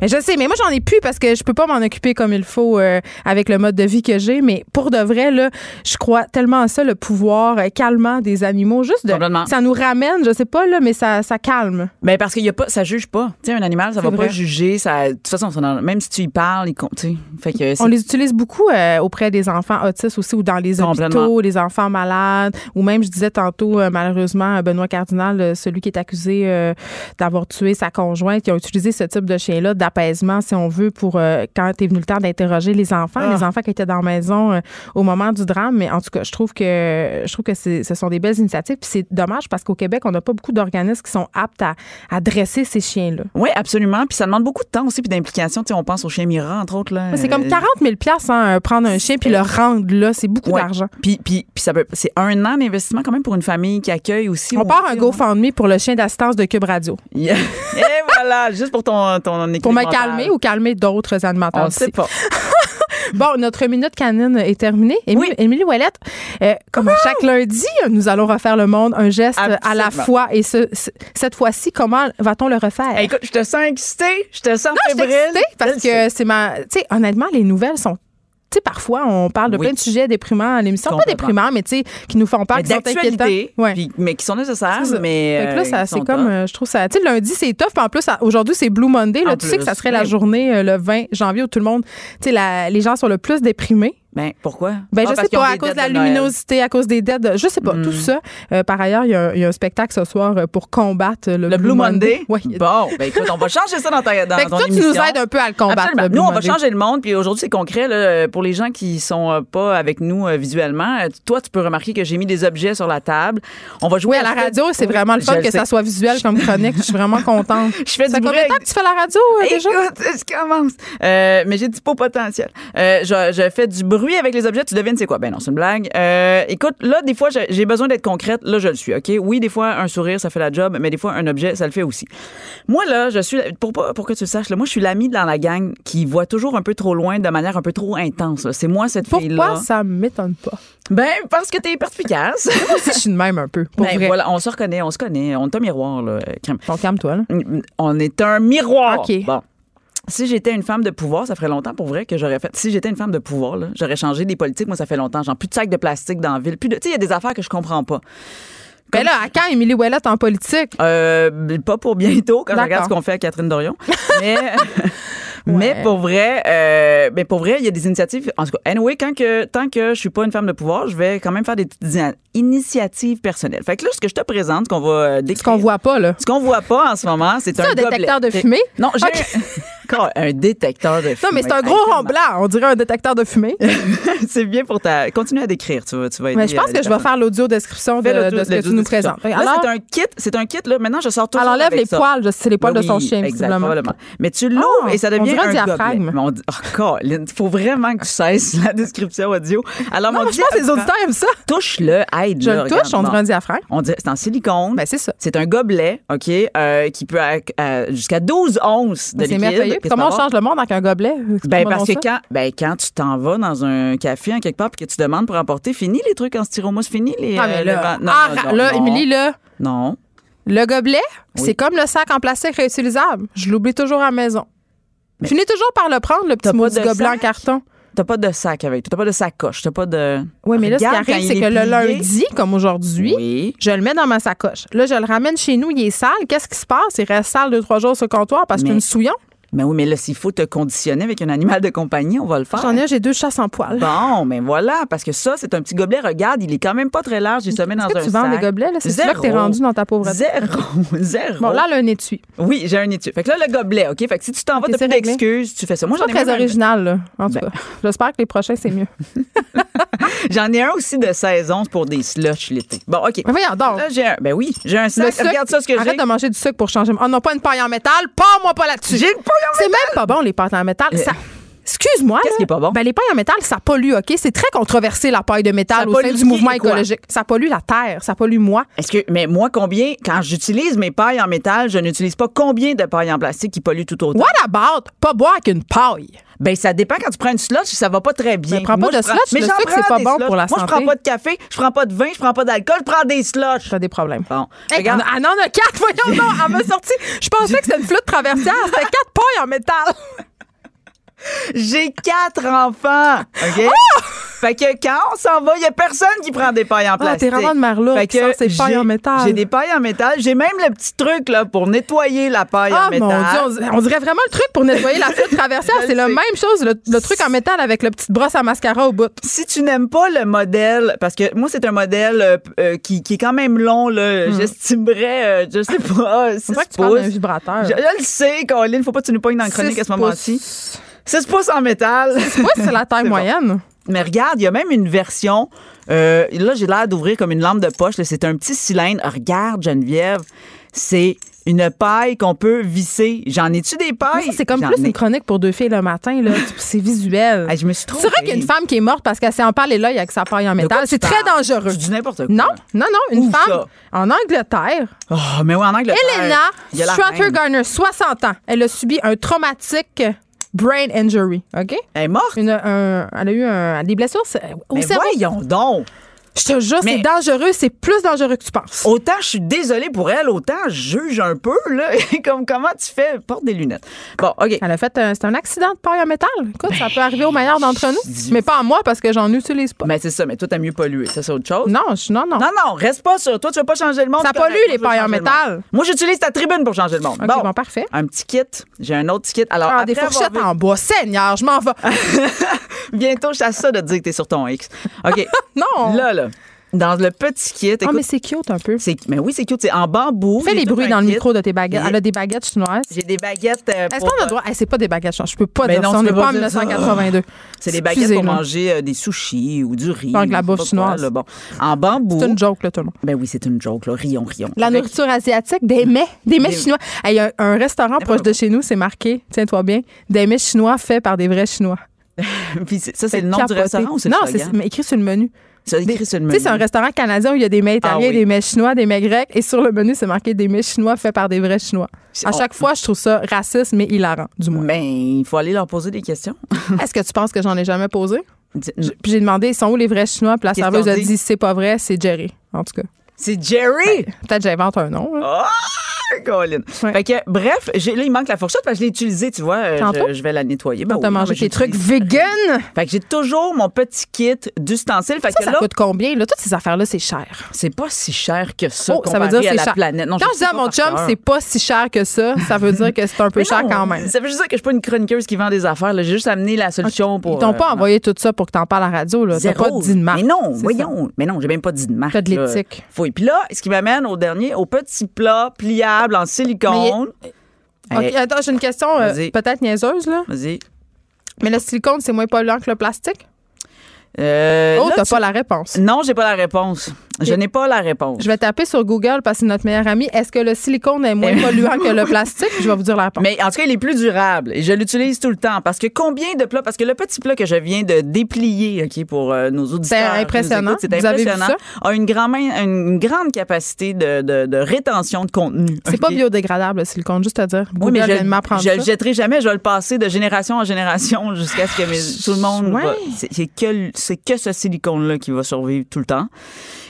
S1: Mais je sais, mais moi, j'en ai plus parce que je peux pas m'en occuper comme il faut euh, avec le mode de vie que j'ai. Mais pour de vrai, là, je crois tellement à ça, le pouvoir euh, calmant des animaux. Juste de. Ça nous ramène, je sais pas, là, mais ça, ça calme.
S13: Ben, parce qu'il y a pas, ça juge pas. Tu sais, un animal, ça va pas juger. Ça, de toute façon, même si tu y parles, il, fait que
S1: On les utilise beaucoup euh, auprès des enfants autistes aussi ou dans les hôpitaux, les enfants malades, ou même, je disais tantôt, euh, malheureusement, Benoît Cardinal, euh, celui qui est accusé euh, d'avoir tué sa conjointe, qui a utilisé ce type de chien-là d'apaisement, si on veut, pour quand est venu le temps d'interroger les enfants, les ah. enfants qui étaient dans la maison au moment du drame. Mais en tout cas, je trouve que je trouve que ce sont des belles initiatives. Puis c'est dommage parce qu'au Québec, on n'a pas beaucoup d'organismes qui sont aptes à, à dresser ces chiens-là.
S13: Oui, absolument. Puis ça demande beaucoup de temps aussi, puis d'implication. Tu sais, on pense au chien Mira, entre autres. Là.
S1: C'est comme 40 000 hein, prendre un chien puis le rendre là. C'est beaucoup d'argent.
S13: Puis, puis, puis ça peut, c'est un an d'investissement quand même pour une famille qui accueille aussi.
S1: On part un GoFundMe pour le chien d'assistance de Cube Radio. (laughs)
S13: Et voilà, juste pour ton, ton équipe.
S1: Pour me calmer ou calmer d'autres animateurs.
S13: On ne sait pas. (laughs)
S1: bon, notre minute canine est terminée. Émilie, oui. Ouellette, euh, comme à chaque lundi, nous allons refaire le monde un geste à la fois. Et ce, cette fois-ci, comment va-t-on le refaire?
S13: écoute, je te sens excitée, je te sens
S1: non, fébrile. parce que c'est ma. Tu sais, honnêtement, les nouvelles sont tu sais, parfois, on parle de plein de sujets déprimants à l'émission. Pas déprimants, mais tu sais, qui nous font peur, qui sont inquiétants.
S13: Ouais. mais qui sont nécessaires. Mais
S1: là, euh, c'est comme, euh, je trouve ça. Tu sais, lundi, c'est tough. Puis en plus, aujourd'hui, c'est Blue Monday. Là, tu sais que ça serait la journée euh, le 20 janvier où tout le monde, tu sais, les gens sont le plus déprimés.
S13: Ben, pourquoi?
S1: Ben, je sais pas, à cause de la luminosité, à cause des dettes, je sais pas, tout hmm. ça. Euh, par ailleurs, il y, a un spectacle ce soir euh, pour combattre le,
S13: Blue, Monday. (laughs) Oui. Bon, ben écoute, on va changer ça dans ta dans fait que toi,
S1: tu nous aides un peu à le combattre. Le
S13: nous, on va changer le monde, puis aujourd'hui, c'est concret. Là, pour les gens qui sont euh, pas avec nous visuellement, toi, tu peux remarquer que j'ai mis des objets sur la table. On va jouer
S1: à, la radio, c'est vraiment le fun que ça soit visuel comme chronique. Je suis vraiment contente. (laughs)
S13: je fais
S1: ça
S13: du
S1: combien de temps que tu fais la radio déjà?
S13: Écoute, je commence. mais j'ai du beau potentiel. Je, je, fais du bruit avec les objets. Tu devine c'est quoi? Ben non, c'est une blague. Euh, écoute, là, des fois, j'ai besoin d'être concrète. Là, je le suis, OK? Oui, des fois, un sourire, ça fait la job, mais des fois, un objet, ça le fait aussi. Moi, là, je suis, pour, pour que tu le saches, là, moi, je suis l'ami dans la gang qui voit toujours un peu trop loin de manière un peu trop intense. C'est moi, cette fille-là.
S1: Pourquoi ça m'étonne pas?
S13: Ben, parce que t'es perspicace. (laughs)
S1: moi aussi, je suis de même un peu. Pour ben,
S13: Voilà, on se reconnaît, on se connaît. On est un miroir, là.
S1: Calme-toi, là.
S13: On est un miroir.
S1: OK.
S13: Bon si j'étais une femme de pouvoir, ça ferait longtemps pour vrai que j'aurais fait. Si j'étais une femme de pouvoir, j'aurais changé des politiques. Moi, ça fait longtemps. Genre, plus de sacs de plastique dans la ville. Plus de. Tu sais, il y a des affaires que je comprends pas.
S1: Mais ben là, à quand Émilie Ouellette en politique?
S13: Euh, pas pour bientôt, quand je regarde ce qu'on fait à Catherine Dorion. (laughs) Mais. (laughs) Mais pour vrai, euh, mais pour vrai, il y a des initiatives. En tout cas, anyway, quand que, tant que je suis pas une femme de pouvoir, je vais quand même faire des, initiatives personnelles. Fait que là, ce que je te présente, ce qu'on va décrire.
S1: Ce qu'on voit pas, là.
S13: Ce qu'on voit pas en ce moment, c'est un,
S1: un détecteur de fumée?
S13: Non, j'ai (laughs) un détecteur de fumée.
S1: Non, mais c'est un gros rond blanc. On dirait un détecteur de fumée. (laughs)
S13: c'est bien pour ta. Continue à décrire. Tu vas, tu vas
S1: mais je pense que je vais faire l'audio description de, de, ce que tu nous présentes.
S13: Alors, c'est un kit. C'est un kit. Là. Maintenant, je sors tout. Elle
S1: enlève les poils. C'est les poils de son chien,
S13: exactement. Mais tu l'ouvres ah, et ça devient un, diaphragme. Mais on dit, oh, il faut vraiment que tu cesses la description audio.
S1: Alors, non, mon je pense que les auditeurs aiment ça.
S13: Touche-le, aide
S1: Je le touche, on dirait un diaphragme.
S13: On dirait, c'est en silicone.
S1: Ben, c'est ça.
S13: C'est un gobelet, OK, euh, qui peut jusqu'à 12 onces de liquide.
S1: Comment on change le monde avec un gobelet?
S13: Ben, parce que quand, ben, quand tu t'en vas dans un café, en quelque part, puis que tu demandes pour emporter, fini les trucs en styromousse, fini les.
S1: Ah, mais euh, là, ah, là, Émilie, là.
S13: Non.
S1: Le gobelet, c'est comme le sac en plastique réutilisable. Je l'oublie toujours à la maison. Mais Finis toujours par le prendre, le petit maudit gobelet en carton.
S13: T'as pas de sac avec toi. T'as pas de sacoche. T'as pas de.
S1: Oui, mais là, ce qui arrive, c'est que le lundi, comme aujourd'hui, je le mets dans ma sacoche. Là, je le ramène chez nous, il est sale. Qu'est-ce qui se passe? Il reste sale deux, trois jours sur le comptoir parce qu'il y a une souillon.
S13: Mais oui, mais là, s'il faut te conditionner avec un animal de compagnie, on va le faire.
S1: J'en ai j'ai deux chasses en poil.
S13: Bon, mais voilà, parce que ça, c'est un petit gobelet. Regarde, il est quand même pas très large. Il se met dans
S1: un
S13: que
S1: tu vends des gobelets, là? C'est là que t'es rendu dans ta pauvreté.
S13: Zéro. (laughs) Zéro.
S1: Bon, là, elle a un étui.
S13: Oui, j'ai un étui. Fait que là, le gobelet, OK? Fait que si tu t'en vas, de plus d'excuses, tu fais ça.
S1: Moi, j'en ai très original, là. En tout ben. cas. J'espère que les prochains, c'est mieux. (laughs)
S13: J'en ai un aussi de saison pour des slushs l'été. Bon, OK.
S1: Mais voyons donc.
S13: Là, j'ai un. Ben oui, j'ai un sac. Regarde ça, ce que j'ai.
S1: Arrête de manger du sucre pour changer. Oh non, pas une paille en métal. Pas moi pas là-dessus.
S13: J'ai une paille.
S1: C'est même pas bon, les pailles en métal. Ça. Excuse-moi.
S13: Qu'est-ce qui est pas bon?
S1: Ben, les pailles en métal, ça pollue, OK? C'est très controversé, la paille de métal au sein du mouvement écologique. Ça pollue la terre, ça pollue moi.
S13: Est-ce que, mais moi, combien, quand j'utilise mes pailles en métal, je n'utilise pas combien de pailles en plastique qui polluent tout autant?
S1: What about? Pas boire avec une paille?
S13: Ben, ça dépend quand tu prends une slush, ça va pas très bien.
S1: Mais prends pas de slush, mais je sais que c'est pas bon pour la
S13: santé. Moi, je prends pas de café, je prends pas de vin, je prends pas d'alcool, je prends des slushs.
S1: T'as des problèmes.
S13: Bon.
S1: regarde. Ah non, on a quatre, voyons non, elle m'a sorti. Je pensais que c'était une flûte traversière, c'était quatre pailles en métal. (laughs)
S13: J'ai quatre enfants. OK? Ah! Fait que quand on s'en va, il y a personne qui prend des pailles en
S1: Ah,
S13: plastique.
S1: t'es vraiment de marlotte
S13: Fait
S1: sort ses pailles en métal.
S13: J'ai des pailles en métal. J'ai même le petit truc là pour nettoyer la paille
S1: Ah
S13: en métal.
S1: mon Dieu, on dirait- on dirait vraiment le truc pour nettoyer la flûte (laughs) traversière. C'est la même chose, le, le truc en métal avec le petite brosse à mascara au bout.
S13: si tu n'aimes pas le modèle, parce que moi, c'est un modèle euh, euh, qui, qui est quand même long, là, j'estimerais, euh, je sais pas, 6
S1: C'est pas que tu parles d'un vibrateur.
S13: Je, je le sais, Caroline, faut pas que tu nous pognes dans la chronique à ce moment-ci.
S1: Pouces.
S13: 6 pouces en métal.
S1: Moi, c'est la (laughs) taille
S13: C'est bon.
S1: moyenne.
S13: Mais regarde, il y a même une version. euh, là, j'ai l'air d'ouvrir comme une lampe de poche. là. C'est un petit cylindre. Regarde, Geneviève, c'est une paille qu'on peut visser. J'en ai-tu des pailles?
S1: c'est comme plus
S13: ai.
S1: une chronique pour deux filles le matin. là. (laughs) C'est visuel.
S13: Ah, je me suis
S1: C'est vrai
S13: trompée.
S1: qu'il y a une femme qui est morte parce qu'elle s'est empalée l'œil avec sa paille en métal. C'est très dangereux.
S13: Tu dis n'importe quoi.
S1: Non, non, non. Une
S13: Où
S1: femme
S13: ça?
S1: en Angleterre,
S13: Oh, mais oui, en Angleterre.
S1: Elena
S13: il a reine.
S1: Garner, 60 ans. Elle a subi un traumatique brain injury. OK?
S13: Elle est morte?
S1: Une- un- elle a eu un- des blessures au
S13: Mais
S1: cerveau.
S13: voyons donc.
S1: Je te jure, c'est dangereux. C'est plus dangereux que tu penses.
S13: Autant je suis désolée pour elle, autant je juge un peu, là. (laughs) Comme comment tu fais? Porte des lunettes. Bon, OK.
S1: Elle a fait un, c'est un accident de paille en métal. Écoute, ça peut arriver au meilleur d'entre nous. Mais pas à moi parce que j'en utilise pas.
S13: Mais c'est ça, mais toi, t'as mieux pollué. Ça, c'est autre chose.
S1: Non, je, non, non.
S13: Non, non, reste pas sur. Toi, tu veux pas changer le monde.
S1: Ça pollue, les pailles en métal.
S13: Moi, j'utilise ta tribune pour changer le monde. Bon.
S1: bon, parfait.
S13: Un petit kit. J'ai un autre kit. Alors,
S1: Ah,
S13: après
S1: des fourchettes en bois. Seigneur, je m'en vais. (laughs)
S13: Bientôt, je suis à ça de te dire que t'es sur ton X. OK. (laughs)
S1: non.
S13: Là, là. Dans le petit kit.
S1: Ah, mais c'est cute un peu.
S13: mais oui, c'est cute. C'est en bambou.
S1: Fais les bruits dans le micro de tes baguettes.
S13: Et-
S1: Elle a des baguettes chinoises.
S13: J'ai des baguettes. euh,
S1: Est-ce qu'on a le droit? Eh, c'est pas des baguettes chinoises. Je peux pas
S13: Ben
S1: dire
S13: non,
S1: ça. On n'est pas en
S13: pas dire ça.
S1: 1982.
S13: C'est des baguettes pour manger euh, des sushis ou du riz.
S1: Donc, la
S13: ou
S1: bouffe
S13: quoi,
S1: chinoise.
S13: bon. En bambou.
S1: C'est une joke, là, tout le monde.
S13: Ben oui, c'est une joke, là. Rions, rions.
S1: La
S13: Avec-
S1: nourriture asiatique, des mets, des mets chinois. Il y a un restaurant proche de chez nous, c'est marqué, tiens-toi bien, des mets chinois faits par des vrais Chinois. (laughs)
S13: Puis ça, c'est le nom du restaurant ou c'est
S1: Non, c'est mais écrit sur le menu.
S13: C'est écrit sur le
S1: Tu
S13: menu.
S1: sais, c'est un restaurant canadien où il y a des mets italiens,
S13: Ah oui.
S1: des mets chinois, des mets grecs, et sur le menu, c'est marqué des mets chinois faits par des vrais Chinois. À chaque fois, je trouve ça raciste, mais hilarant, du moins.
S13: Ben, il faut aller leur poser des questions. (laughs)
S1: Est-ce que tu penses que j'en ai jamais posé? Puis j'ai demandé, ils sont où les vrais Chinois? Puis la serveuse a
S13: dit,
S1: c'est pas vrai, c'est Jerry, en tout cas.
S13: C'est Jerry!
S1: Peut-être j'invente un nom.
S13: Ah, Colin.
S1: Ouais.
S13: Fait que, bref, là, il manque la fourchette parce que je l'ai utilisée, tu vois. euh, je, je vais la nettoyer. Ben
S1: T'as
S13: oui, non,
S1: mangé tes trucs vegan?
S13: Fait que j'ai toujours mon petit kit d'ustensiles. Fait
S1: Ça,
S13: que
S1: ça
S13: là,
S1: coûte combien? Là, toutes ces affaires-là, c'est cher.
S13: c'est pas si cher que ça.
S1: Oh, ça veut dire c'est cher.
S13: planète. Non,
S1: Quand
S13: je
S1: dis à mon chum, c'est pas si cher que ça, ça veut dire que c'est un peu cher quand même.
S13: Ça veut juste dire que je suis pas une chroniqueuse qui vend des affaires. J'ai juste amené la solution pour.
S1: Ils t'ont
S13: euh,
S1: pas envoyé tout ça pour que t'en parles à la radio. T'as pas dit de marque.
S13: Mais non, voyons. Mais non, j'ai même pas dit de marque.
S1: T'as de l'éthique.
S13: Faut- Et puis là, ce qui m'amène au dernier, au petit plat pliable en silicone.
S1: attends, j'ai une question euh, peut-être niaiseuse. Là.
S13: Vas-y.
S1: Mais le silicone, c'est moins polluant que le plastique?
S13: Euh,
S1: oh, t'as
S13: tu-
S1: pas la réponse.
S13: Non, j'ai pas la réponse. Je n'ai pas la réponse.
S1: Je vais taper sur Google parce que c'est notre meilleur ami. Est-ce que le silicone est moins
S13: Eh.
S1: polluant que le plastique? Je vais vous dire la réponse.
S13: Mais en tout cas, il est plus durable et je l'utilise tout le temps parce que combien de plats, parce que le petit plat que je viens de déplier, OK, pour euh, nos auditeurs.
S1: C'est impressionnant.
S13: C'est
S1: Vous avez vu
S13: impressionnant.
S1: ça?
S13: A une, grand main- une grande capacité de, de- de rétention de contenu.
S1: C'est pas biodégradable, le silicone, juste à dire.
S13: Oui,
S1: Google
S13: mais je, je le jetterai jamais. Je vais le passer de génération en génération (laughs) jusqu'à ce que mes- tout le monde.
S1: Ouais.
S13: c'est, que, que ce silicone-là qui va survivre tout le temps.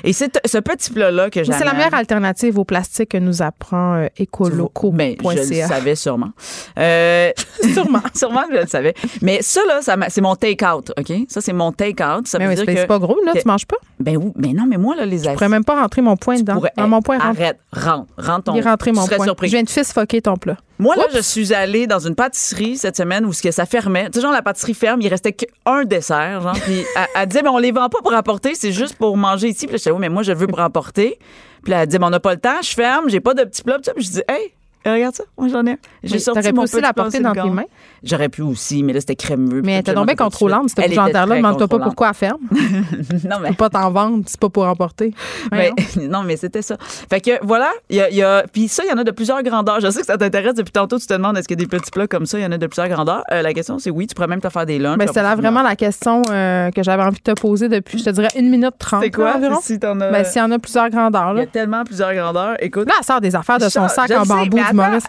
S13: Et c'est ce petit plat-là que j'amène.
S1: C'est la meilleure alternative au plastique que nous apprend euh, écoloco.ca.
S13: Ben, je le savais sûrement. Euh, (laughs)
S1: Sûrement. (laughs)
S13: sûrement que je le savais. Mais ça, là, ça c'est mon take-out, OK? Ça, c'est mon take-out. Ça
S1: Mais
S13: veut
S1: oui,
S13: dire
S1: c'est
S13: que...
S1: c'est pas gros, là,
S13: que-
S1: tu manges pas?
S13: Ben oui, mais non, mais moi, là, les
S1: Je pourrais même pas rentrer mon poing dedans.
S13: pourrais-
S1: Non, mon rentre.
S13: Arrête, rentre, rentre ton...
S1: Il est rentré mon poing.
S13: surpris.
S1: Je viens de fist-fucker ton plat.
S13: Moi, là,
S1: Oups.
S13: je suis allée dans une pâtisserie cette semaine où ce que ça fermait. Tu sais, genre, la pâtisserie ferme, il restait qu'un dessert, genre. Puis elle, elle disait, mais on les vend pas pour apporter, c'est juste pour manger ici. Puis là, je disais, oui, mais moi, je veux pour apporter. Puis là, elle disait, mais on n'a pas le temps, je ferme, j'ai pas de petits plats. Puis je dis, hey, regarde ça, moi, j'en ai un. J'ai
S1: Oui,
S13: sorti
S1: t'aurais
S13: mon
S1: pu aussi
S13: petit
S1: la porter dans tes mains?
S13: J'aurais pu aussi, mais là, c'était crémeux.
S1: Mais t'es tombée contrôlante,
S13: suite.
S1: cette
S13: Elle était
S1: gendarme-là.
S13: très
S1: Demande-toi pas pourquoi elle ferme. (laughs)
S13: non, mais
S1: Tu peux pas t'en vendre, c'est pas pour emporter. (laughs)
S13: Mais- (laughs) non, mais c'était ça. Fait que voilà, il y a, il y a- puis ça, il y en a de plusieurs grandeurs. Je sais que ça t'intéresse depuis tantôt. Tu te demandes est-ce qu'il y a des petits plats comme ça? Il y en a de plusieurs grandeurs. Euh, la question, c'est oui, tu pourrais même te faire des lunchs.
S1: Ben, c'est là vraiment la question euh, que j'avais envie de te poser depuis, je te dirais, une minute trente.
S13: C'est quoi
S1: là, environ.
S13: si t'en as
S1: Ben, s'il y en a plusieurs grandeurs.
S13: Il y
S1: Là,
S13: a tellement plusieurs grandeurs. Écoute,
S1: là elle sort des affaires de son sac en bambou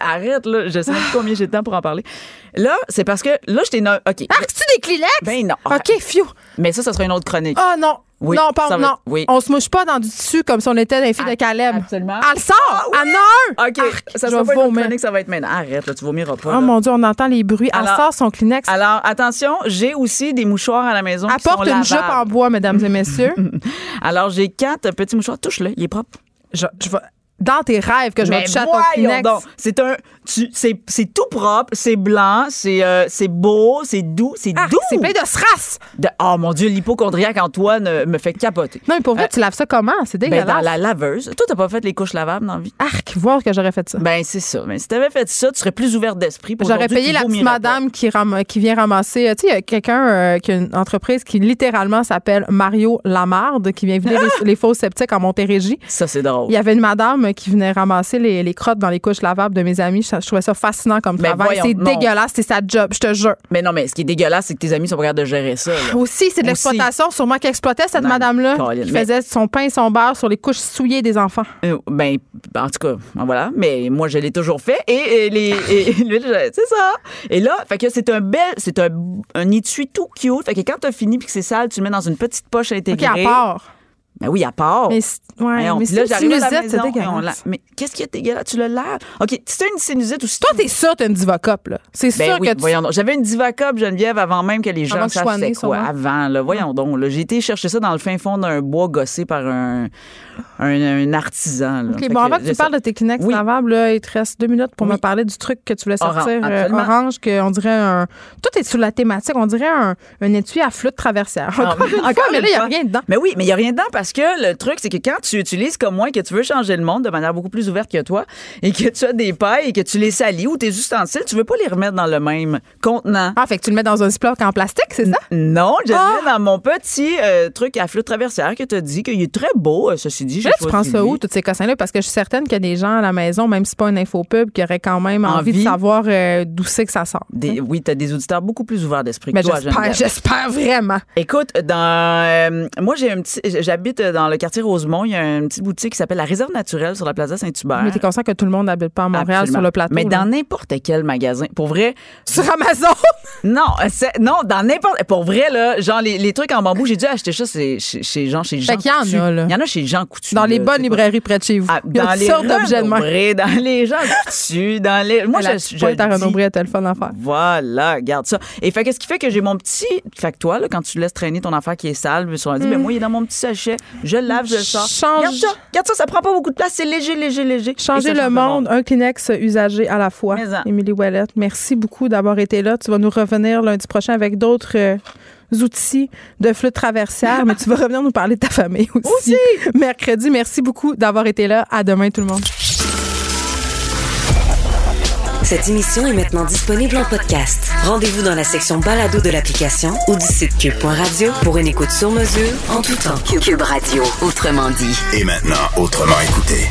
S13: Arrête, là. Je sais combien j'ai de temps pour en parler. Là, c'est parce que là, je t'ai. no- OK.
S1: Ah, tu des Kleenex?
S13: Ben non.
S1: OK, fiou.
S13: Mais ça, ça sera une autre chronique.
S1: Ah non.
S13: Oui,
S1: non, pas,
S13: va
S1: non.
S13: oui.
S1: On se mouche pas dans du tissu comme si on était des filles de Caleb.
S13: Absolument.
S1: Elle sort! Elle en a un!
S13: OK. Ça
S1: je
S13: sera
S1: vais
S13: pas une autre
S1: vomir.
S13: chronique, ça va être maintenant. Arrête, là, tu vomiras pas.
S1: Oh mon Dieu, on entend les bruits. Elle
S13: Alors-
S1: sort son Kleenex.
S13: Alors, attention, j'ai aussi des mouchoirs à la maison. qui
S1: Apporte
S13: sont
S1: une jupe
S13: lavables.
S1: en bois, mesdames et messieurs. (laughs)
S13: Alors, j'ai quatre petits mouchoirs. Touche-le, il est propre.
S1: je, je vais, dans tes rêves que je vais toucher à ton.
S13: C'est un, tu, c'est, c'est tout propre, c'est blanc, c'est, euh, c'est beau, c'est doux, c'est
S1: Ah,
S13: doux.
S1: c'est plein de strass.
S13: De- oh mon Dieu, l'hypochondriaque Antoine euh, me fait capoter.
S1: Non, mais pour vrai, tu laves ça comment? C'est
S13: Ben,
S1: dégueulasse.
S13: dans la laveuse. Toi, t'as pas fait les couches lavables dans la vie?
S1: Arc, voir que j'aurais fait ça.
S13: Ben, c'est ça. Mais si t'avais fait ça, tu serais plus ouverte d'esprit.
S1: J'aurais payé la petite madame qui, ram- qui vient ramasser. euh, Tu sais, il y a quelqu'un euh, qui a une entreprise qui littéralement s'appelle Mario Lamarde, qui vient vider (laughs) les, les faux sceptiques en Montérégie.
S13: Ça, c'est drôle.
S1: Il y avait une madame qui venait ramasser les, les crottes dans les couches lavables de mes amis. Je, je trouvais ça fascinant comme
S13: Mais
S1: travail. C'est dégueulasse, c'est sa job, je te jure.
S13: Mais non, mais ce qui est dégueulasse, c'est que tes amis sont pas capables de gérer ça. là.
S1: Aussi, c'est de l'exploitation, sûrement qui exploitait cette madame-là, qui
S13: mais-
S1: faisait son pain et son beurre sur les couches souillées des enfants.
S13: Euh, Ben, en tout cas, ben voilà. Mais moi, je l'ai toujours fait. Et, et les, (laughs) c'est ça. Et là, fait que c'est un bel, c'est un, un étui tout cute. Fait que quand t'as fini puis que c'est sale, tu le mets dans une petite poche
S1: OK,
S13: intégrée.
S1: à part.
S13: Ben oui, à part.
S1: Mais, ouais, mais
S13: là, j'arrive à la maison la- Mais qu'est-ce qui est dégueulasse? Tu le laves? OK, si t'as une sinusite ou si
S1: Toi, t'es sûr t'as une Divacop, là. C'est
S13: Ben
S1: sûr
S13: oui,
S1: que tu...
S13: voyons donc. J'avais une Divacop, Geneviève, avant même que les gens sachent c'est quoi. Avant, là. Voyons donc. là. J'ai été chercher ça dans le fin fond d'un bois gossé par un, un, un artisan. là.
S1: OK,
S13: Fait
S1: bon, avant que tu parles de tes Kleenex
S13: Oui.
S1: lavables, là, il te reste deux minutes pour
S13: Oui.
S1: me parler du truc que tu voulais
S13: Orange,
S1: sortir. euh,
S13: absolument.
S1: orange, qu'on dirait un... Tout est sur la thématique. On dirait un, un étui à flûte traversière.
S13: Ah,
S1: Encore une fois, mais là, il n'y a rien dedans.
S13: Mais oui, mais il n'y a rien dedans parce que le truc, c'est que quand tu utilises comme moi et que tu veux changer le monde de manière beaucoup plus ouverte que toi et que tu as des pailles et que tu les salis ou tes ustensiles, tu veux pas les remettre dans le même contenant.
S1: Ah, fait que tu le mets dans un Ziploc en plastique, c'est ça?
S13: Non, je le
S1: Ah!
S13: mets dans mon petit euh, truc à flûte traversière que tu as dit qu'il est très beau, euh, ceci dit.
S1: Là, tu prends ça où, tous ces cossins-là? Parce que je suis certaine qu'il y a des gens à la maison, même si c'est pas une infopub, qui auraient quand même envie, de savoir euh, d'où c'est que ça sort.
S13: Des- oui, tu as des auditeurs beaucoup plus ouverts d'esprit que toi,
S1: j'espère, vraiment.
S13: Écoute, dans euh, moi j'ai un petit j'habite dans le quartier Rosemont, il y a une petite boutique qui s'appelle la Réserve naturelle sur la Plaza Saint-Hubert.
S1: Mais t'es conscient que tout le monde n'habite pas à Montréal
S13: Absolument.
S1: sur le plateau.
S13: Mais
S1: là.
S13: dans n'importe quel magasin, pour vrai,
S1: Sur Amazon! (laughs)
S13: non, non, dans n'importe pour vrai là, genre les, les trucs en bambou, j'ai dû acheter ça chez, chez Jean chez Jean
S1: Fait qu'il y en a, là.
S13: Il y en a chez Jean
S1: Dans les
S13: là,
S1: bonnes librairies près de chez vous.
S13: Ah,
S1: Il y a
S13: dans
S1: toutes
S13: les
S1: sortes d'objets de.
S13: Renaud-Bré, dans les gens Coutu, dans les moi
S1: La
S13: je, je
S1: pointe à était le fun à faire.
S13: Voilà, garde ça. Et fait qu'est-ce qui fait que j'ai mon petit. Fait que toi, là, quand tu laisses traîner ton affaire qui est sale, sur un dit, ben moi, il est dans mon petit sachet. Je le lave, je le sors.
S1: Mm. Change-
S13: Regarde ça, regarde ça, ça prend pas beaucoup de place. C'est léger, léger, léger.
S1: Changer le monde, un Kleenex usagé à la fois.
S13: Mais.
S1: Émilie Ouellette, merci beaucoup d'avoir été là. Tu vas nous revenir lundi prochain avec d'autres euh, outils de flûte traversière, mais tu vas revenir nous parler de ta famille aussi. Mercredi, merci beaucoup d'avoir été là. À demain, tout le monde.
S14: Cette émission est maintenant disponible en podcast. Rendez-vous dans la section balado de l'application ou du site cube.radio pour une écoute sur mesure en tout temps.
S2: Cube Radio, autrement dit.
S3: Et maintenant, autrement écouté.